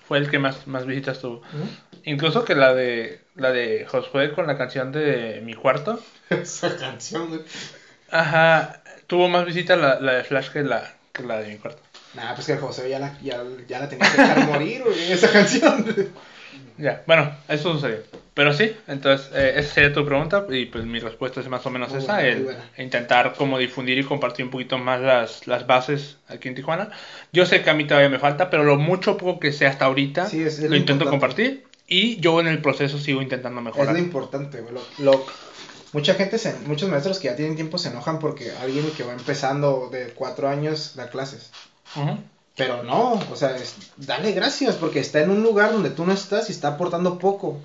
Fue el que más, más visitas tuvo. Incluso que la de la de Josué con la canción de Mi Cuarto. [LAUGHS] Esa canción, güey. Ajá, tuvo más visitas la, la de Flash que la, que la de Mi Cuarto. Nah, pues que Josué ya la, ya, ya la tenía que dejar morir, güey, esa canción. [LAUGHS] Ya, bueno, eso sucedió. Pero sí, entonces eh, esa sería tu pregunta y pues mi respuesta es más o menos esa, el intentar como difundir y compartir un poquito más las, las bases aquí en Tijuana. Yo sé que a mí todavía me falta, pero lo mucho poco que sé hasta ahorita lo intento compartir y yo en el proceso sigo intentando mejorar. Es lo importante, güey. Lo, mucha gente, se, muchos maestros que ya tienen tiempo se enojan porque alguien que va empezando de cuatro años da clases. Pero no, o sea, dale gracias porque está en un lugar donde tú no estás y está aportando poco.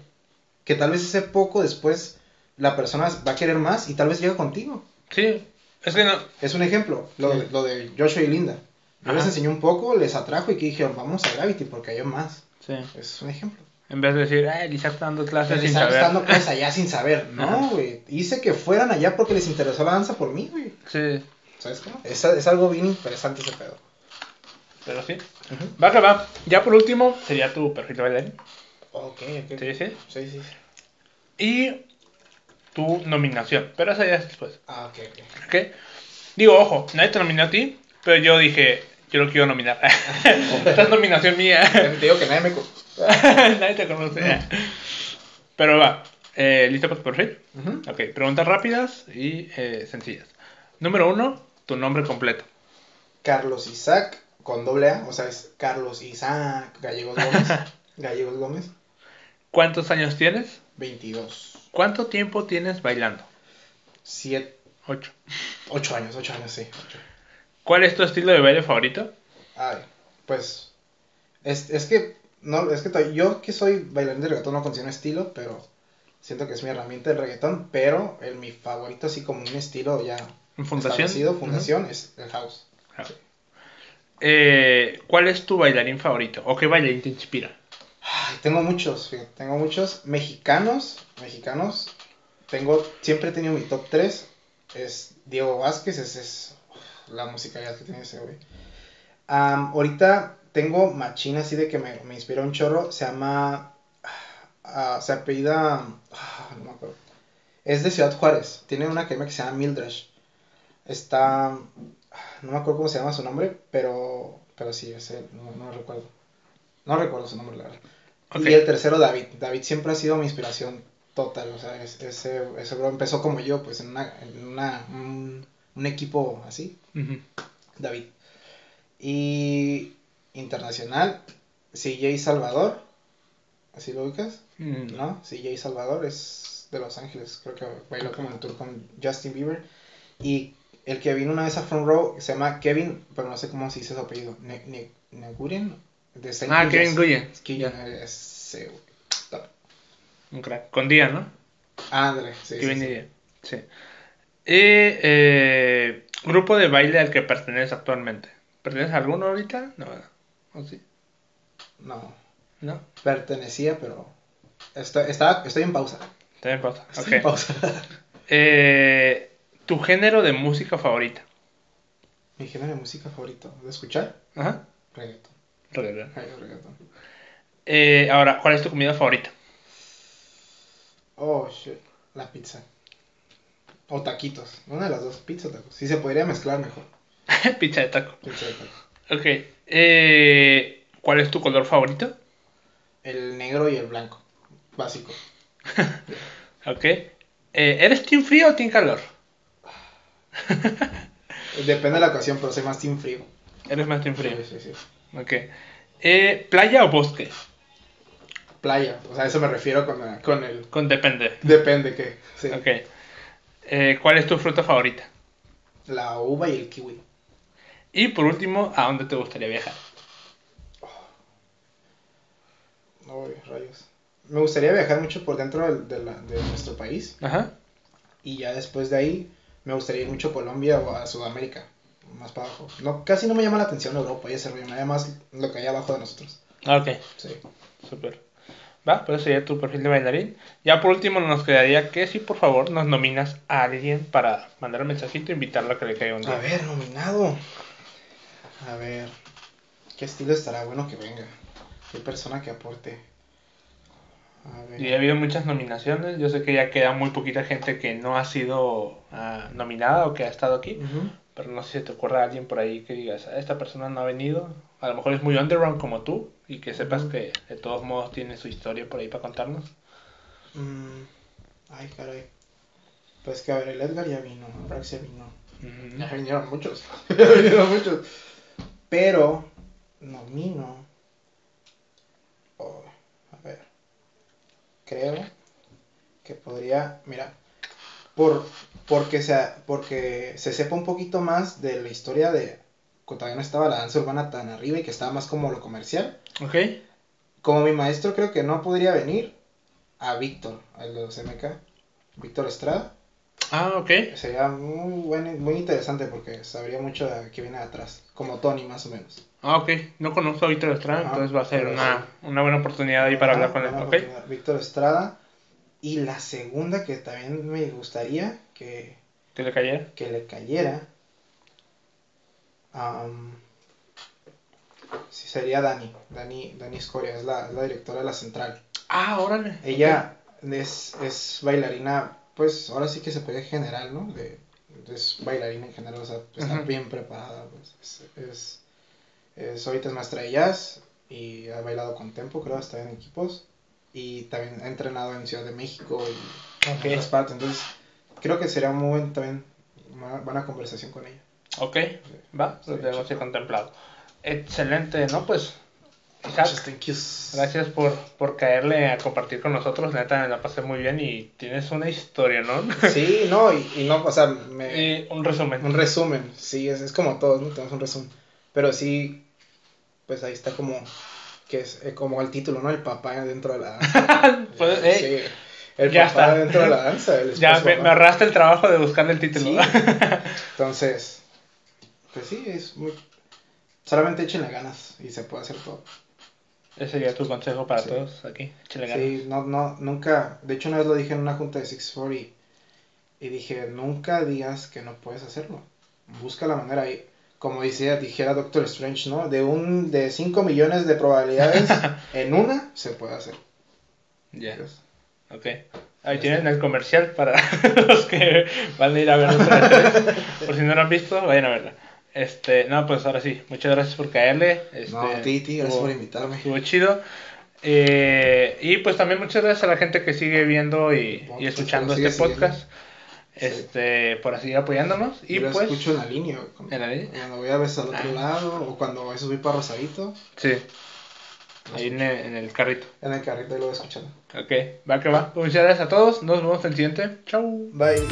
Que tal vez ese poco después la persona va a querer más y tal vez llega contigo. Sí, es que no. Es un ejemplo, lo, de, lo de Joshua y Linda. Yo les enseñé un poco, les atrajo y que dijeron, vamos a Gravity porque hay más. Sí. Es un ejemplo. En vez de decir, ah, Lisa está dando clases sin saber. está dando clases allá sin saber. [LAUGHS] No, güey. Hice que fueran allá porque les interesó la danza por mí, güey. Sí. ¿Sabes cómo? Es, es algo bien interesante ese pedo. Pero sí. Va que va. Ya por último, sería tu perfil de bailarín. Ok, ok. Sí, sí. Sí, sí. Y tu nominación. Pero esa ya es después. Ah, ok, ok. Digo, ojo, nadie te nominó a ti, pero yo dije, yo lo quiero nominar. [LAUGHS] Esta es nominación mía. [LAUGHS] Te digo que nadie me [LAUGHS] Nadie te conoce. Pero va. Eh, ¿Listo para tu perfil? Ok, preguntas rápidas y eh, sencillas. Número uno, tu nombre completo. Carlos Isaac, con doble A, o sea, es Carlos Isaac Gallegos Gómez. Gallegos Gómez. ¿Cuántos años tienes? 22. ¿Cuánto tiempo tienes bailando? Siete. Ocho. Ocho años, ocho años, sí. ¿Cuál es tu estilo de baile favorito? Ay, pues. Es, es que no, es que yo que soy bailarín de reggaetón no considero estilo, pero siento que es mi herramienta el reggaetón, pero el, mi favorito así como un estilo ya fundación? fundación, es el house. Eh, ¿Cuál es tu bailarín favorito? ¿O qué bailarín te inspira? Tengo muchos, tengo muchos mexicanos, mexicanos. Tengo, siempre he tenido mi top 3. Es Diego Vázquez, ese es la musicalidad que tiene ese güey. ahorita tengo machina así de que me, me inspiró un chorro. Se llama. Uh, se apellida. Uh, no me acuerdo. Es de Ciudad Juárez. Tiene una que se llama Mildresh. Está. No me acuerdo cómo se llama su nombre, pero. Pero sí, ese, no, no recuerdo. No recuerdo su nombre, la verdad. Y el tercero, David. David siempre ha sido mi inspiración total. O sea, ese, ese bro empezó como yo, pues en, una, en una, un, un equipo así. David. Y internacional, CJ Salvador, ¿así lo ubicas? Mm. ¿No? CJ Salvador es de Los Ángeles, creo que bailó como en tour con Justin Bieber. Y El que vino una vez a Front Row se llama Kevin, pero no sé cómo se dice su apellido. Ne ne Negurin. De Saint ah, Kevin Guyen. Ese, Un crack. Con día, ¿no? André, sí. Kevin sí, sí. sí. Y eh, grupo de baile al que perteneces actualmente. ¿Perteneces a alguno ahorita? No, ¿o sí? No. ¿No? Pertenecía, pero estoy, está, estoy en pausa. Estoy en pausa. Estoy en pausa. [LAUGHS] eh, ¿Tu género de música favorita? Mi género de música favorito. ¿De escuchar? Ajá. Reggaeton. Reggaeton. Eh, ahora, ¿cuál es tu comida favorita? Oh, shit. La pizza. O taquitos. Una de las dos. Pizza o tacos. Si se podría mezclar mejor. [LAUGHS] pizza de taco. Pizza de taco. Ok. Eh, ¿Cuál es tu color favorito? El negro y el blanco. Básico. [LAUGHS] ok. Eh, ¿Eres team frío o team calor? Depende de la ocasión, pero soy más team frío. Eres más team frío. Sí, sí, sí. Ok. Eh, ¿Playa o bosque? Playa. O sea, a eso me refiero con, con el... Con depende. Depende qué. Sí. Ok. Eh, ¿Cuál es tu fruta favorita? La uva y el kiwi. Y por último, ¿a dónde te gustaría viajar? Oh. rayos. Me gustaría viajar mucho por dentro de, de nuestro país. Ajá. Y ya después de ahí me gustaría ir mucho a Colombia o a Sudamérica, más para abajo. No, casi no me llama la atención Europa y ese rollo, me llama más lo que hay abajo de nosotros. Ah, ok. Sí. Súper. Va, pues sería tu perfil de bailarín. Ya por último nos quedaría que si por favor nos nominas a alguien para mandar un mensajito e invitarlo a que le caiga un día. A ver, nominado. A ver, ¿qué estilo estará bueno que venga? ¿Qué persona que aporte? Y ha habido muchas nominaciones. Yo sé que ya queda muy poquita gente que no ha sido uh, nominada o que ha estado aquí. Pero no sé si te ocurre alguien por ahí que digas, ah, esta persona no ha venido. A lo mejor es muy underground como tú y que sepas que de todos modos tiene su historia por ahí para contarnos. Mm, ay, caray. Pues que a ver, el Edgar ya vino, Brax ya vino. Ya vinieron muchos. [LAUGHS] ya vinieron muchos. Pero, nomino. Oh, a ver creo que podría, mira, por, porque, se, porque se sepa un poquito más de la historia de cuando todavía no estaba la danza urbana tan arriba y que estaba más como lo comercial. Ok. Como mi maestro creo que no podría venir a Víctor, al de los MK, Víctor Estrada. Ah, ok. Sería muy, bueno, muy interesante porque sabría mucho de qué viene atrás, como Tony más o menos. Ah, ok. No conozco a Víctor Estrada, entonces va a ser una, una, buena oportunidad ahí para hablar con él. Okay. Víctor Estrada. Y la segunda que también me gustaría que... ¿Que le cayera? Que le cayera. sí, sería Dani. Dani, Dani Escoria, es la, la directora de la central. Ah, órale. Ella es, es bailarina, pues ahora sí que se puede general, ¿no? De, es bailarina en general, o sea, está bien preparada. Pues, es es, ahorita es maestra de jazz y ha bailado con Tempo, creo, está en equipos. Y también ha entrenado en Ciudad de México y en otras partes. Entonces, creo que sería muy buen, también una buena conversación con ella. Ok, va, lo tenemos contemplado. Excelente, ¿no? Pues, gracias por, por caerle a compartir con nosotros. Neta, me la pasé muy bien y tienes una historia, ¿no? [LAUGHS] Sí, no, y, no, o sea, me, un resumen. Un resumen, sí, es, es como todos, ¿no? Tenemos un resumen. Pero sí, pues ahí está como que es eh, como el título, ¿no? El papá dentro de la [LAUGHS] danza. pues, sí, el papá dentro de la [LAUGHS] danza. ya me, me, ahorraste el trabajo de buscarle el título. [LAUGHS] Entonces, pues sí, es muy... Solamente échenle ganas y se puede hacer todo. Ese sería tu consejo para todos aquí. Échenle ganas. Sí, no, no, nunca. De hecho, una vez lo dije en una junta de Six y, y dije: nunca digas que no puedes hacerlo. Busca la manera. Y como decía, dijera Doctor Strange, ¿no? De un de 5 millones de probabilidades, [LAUGHS] en una se puede hacer. Ya. Ok. Ahí tienen el comercial para [LAUGHS] los que van a ir a ver Por si no lo han visto, vayan a verla. Este, no, pues ahora sí, muchas gracias por caerle. Este, no, Titi, gracias por invitarme. Estuvo chido. Eh, y pues también muchas gracias a la gente que sigue viendo y, y escuchando este podcast este, por así apoyándonos. Y Yo pues. escucho en la línea, Cuando, ¿En la línea? Cuando voy a veces al otro ah. lado, o cuando a veces voy para Rosadito. Sí. Ahí en el, en el, carrito. En el carrito y lo voy escuchando. Ok, va que va. Pues muchas gracias a todos. Nos vemos en el siguiente. Chau. Bye.